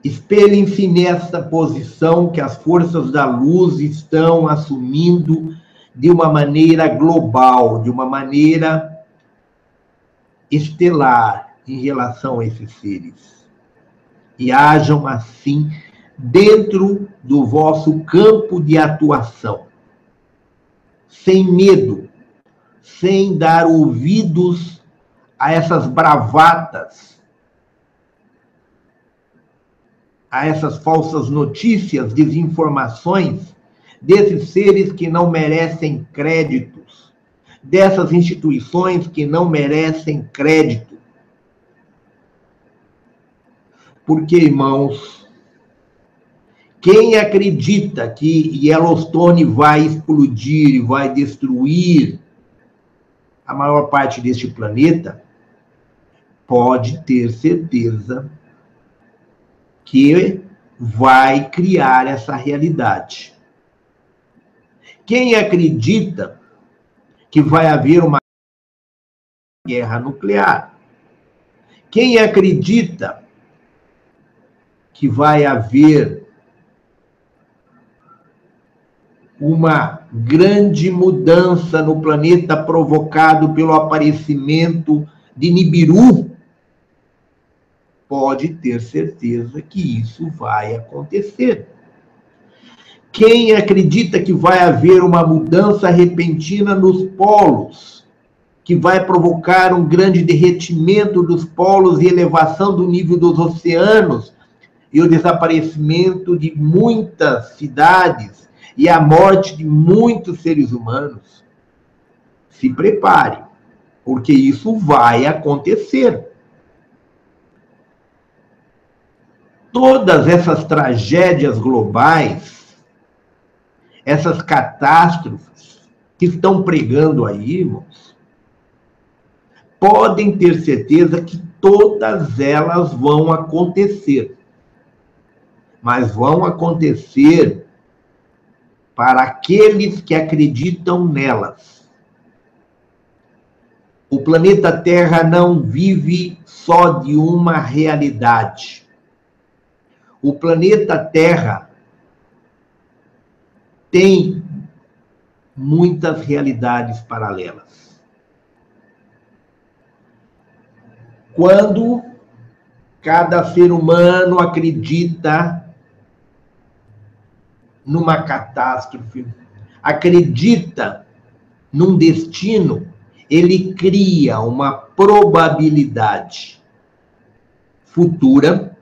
Espelhem-se nessa posição que as forças da luz estão assumindo de uma maneira global, de uma maneira estelar em relação a esses seres. E hajam assim dentro do vosso campo de atuação, sem medo, sem dar ouvidos a essas bravatas a essas falsas notícias, desinformações desses seres que não merecem créditos, dessas instituições que não merecem crédito. Porque, irmãos, quem acredita que Yellowstone vai explodir, vai destruir a maior parte deste planeta, pode ter certeza que vai criar essa realidade. Quem acredita que vai haver uma guerra nuclear? Quem acredita que vai haver uma grande mudança no planeta provocado pelo aparecimento de Nibiru, pode ter certeza que isso vai acontecer. Quem acredita que vai haver uma mudança repentina nos polos, que vai provocar um grande derretimento dos polos e elevação do nível dos oceanos, e o desaparecimento de muitas cidades e a morte de muitos seres humanos, se prepare, porque isso vai acontecer. todas essas tragédias globais, essas catástrofes que estão pregando aí, irmãos, podem ter certeza que todas elas vão acontecer. Mas vão acontecer para aqueles que acreditam nelas. O planeta Terra não vive só de uma realidade o planeta Terra tem muitas realidades paralelas. Quando cada ser humano acredita numa catástrofe, acredita num destino, ele cria uma probabilidade futura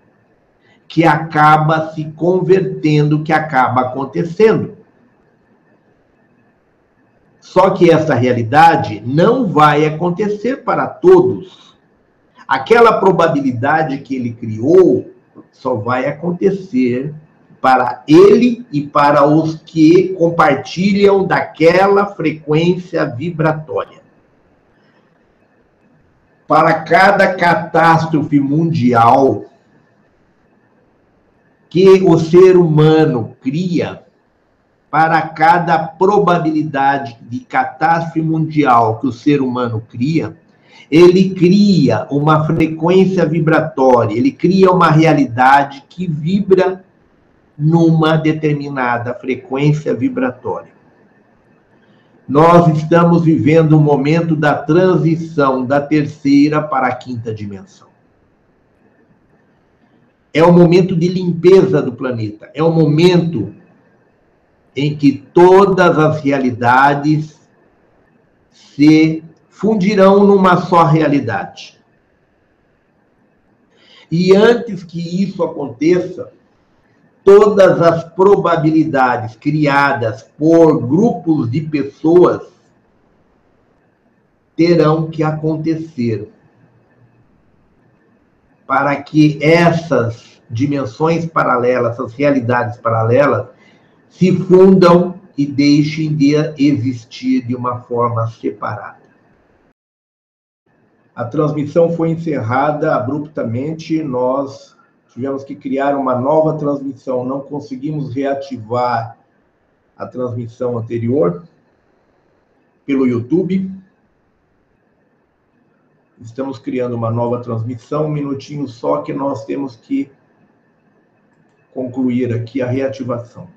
que acaba se convertendo, que acaba acontecendo. Só que essa realidade não vai acontecer para todos. Aquela probabilidade que ele criou só vai acontecer para ele e para os que compartilham daquela frequência vibratória. Para cada catástrofe mundial, que o ser humano cria para cada probabilidade de catástrofe mundial que o ser humano cria, ele cria uma frequência vibratória, ele cria uma realidade que vibra numa determinada frequência vibratória. Nós estamos vivendo um momento da transição da terceira para a quinta dimensão é o momento de limpeza do planeta, é o momento em que todas as realidades se fundirão numa só realidade. E antes que isso aconteça, todas as probabilidades criadas por grupos de pessoas terão que acontecer para que essas dimensões paralelas, essas realidades paralelas, se fundam e deixem de existir de uma forma separada. A transmissão foi encerrada abruptamente, nós tivemos que criar uma nova transmissão, não conseguimos reativar a transmissão anterior pelo YouTube. Estamos criando uma nova transmissão, um minutinho só que nós temos que concluir aqui a reativação.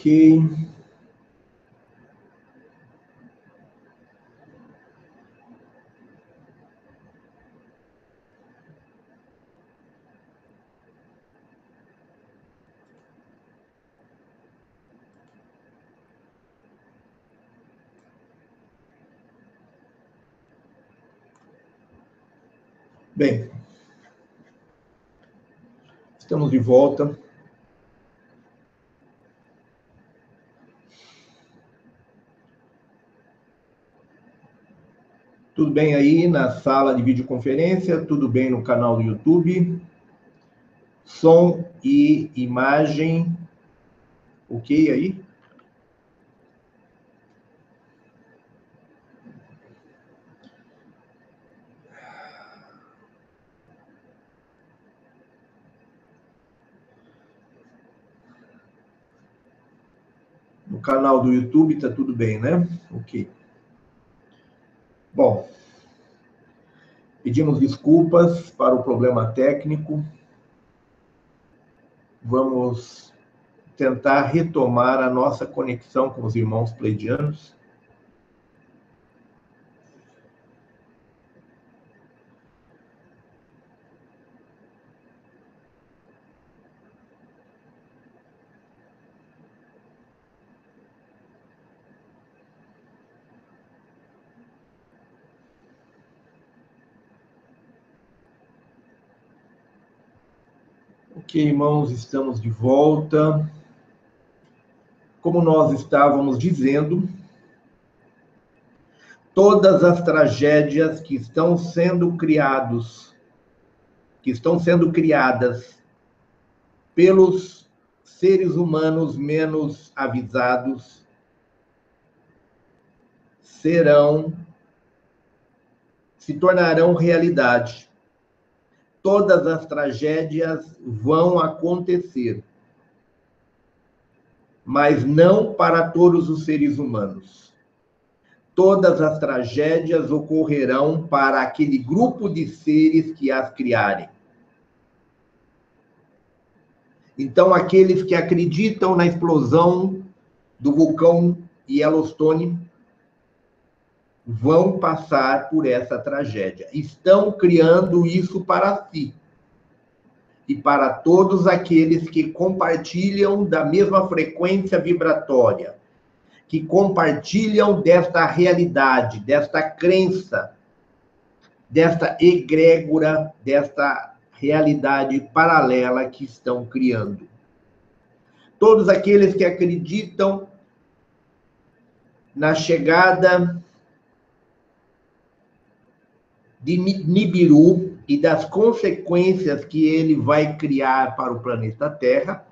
Ok. Bem, estamos de volta. Tudo bem aí na sala de videoconferência? Tudo bem no canal do YouTube? Som e imagem. Ok aí? No canal do YouTube tá tudo bem, né? Ok. Bom, pedimos desculpas para o problema técnico. Vamos tentar retomar a nossa conexão com os irmãos pleidianos. Ok, irmãos, estamos de volta. Como nós estávamos dizendo, todas as tragédias que estão sendo criados, que estão sendo criadas pelos seres humanos menos avisados, serão se tornarão realidade todas as tragédias vão acontecer, mas não para todos os seres humanos. Todas as tragédias ocorrerão para aquele grupo de seres que as criarem. Então, aqueles que acreditam na explosão do vulcão Yellowstone vão passar por essa tragédia. Estão criando isso para si e para todos aqueles que compartilham da mesma frequência vibratória, que compartilham desta realidade, desta crença, desta egrégora, desta realidade paralela que estão criando. Todos aqueles que acreditam na chegada de Nibiru e das consequências que ele vai criar para o planeta Terra,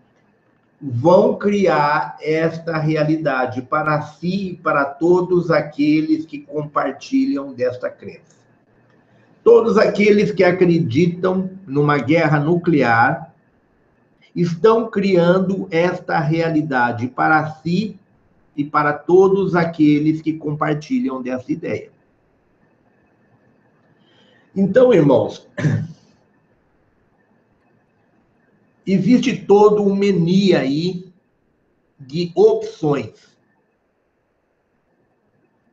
vão criar esta realidade para si e para todos aqueles que compartilham desta crença. Todos aqueles que acreditam numa guerra nuclear estão criando esta realidade para si e para todos aqueles que compartilham dessa ideia. Então, irmãos, existe todo um menu aí de opções.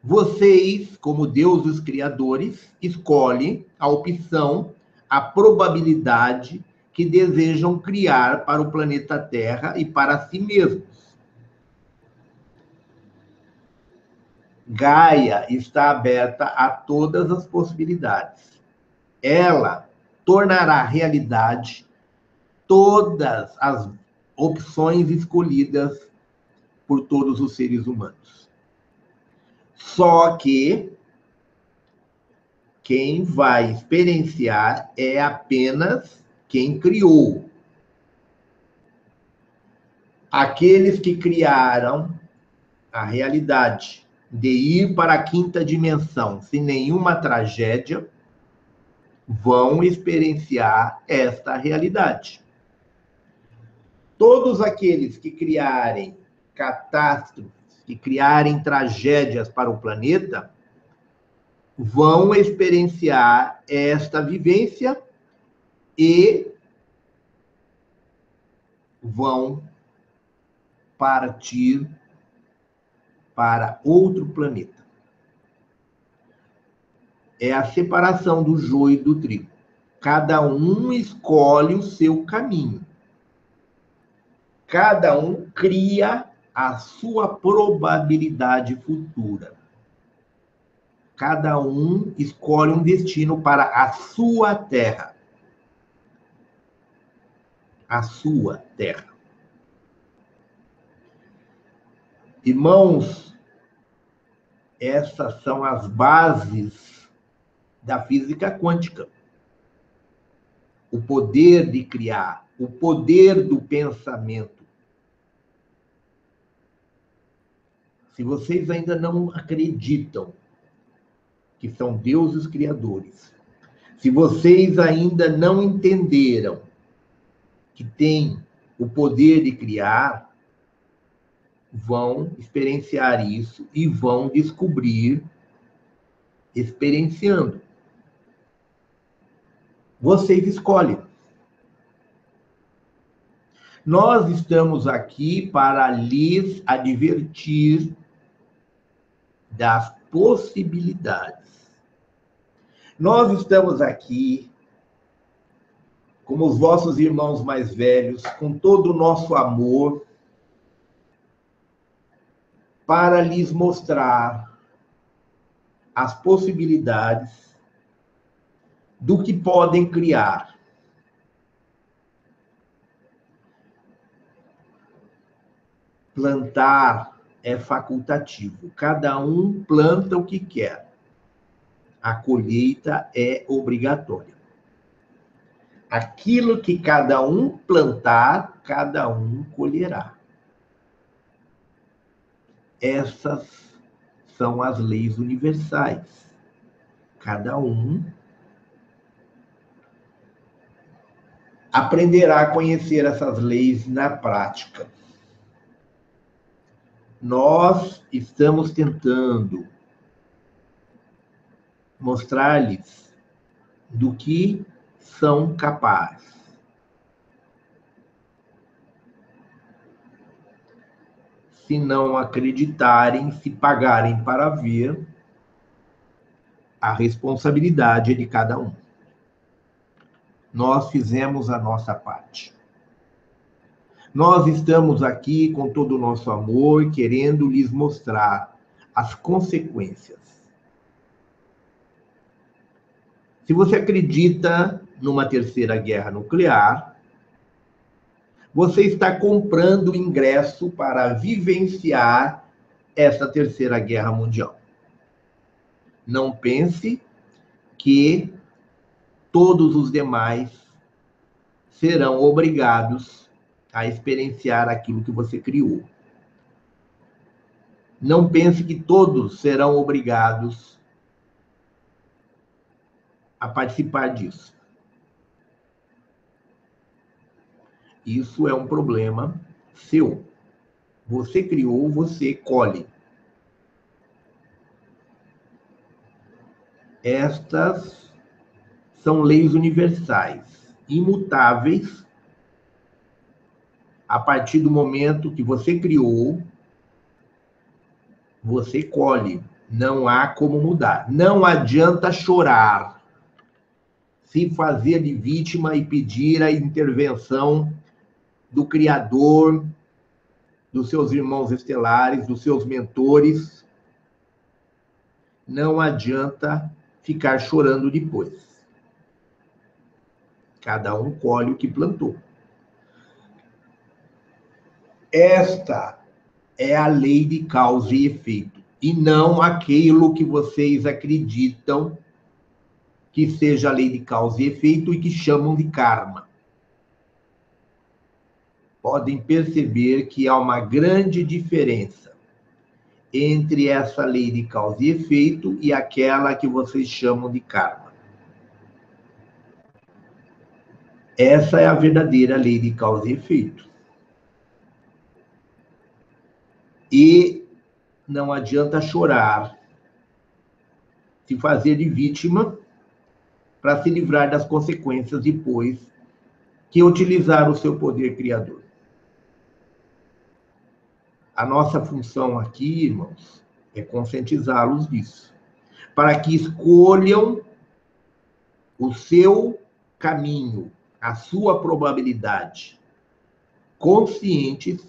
Vocês, como deuses criadores, escolhem a opção, a probabilidade que desejam criar para o planeta Terra e para si mesmos. Gaia está aberta a todas as possibilidades. Ela tornará realidade todas as opções escolhidas por todos os seres humanos. Só que quem vai experienciar é apenas quem criou. Aqueles que criaram a realidade de ir para a quinta dimensão sem nenhuma tragédia vão experienciar esta realidade. Todos aqueles que criarem catástrofes, que criarem tragédias para o planeta, vão experienciar esta vivência e vão partir para outro planeta. É a separação do joio e do trigo. Cada um escolhe o seu caminho. Cada um cria a sua probabilidade futura. Cada um escolhe um destino para a sua terra a sua terra. Irmãos, essas são as bases da física quântica. O poder de criar, o poder do pensamento. Se vocês ainda não acreditam que são deuses criadores, se vocês ainda não entenderam que têm o poder de criar vão experienciar isso e vão descobrir experienciando. Vocês escolhem. Nós estamos aqui para lhes advertir das possibilidades. Nós estamos aqui como os vossos irmãos mais velhos, com todo o nosso amor, para lhes mostrar as possibilidades do que podem criar. Plantar é facultativo, cada um planta o que quer. A colheita é obrigatória. Aquilo que cada um plantar, cada um colherá. Essas são as leis universais. Cada um aprenderá a conhecer essas leis na prática. Nós estamos tentando mostrar-lhes do que são capazes. Se não acreditarem, se pagarem para ver, a responsabilidade é de cada um. Nós fizemos a nossa parte. Nós estamos aqui com todo o nosso amor, querendo lhes mostrar as consequências. Se você acredita numa terceira guerra nuclear, você está comprando ingresso para vivenciar essa terceira guerra mundial. Não pense que todos os demais serão obrigados a experienciar aquilo que você criou. Não pense que todos serão obrigados a participar disso. Isso é um problema seu. Você criou, você colhe. Estas são leis universais, imutáveis, a partir do momento que você criou, você colhe. Não há como mudar. Não adianta chorar, se fazer de vítima e pedir a intervenção do Criador, dos seus irmãos estelares, dos seus mentores. Não adianta ficar chorando depois. Cada um colhe o que plantou. Esta é a lei de causa e efeito, e não aquilo que vocês acreditam que seja a lei de causa e efeito e que chamam de karma. Podem perceber que há uma grande diferença entre essa lei de causa e efeito e aquela que vocês chamam de karma. Essa é a verdadeira lei de causa e efeito. E não adianta chorar, se fazer de vítima para se livrar das consequências depois que utilizar o seu poder criador. A nossa função aqui, irmãos, é conscientizá-los disso, para que escolham o seu caminho, a sua probabilidade conscientes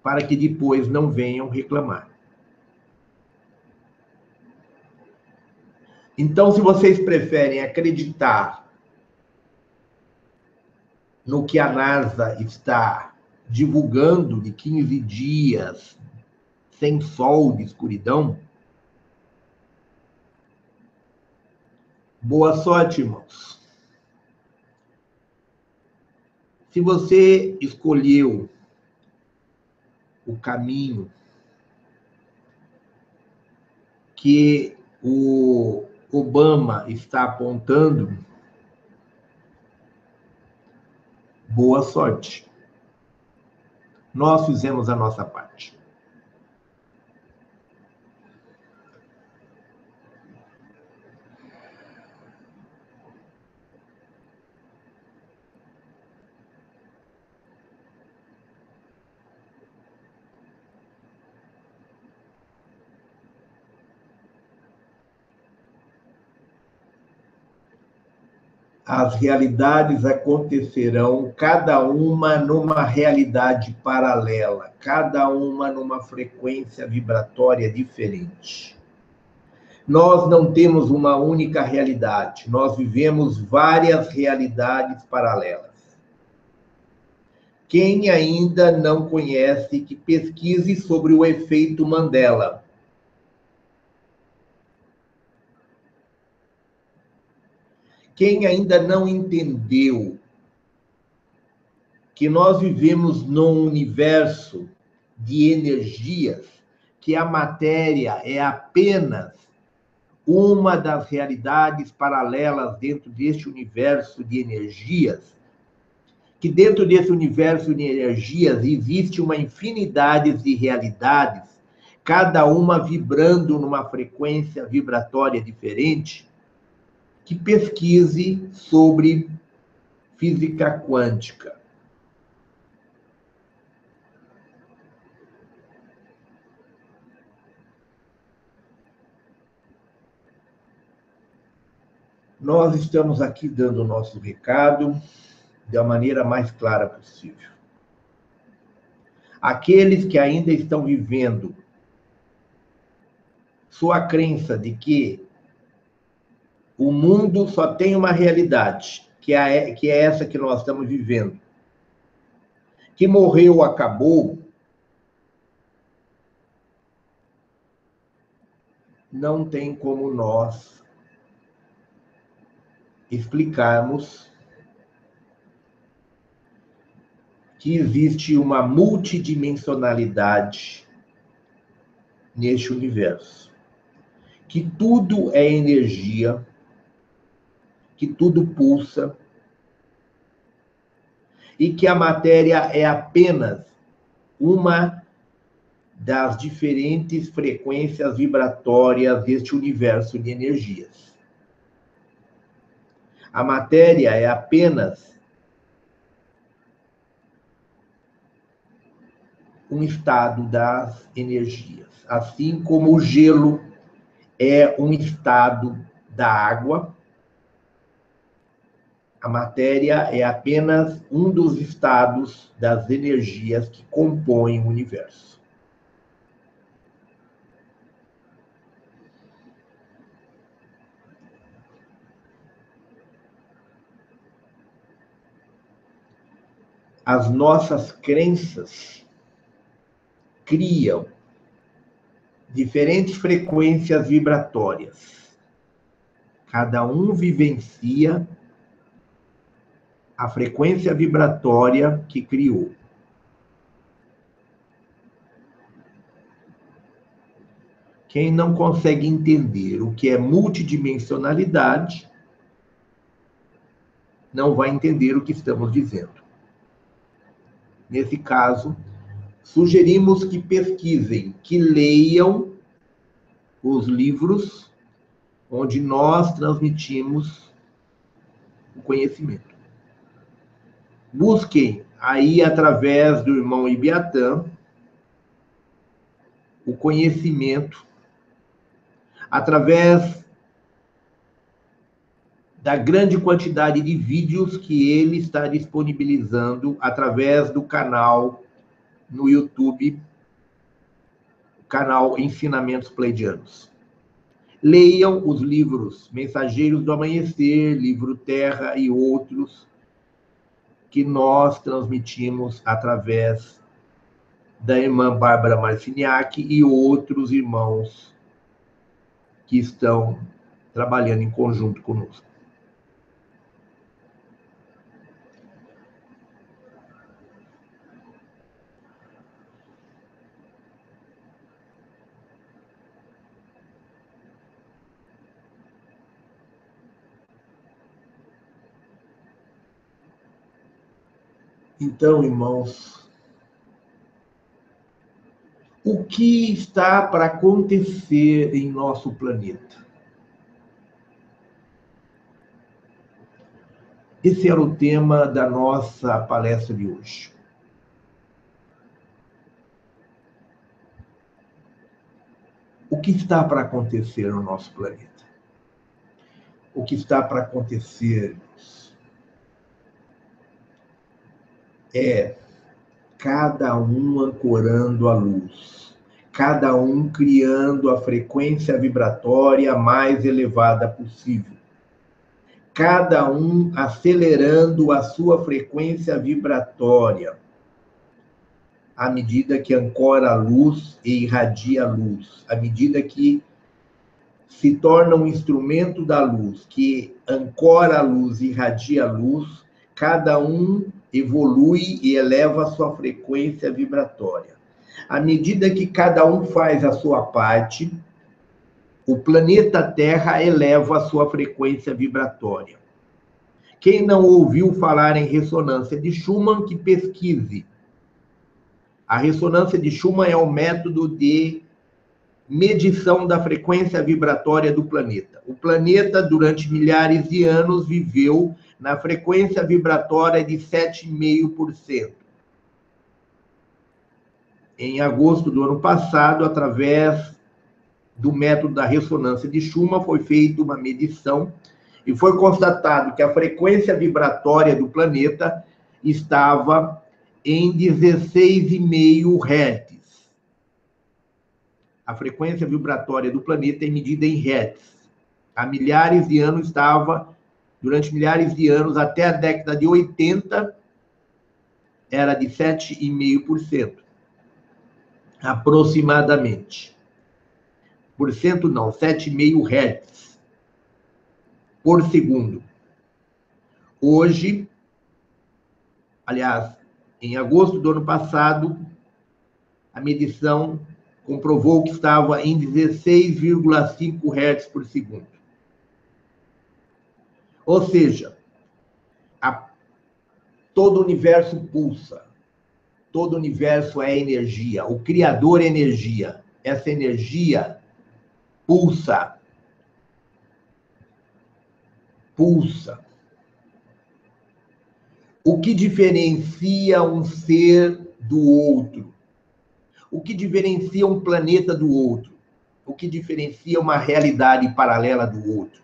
para que depois não venham reclamar. Então, se vocês preferem acreditar no que a NASA está divulgando de 15 dias sem sol de escuridão, boa sorte, irmãos. Se você escolheu o caminho que o Obama está apontando, boa sorte. Nós fizemos a nossa parte. As realidades acontecerão, cada uma numa realidade paralela, cada uma numa frequência vibratória diferente. Nós não temos uma única realidade, nós vivemos várias realidades paralelas. Quem ainda não conhece, que pesquise sobre o efeito Mandela Quem ainda não entendeu que nós vivemos num universo de energias, que a matéria é apenas uma das realidades paralelas dentro deste universo de energias, que dentro desse universo de energias existe uma infinidade de realidades, cada uma vibrando numa frequência vibratória diferente, que pesquise sobre física quântica. Nós estamos aqui dando o nosso recado da maneira mais clara possível. Aqueles que ainda estão vivendo sua crença de que o mundo só tem uma realidade, que é, que é essa que nós estamos vivendo. Que morreu, acabou. Não tem como nós explicarmos que existe uma multidimensionalidade neste universo. Que tudo é energia que tudo pulsa, e que a matéria é apenas uma das diferentes frequências vibratórias deste universo de energias. A matéria é apenas um estado das energias, assim como o gelo é um estado da água. A matéria é apenas um dos estados das energias que compõem o universo. As nossas crenças criam diferentes frequências vibratórias. Cada um vivencia a frequência vibratória que criou. Quem não consegue entender o que é multidimensionalidade, não vai entender o que estamos dizendo. Nesse caso, Sugerimos que pesquisem, que leiam os livros onde nós transmitimos o conhecimento. Busquem aí, através do irmão Ibiatã, o conhecimento, através da grande quantidade de vídeos que ele está disponibilizando através do canal no YouTube, canal Ensinamentos Pleidianos. Leiam os livros Mensageiros do Amanhecer, Livro Terra e outros que nós transmitimos através da irmã Bárbara Marciniak e outros irmãos que estão trabalhando em conjunto conosco. Então, irmãos, o que está para acontecer em nosso planeta? Esse era o tema da nossa palestra de hoje. O que está para acontecer no nosso planeta? O que está para acontecer é cada um ancorando a luz, cada um criando a frequência vibratória mais elevada possível, cada um acelerando a sua frequência vibratória. À medida que ancora a luz e irradia a luz, à medida que se torna um instrumento da luz, que ancora a luz e irradia a luz, cada um evolui e eleva a sua frequência vibratória. À medida que cada um faz a sua parte, o planeta Terra eleva a sua frequência vibratória. Quem não ouviu falar em ressonância de Schumann, que pesquise. A ressonância de Schumann é o método de medição da frequência vibratória do planeta. O planeta, durante milhares de anos, viveu na frequência vibratória de 7,5%. Em agosto do ano passado, através do método da ressonância de Schumann, foi feita uma medição e foi constatado que a frequência vibratória do planeta estava em 16,5 Hz. A frequência vibratória do planeta é medida em Hz. Há milhares de anos estava durante milhares de anos, até a década de 80, era de 7,5%, aproximadamente. Por cento não, 7,5 Hz por segundo. Hoje, aliás, em agosto do ano passado, a medição comprovou que estava em 16,5 Hz por segundo. Ou seja, a, todo o universo pulsa. Todo o universo é energia. O Criador é energia. Essa energia pulsa. Pulsa. O que diferencia um ser do outro? O que diferencia um planeta do outro? O que diferencia uma realidade paralela do outro?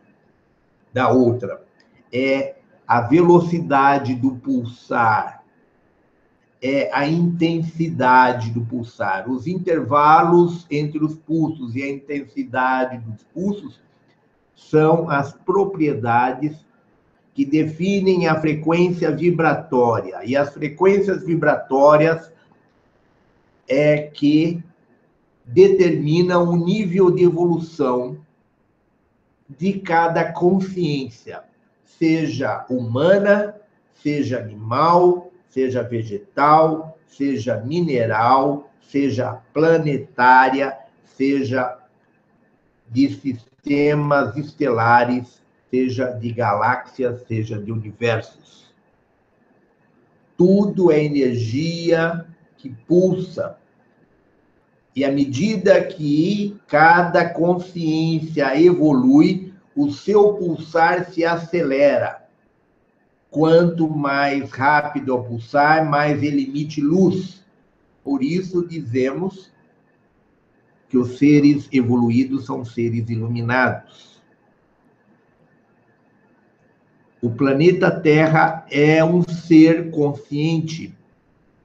Da outra? É a velocidade do pulsar, é a intensidade do pulsar. Os intervalos entre os pulsos e a intensidade dos pulsos são as propriedades que definem a frequência vibratória. E as frequências vibratórias é que determinam o nível de evolução de cada consciência, seja humana, seja animal, seja vegetal, seja mineral, seja planetária, seja de sistemas estelares seja de galáxias, seja de universos. Tudo é energia que pulsa. E à medida que cada consciência evolui, o seu pulsar se acelera. Quanto mais rápido o pulsar, mais ele emite luz. Por isso dizemos que os seres evoluídos são seres iluminados. O planeta Terra é um ser consciente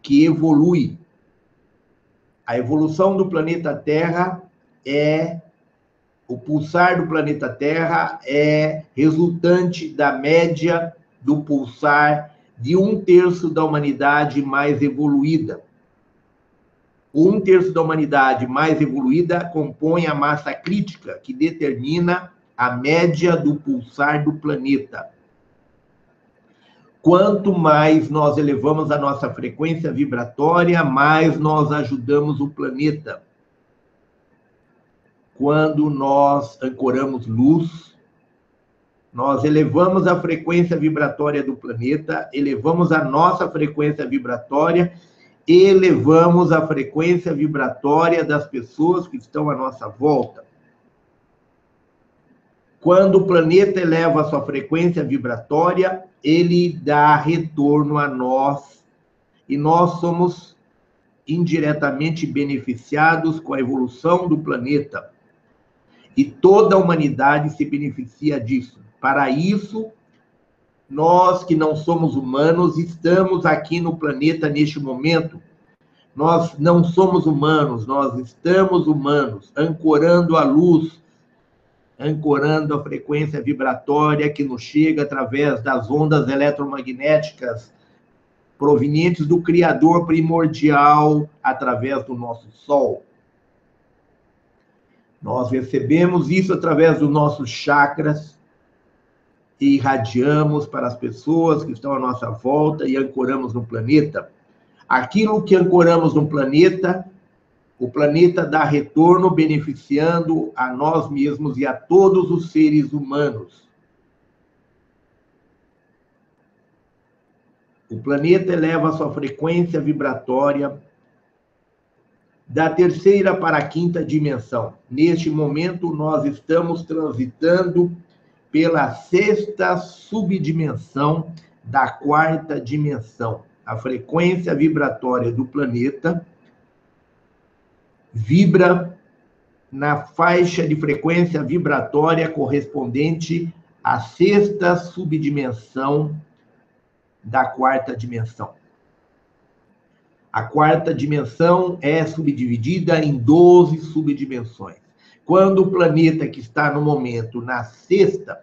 que evolui. A evolução do planeta Terra é o pulsar do planeta Terra é resultante da média do pulsar de um terço da humanidade mais evoluída. Um terço da humanidade mais evoluída compõe a massa crítica, que determina a média do pulsar do planeta. Quanto mais nós elevamos a nossa frequência vibratória, mais nós ajudamos o planeta. Quando nós ancoramos luz, nós elevamos a frequência vibratória do planeta, elevamos a nossa frequência vibratória, elevamos a frequência vibratória das pessoas que estão à nossa volta. Quando o planeta eleva a sua frequência vibratória, ele dá retorno a nós e nós somos indiretamente beneficiados com a evolução do planeta. E toda a humanidade se beneficia disso. Para isso, nós que não somos humanos estamos aqui no planeta neste momento. Nós não somos humanos, nós estamos humanos, ancorando a luz ancorando a frequência vibratória que nos chega através das ondas eletromagnéticas provenientes do Criador primordial através do nosso Sol. Nós recebemos isso através dos nossos chakras e irradiamos para as pessoas que estão à nossa volta e ancoramos no planeta. Aquilo que ancoramos no planeta o planeta dá retorno beneficiando a nós mesmos e a todos os seres humanos. O planeta eleva sua frequência vibratória da terceira para a quinta dimensão. Neste momento, nós estamos transitando pela sexta subdimensão da quarta dimensão. A frequência vibratória do planeta vibra na faixa de frequência vibratória correspondente à sexta subdimensão da quarta dimensão. A quarta dimensão é subdividida em 12 subdimensões. Quando o planeta que está no momento na sexta,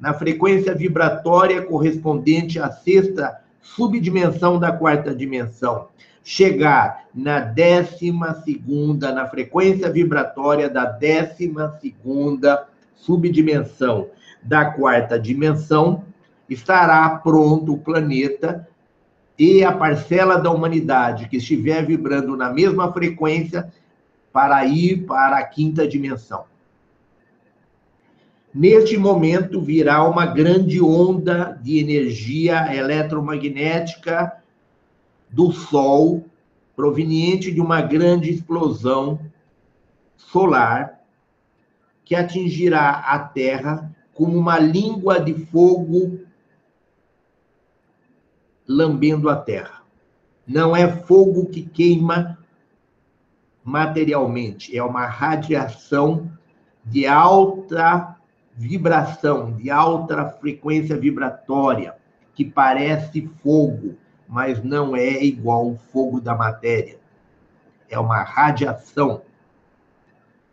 na frequência vibratória correspondente à sexta subdimensão da quarta dimensão, chegar na décima segunda, na frequência vibratória da décima segunda subdimensão da quarta dimensão, estará pronto o planeta e a parcela da humanidade que estiver vibrando na mesma frequência para ir para a quinta dimensão. Neste momento virá uma grande onda de energia eletromagnética do Sol, proveniente de uma grande explosão solar, que atingirá a Terra como uma língua de fogo lambendo a Terra. Não é fogo que queima materialmente, é uma radiação de alta vibração, de alta frequência vibratória, que parece fogo, mas não é igual ao fogo da matéria. É uma radiação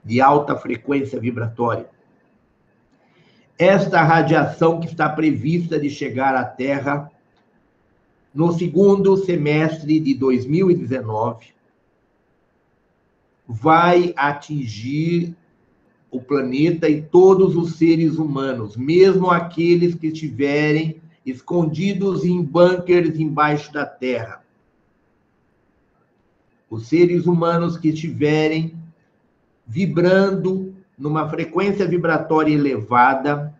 de alta frequência vibratória. Esta radiação que está prevista de chegar à Terra no segundo semestre de 2019 vai atingir o planeta e todos os seres humanos, mesmo aqueles que estiverem escondidos em bunkers embaixo da terra. Os seres humanos que estiverem vibrando numa frequência vibratória elevada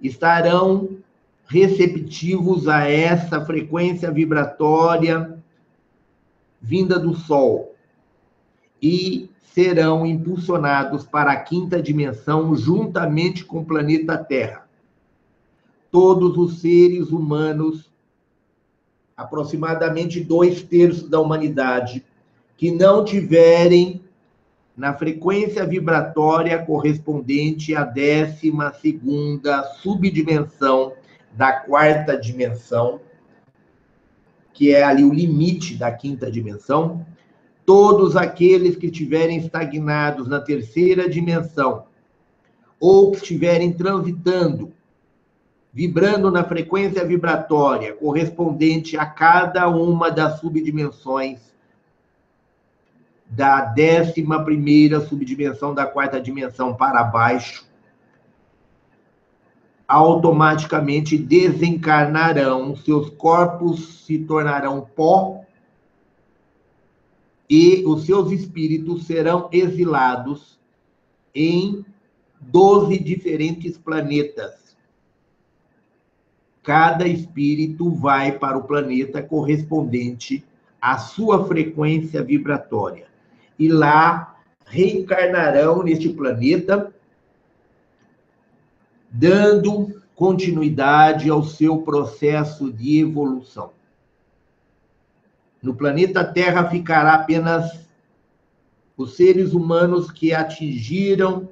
estarão receptivos a essa frequência vibratória vinda do Sol e serão impulsionados para a quinta dimensão juntamente com o planeta Terra. Todos os seres humanos, aproximadamente dois terços da humanidade, que não tiverem na frequência vibratória correspondente à décima segunda subdimensão da quarta dimensão, que é ali o limite da quinta dimensão, todos aqueles que estiverem estagnados na terceira dimensão ou que estiverem transitando, vibrando na frequência vibratória correspondente a cada uma das subdimensões da décima primeira subdimensão da quarta dimensão para baixo, automaticamente desencarnarão, seus corpos se tornarão pó e os seus espíritos serão exilados em 12 diferentes planetas. Cada espírito vai para o planeta correspondente à sua frequência vibratória. E lá reencarnarão neste planeta, dando continuidade ao seu processo de evolução. No planeta Terra ficará apenas os seres humanos que atingiram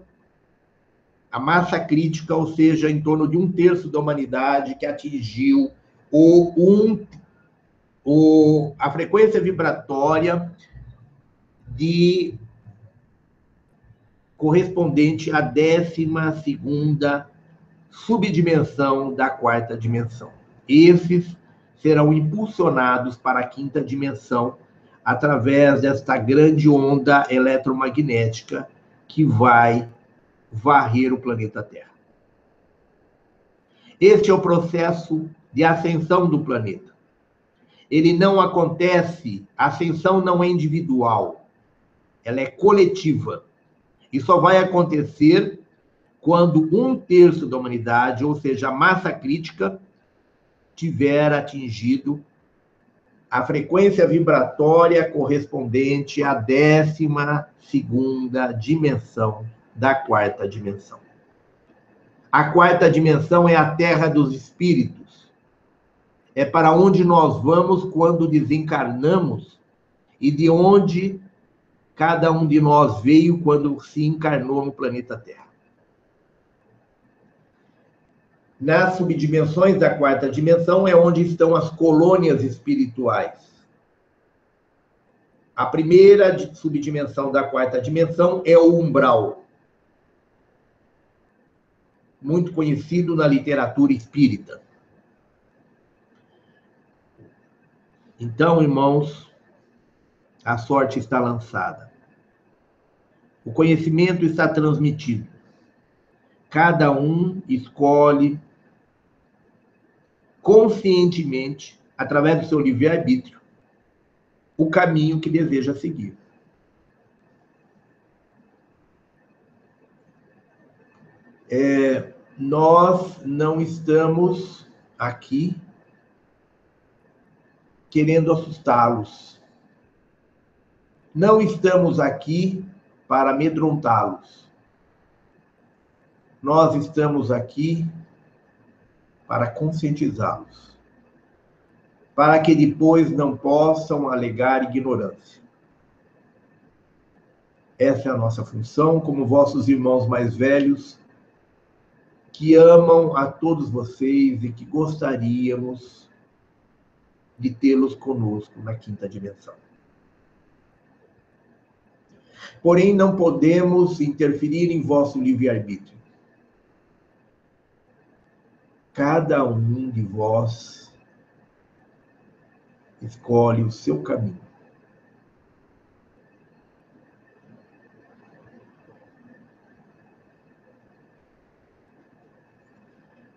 a massa crítica, ou seja, em torno de um terço da humanidade que atingiu o, um, o, a frequência vibratória de correspondente à décima segunda subdimensão da quarta dimensão. Esses serão impulsionados para a quinta dimensão através desta grande onda eletromagnética que vai varrer o planeta Terra. Este é o processo de ascensão do planeta. Ele não acontece, a ascensão não é individual, ela é coletiva. E só vai acontecer quando um terço da humanidade, ou seja, a massa crítica, tiver atingido a frequência vibratória correspondente à décima segunda dimensão da quarta dimensão. A quarta dimensão é a terra dos espíritos. É para onde nós vamos quando desencarnamos e de onde cada um de nós veio quando se encarnou no planeta Terra. Nas subdimensões da quarta dimensão é onde estão as colônias espirituais. A primeira subdimensão da quarta dimensão é o umbral, muito conhecido na literatura espírita. Então, irmãos, a sorte está lançada. O conhecimento está transmitido. Cada um escolhe conscientemente, através do seu livre-arbítrio, o caminho que deseja seguir. É, nós não estamos aqui querendo assustá-los. Não estamos aqui para amedrontá-los. Nós estamos aqui para conscientizá-los, para que depois não possam alegar ignorância. Essa é a nossa função como vossos irmãos mais velhos, que amam a todos vocês e que gostaríamos de tê-los conosco na quinta dimensão. Porém, não podemos interferir em vosso livre-arbítrio. Cada um de vós escolhe o seu caminho.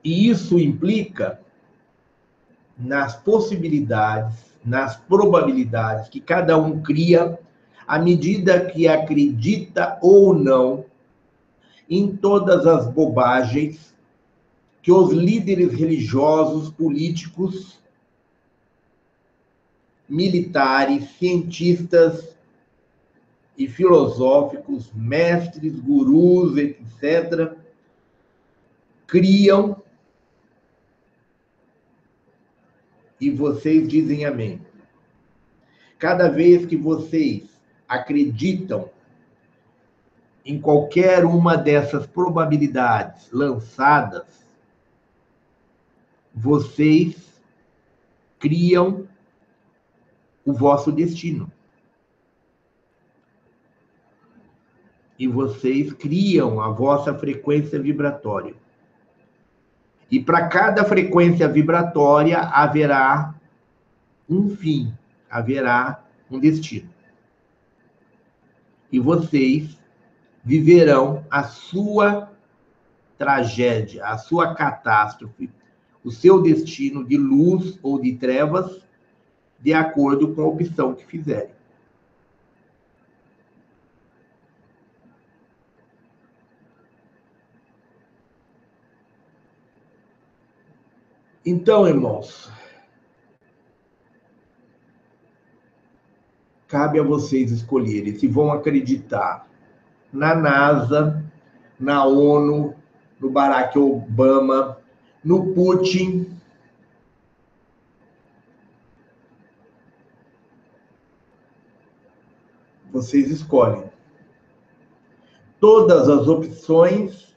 E isso implica nas possibilidades, nas probabilidades que cada um cria à medida que acredita ou não em todas as bobagens que os líderes religiosos, políticos, militares, cientistas e filosóficos, mestres, gurus, etc., criam e vocês dizem amém. Cada vez que vocês acreditam em qualquer uma dessas probabilidades lançadas, vocês criam o vosso destino. E vocês criam a vossa frequência vibratória. E para cada frequência vibratória haverá um fim, haverá um destino. E vocês viverão a sua tragédia, a sua catástrofe, o seu destino de luz ou de trevas, de acordo com a opção que fizerem. Então, irmãos, cabe a vocês escolherem se vão acreditar na NASA, na ONU, no Barack Obama, no Putin. Vocês escolhem. Todas as opções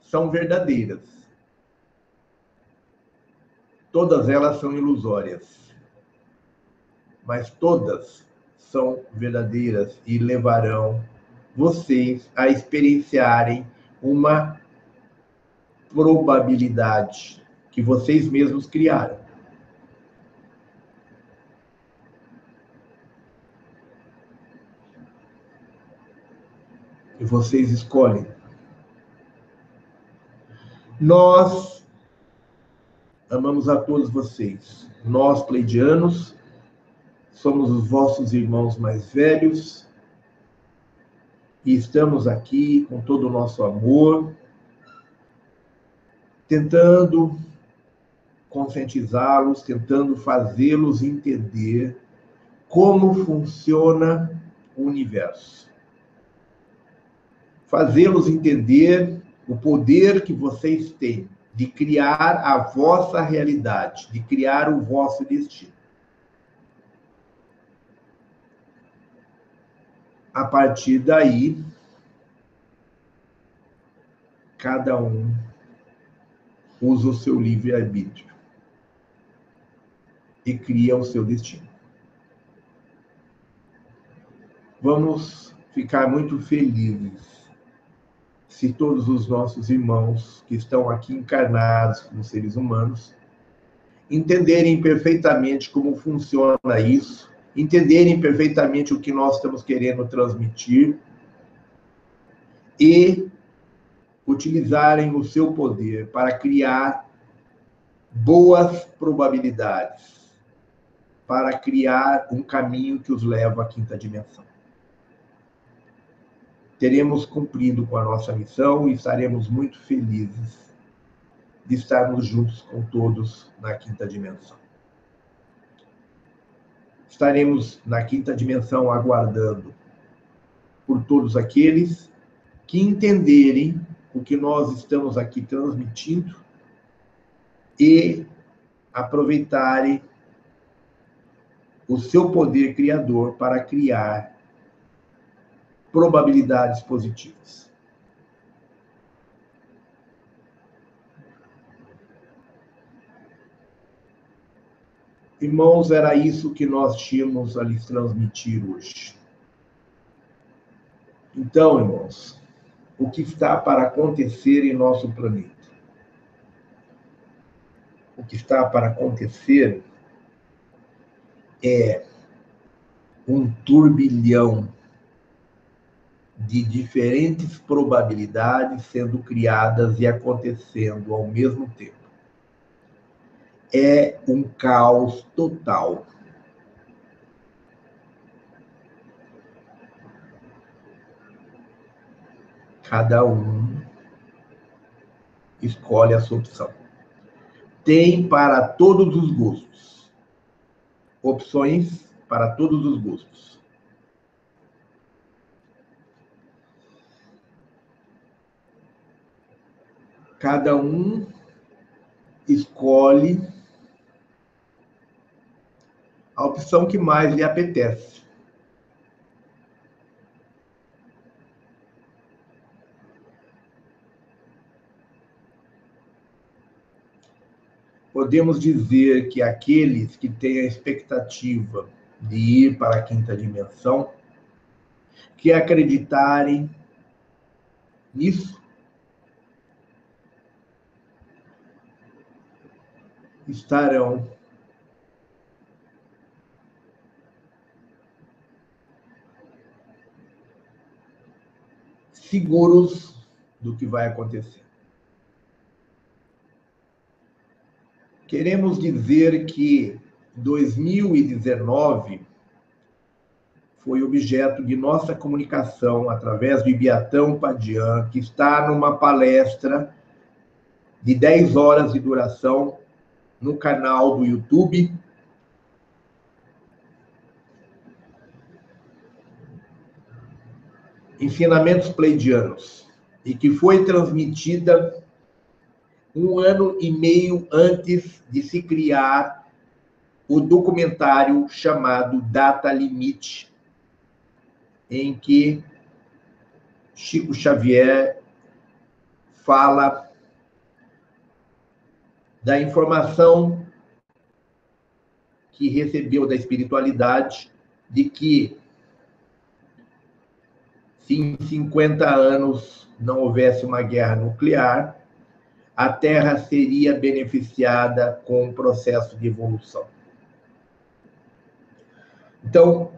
são verdadeiras. Todas elas são ilusórias, mas todas são verdadeiras e levarão vocês a experienciarem uma probabilidade que vocês mesmos criaram. E vocês escolhem. Nós amamos a todos vocês. Nós, pleidianos, somos os vossos irmãos mais velhos e estamos aqui com todo o nosso amor, tentando conscientizá-los, tentando fazê-los entender como funciona o universo. Fazê-los entender o poder que vocês têm de criar a vossa realidade, de criar o vosso destino. A partir daí, cada um usa o seu livre-arbítrio e cria o seu destino. Vamos ficar muito felizes se todos os nossos irmãos que estão aqui encarnados como seres humanos entenderem perfeitamente como funciona isso, entenderem perfeitamente o que nós estamos querendo transmitir e utilizarem o seu poder para criar boas probabilidades, para criar um caminho que os leva à quinta dimensão. teremos cumprido com a nossa missão e estaremos muito felizes de estarmos juntos com todos na quinta dimensão. Estaremos na quinta dimensão aguardando por todos aqueles que entenderem o que nós estamos aqui transmitindo e aproveitarem o seu poder criador para criar probabilidades positivas. Irmãos, era isso que nós tínhamos a lhes transmitir hoje. Então, irmãos, o que está para acontecer em nosso planeta? O que está para acontecer é um turbilhão de diferentes probabilidades sendo criadas e acontecendo ao mesmo tempo. É um caos total. Cada um escolhe a sua opção. Tem para todos os gostos. Opções para todos os gostos. Cada um escolhe a opção que mais lhe apetece. Podemos dizer que aqueles que têm a expectativa de ir para a quinta dimensão, que acreditarem nisso, estarão seguros do que vai acontecer. Queremos dizer que 2019 foi objeto de nossa comunicação através do Ibiatão Padian, que está numa palestra de 10 horas de duração no canal do YouTube. Ensinamentos Pleidianos, e que foi transmitida um ano e meio antes de se criar o documentário chamado Data Limite, em que Chico Xavier fala da informação que recebeu da espiritualidade de que se em 50 anos não houvesse uma guerra nuclear, a Terra seria beneficiada com o processo de evolução. Então,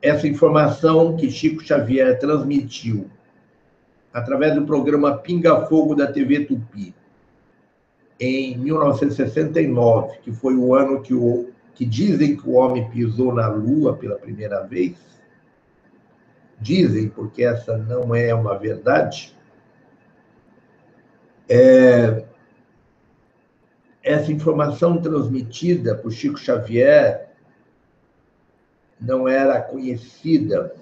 essa informação que Chico Xavier transmitiu através do programa Pinga Fogo da TV Tupi, em 1969, que foi o ano que, o, que dizem que o homem pisou na Lua pela primeira vez, dizem, porque essa não é uma verdade, é, essa informação transmitida por Chico Xavier não era conhecida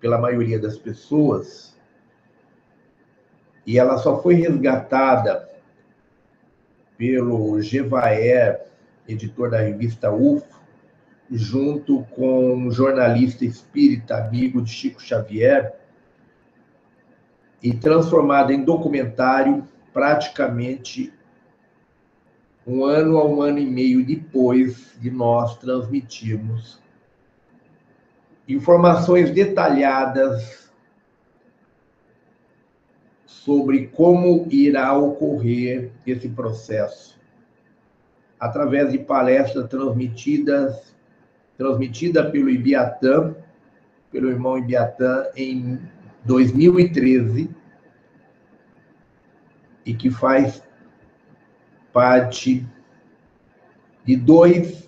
pela maioria das pessoas. E ela só foi resgatada pelo Gevaer, editor da revista UFO, junto com um jornalista espírita amigo de Chico Xavier, e transformada em documentário praticamente um ano a um ano e meio depois de nós transmitirmos informações detalhadas sobre como irá ocorrer esse processo através de palestras transmitidas transmitida pelo Ibiatã, pelo irmão Ibiatã em 2013 e que faz parte de dois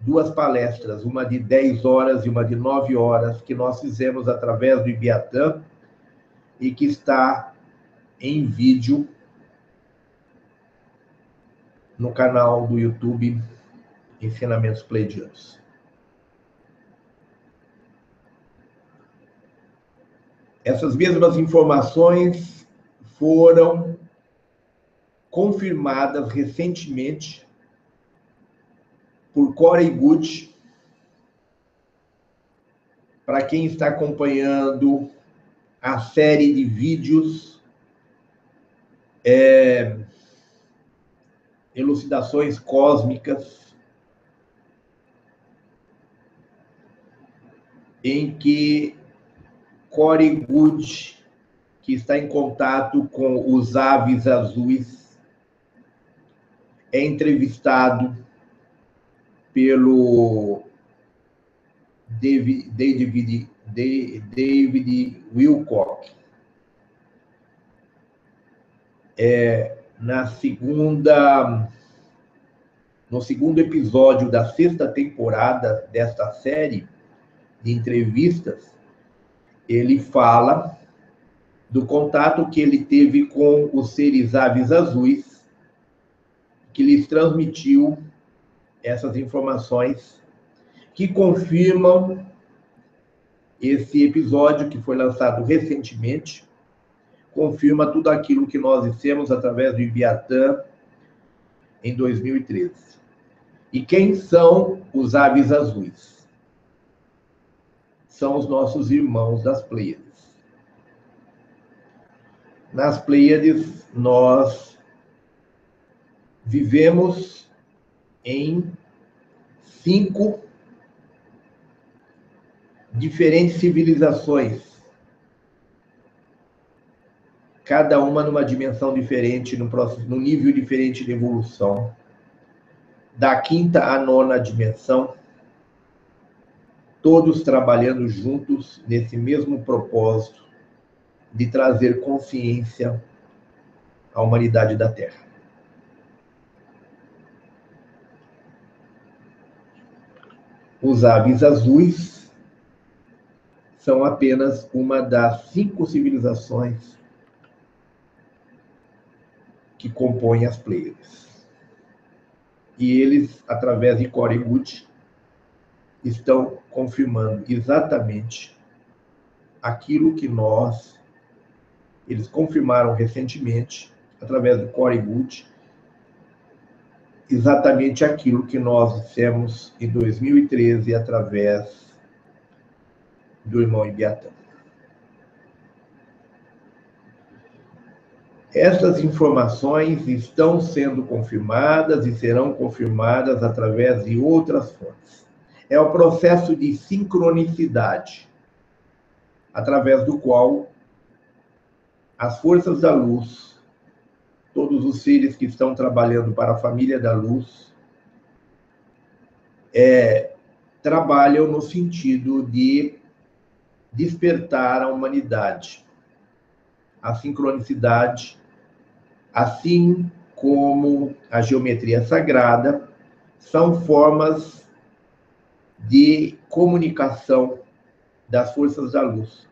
duas palestras, uma de 10 horas e uma de 9 horas, que nós fizemos através do Ibiatã e que está em vídeo no canal do YouTube Ensinamentos Pleidianos. Essas mesmas informações foram confirmadas recentemente por Corey Good. Para quem está acompanhando a série de vídeos é, elucidações cósmicas em que Corey Good, que está em contato com os aves azuis, é entrevistado pelo David, David, David Wilcock. É, na segunda no segundo episódio da sexta temporada desta série de entrevistas, ele fala do contato que ele teve com os seres aves azuis, que lhes transmitiu essas informações que confirmam esse episódio que foi lançado recentemente, confirma tudo aquilo que nós dissemos através do Ibiatã em 2013. E quem são os aves azuis? São os nossos irmãos das Pleiades. Nas Pleiades, nós vivemos em cinco diferentes civilizações cada uma numa dimensão diferente, no, próximo, no nível diferente de evolução. Da quinta à nona dimensão, todos trabalhando juntos nesse mesmo propósito de trazer consciência à humanidade da Terra. Os aves azuis são apenas uma das cinco civilizações que compõem as Pleiades. E eles, através de Corey estão confirmando exatamente aquilo que nós, eles confirmaram recentemente, através do Corey Good, exatamente aquilo que nós dissemos em 2013 através do irmão Ibiatã. Essas informações estão sendo confirmadas e serão confirmadas através de outras fontes. É o processo de sincronicidade, através do qual as forças da luz, todos os seres que estão trabalhando para a família da luz, é, trabalham no sentido de despertar a humanidade. A sincronicidade assim como a geometria sagrada, são formas de comunicação das forças da luz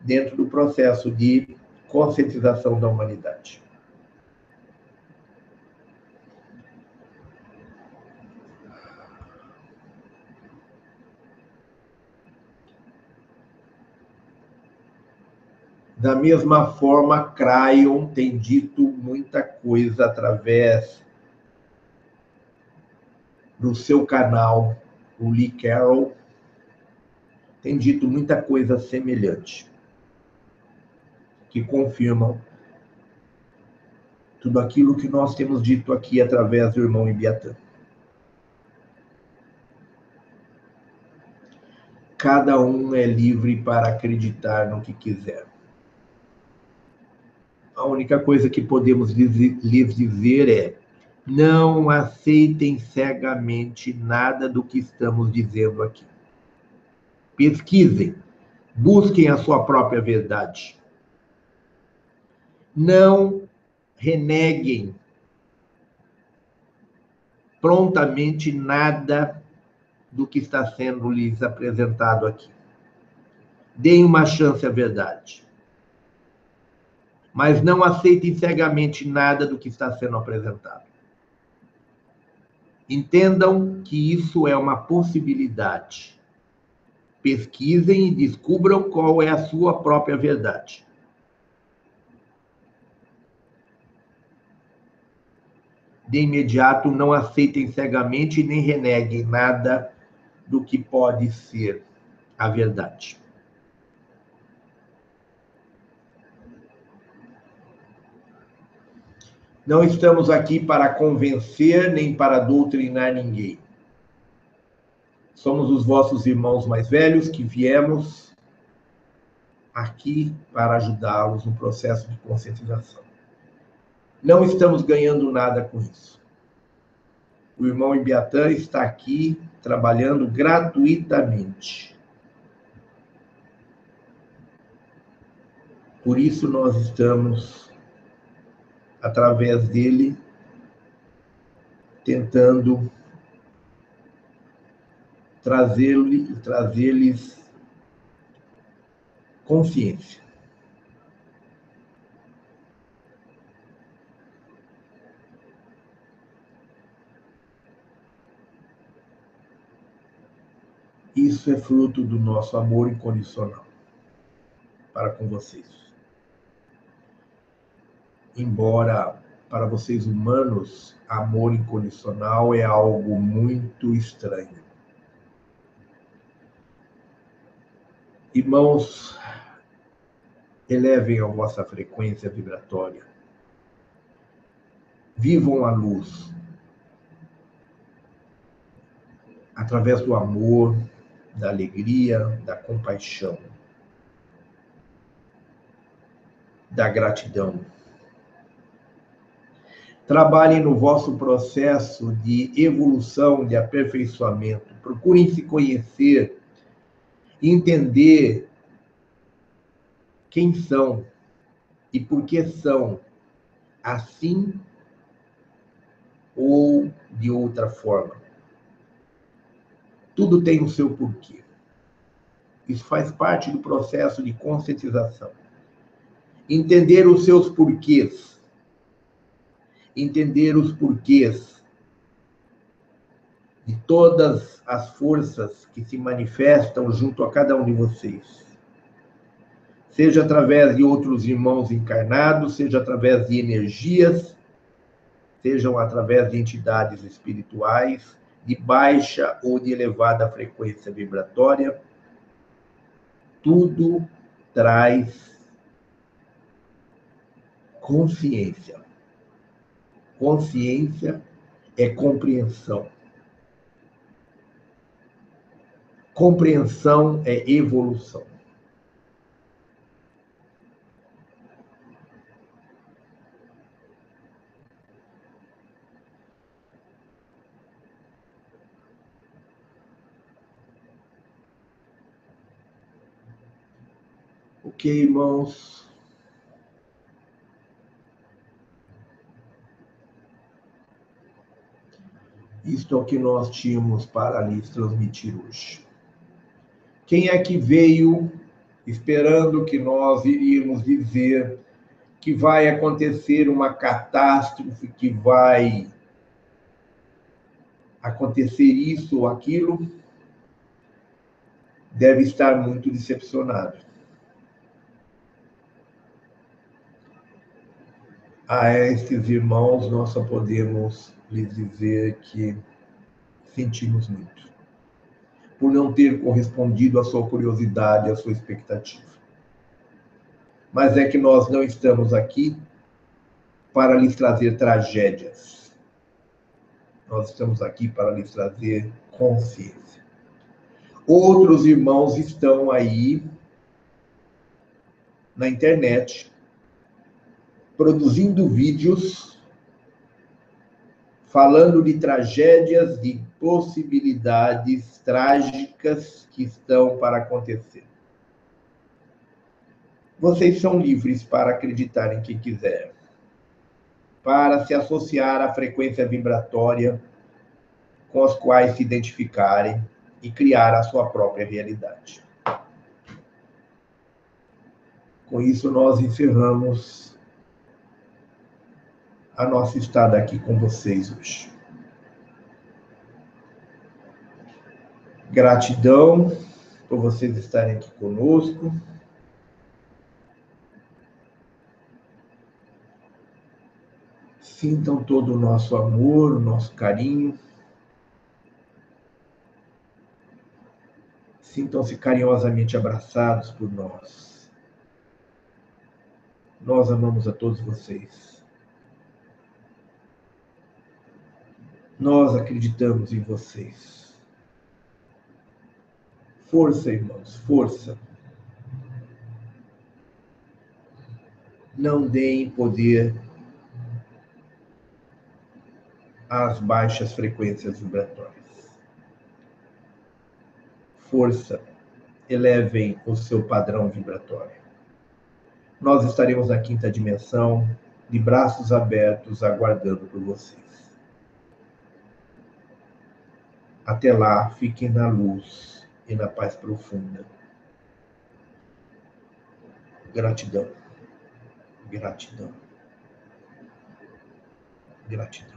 dentro do processo de conscientização da humanidade. Da mesma forma, Crayon tem dito muita coisa através do seu canal, o Lee Carroll, tem dito muita coisa semelhante, que confirmam tudo aquilo que nós temos dito aqui através do irmão Ibiatã. Cada um é livre para acreditar no que quiser. A única coisa que podemos lhes dizer é: não aceitem cegamente nada do que estamos dizendo aqui. Pesquisem, busquem a sua própria verdade. Não reneguem prontamente nada do que está sendo lhes apresentado aqui. Deem uma chance à verdade. Mas não aceitem cegamente nada do que está sendo apresentado. Entendam que isso é uma possibilidade. Pesquisem e descubram qual é a sua própria verdade. De imediato, não aceitem cegamente nem reneguem nada do que pode ser a verdade. Não estamos aqui para convencer nem para doutrinar ninguém. Somos os vossos irmãos mais velhos que viemos aqui para ajudá-los no processo de conscientização. Não estamos ganhando nada com isso. O irmão Ibiatã está aqui trabalhando gratuitamente. Por isso nós estamos, através dele, tentando trazer-lhes trazer consciência. Isso é fruto do nosso amor incondicional para com vocês. Embora para vocês humanos, amor incondicional é algo muito estranho. Irmãos, elevem a vossa frequência vibratória. Vivam a luz. Através do amor, da alegria, da compaixão, da gratidão. Trabalhem no vosso processo de evolução, de aperfeiçoamento. Procurem se conhecer, entender quem são e por que são assim ou de outra forma. Tudo tem o seu porquê. Isso faz parte do processo de conscientização. Entender os seus porquês. Entender os porquês de todas as forças que se manifestam junto a cada um de vocês. Seja através de outros irmãos encarnados, seja através de energias, sejam através de entidades espirituais, de baixa ou de elevada frequência vibratória, tudo traz consciência. Consciência é compreensão. Compreensão é evolução. Ok, irmãos. Isto é o que nós tínhamos para lhes transmitir hoje. Quem é que veio esperando que nós iríamos dizer que vai acontecer uma catástrofe, que vai acontecer isso ou aquilo, deve estar muito decepcionado. A estes irmãos nós só podemos lhes dizer que sentimos muito por não ter correspondido à sua curiosidade, à sua expectativa. Mas é que nós não estamos aqui para lhes trazer tragédias. Nós estamos aqui para lhes trazer consciência. Outros irmãos estão aí na internet produzindo vídeos falando de tragédias, de possibilidades trágicas que estão para acontecer. Vocês são livres para acreditar em quem quiser, para se associar à frequência vibratória com as quais se identificarem, e criar a sua própria realidade. Com isso, nós encerramos a nossa estada aqui com vocês hoje. Gratidão por vocês estarem aqui conosco. Sintam todo o nosso amor, o nosso carinho. Sintam-se carinhosamente abraçados por nós. Nós amamos a todos vocês. Nós acreditamos em vocês. Força, irmãos, força. Não deem poder às baixas frequências vibratórias força, elevem o seu padrão vibratório. Nós estaremos na quinta dimensão, de braços abertos, aguardando por vocês. Até lá, fiquem na luz e na paz profunda. Gratidão. Gratidão. Gratidão.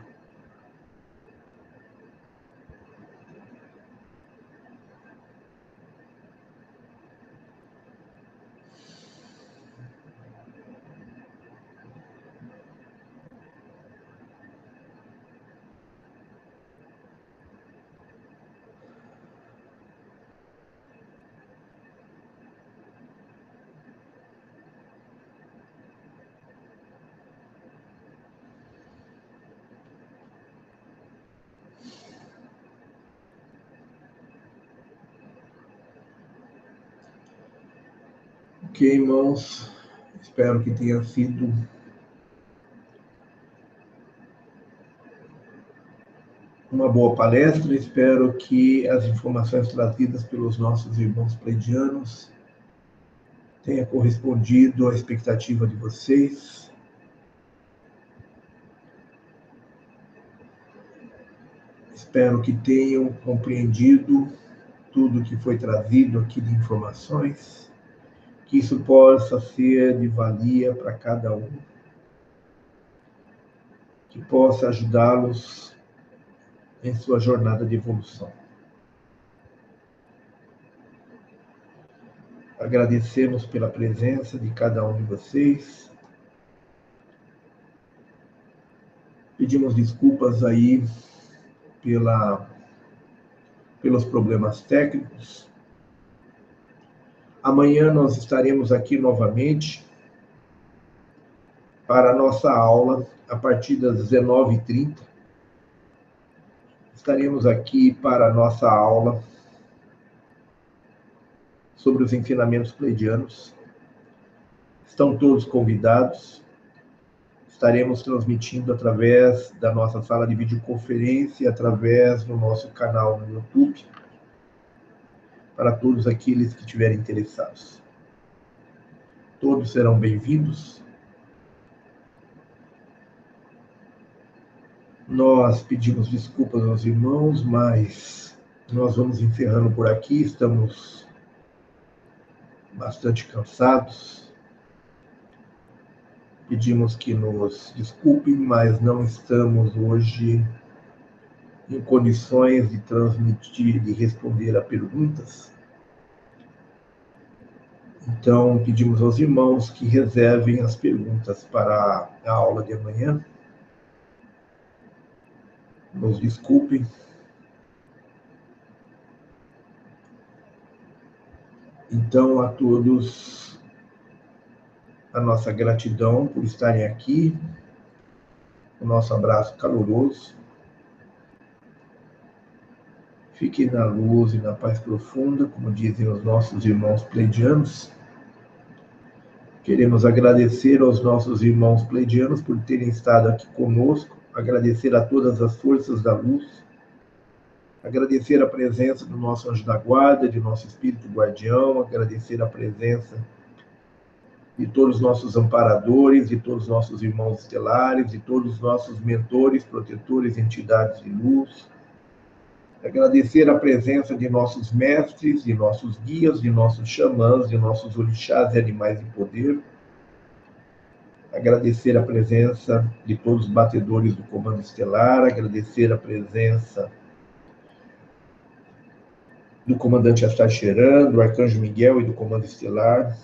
Ok, irmãos, espero que tenha sido uma boa palestra. Espero que as informações trazidas pelos nossos irmãos pleidianos tenha correspondido à expectativa de vocês. Espero que tenham compreendido tudo que foi trazido aqui de informações que isso possa ser de valia para cada um, que possa ajudá-los em sua jornada de evolução. Agradecemos pela presença de cada um de vocês. Pedimos desculpas aí pela, pelos problemas técnicos. Amanhã nós estaremos aqui novamente para a nossa aula a partir das 19h30. Estaremos aqui para a nossa aula sobre os ensinamentos pleidianos. Estão todos convidados. Estaremos transmitindo através da nossa sala de videoconferência, através do nosso canal no YouTube para todos aqueles que estiverem interessados. Todos serão bem-vindos. Nós pedimos desculpas aos irmãos, mas nós vamos encerrando por aqui. Estamos bastante cansados. Pedimos que nos desculpem, mas não estamos hoje em condições de transmitir, de responder a perguntas. Então, pedimos aos irmãos que reservem as perguntas para a aula de amanhã. Nos desculpem. Então, a todos, a nossa gratidão por estarem aqui, o nosso abraço caloroso. Fique na luz e na paz profunda, como dizem os nossos irmãos pleidianos. Queremos agradecer aos nossos irmãos pleidianos por terem estado aqui conosco, agradecer a todas as forças da luz, agradecer a presença do nosso anjo da guarda, de nosso espírito guardião, agradecer a presença de todos os nossos amparadores, de todos os nossos irmãos estelares, de todos os nossos mentores, protetores, entidades de luz Agradecer a presença de nossos mestres, de nossos guias, de nossos xamãs, de nossos orixás e animais de poder. Agradecer a presença de todos os batedores do Comando Estelar, agradecer a presença do comandante Astacheran, do Arcanjo Miguel e do Comando Estelar.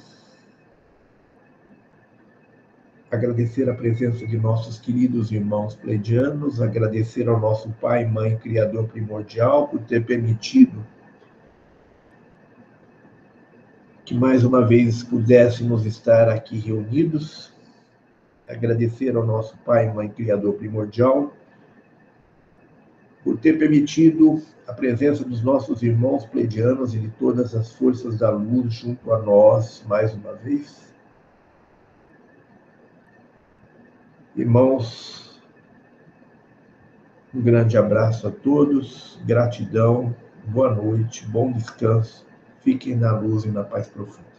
Agradecer a presença de nossos queridos irmãos pleidianos, agradecer ao nosso Pai, Mãe, Criador primordial por ter permitido que mais uma vez pudéssemos estar aqui reunidos. Agradecer ao nosso Pai, Mãe, Criador primordial por ter permitido a presença dos nossos irmãos pleidianos e de todas as forças da luz junto a nós mais uma vez. Irmãos, um grande abraço a todos, gratidão, boa noite, bom descanso, fiquem na luz e na paz profunda.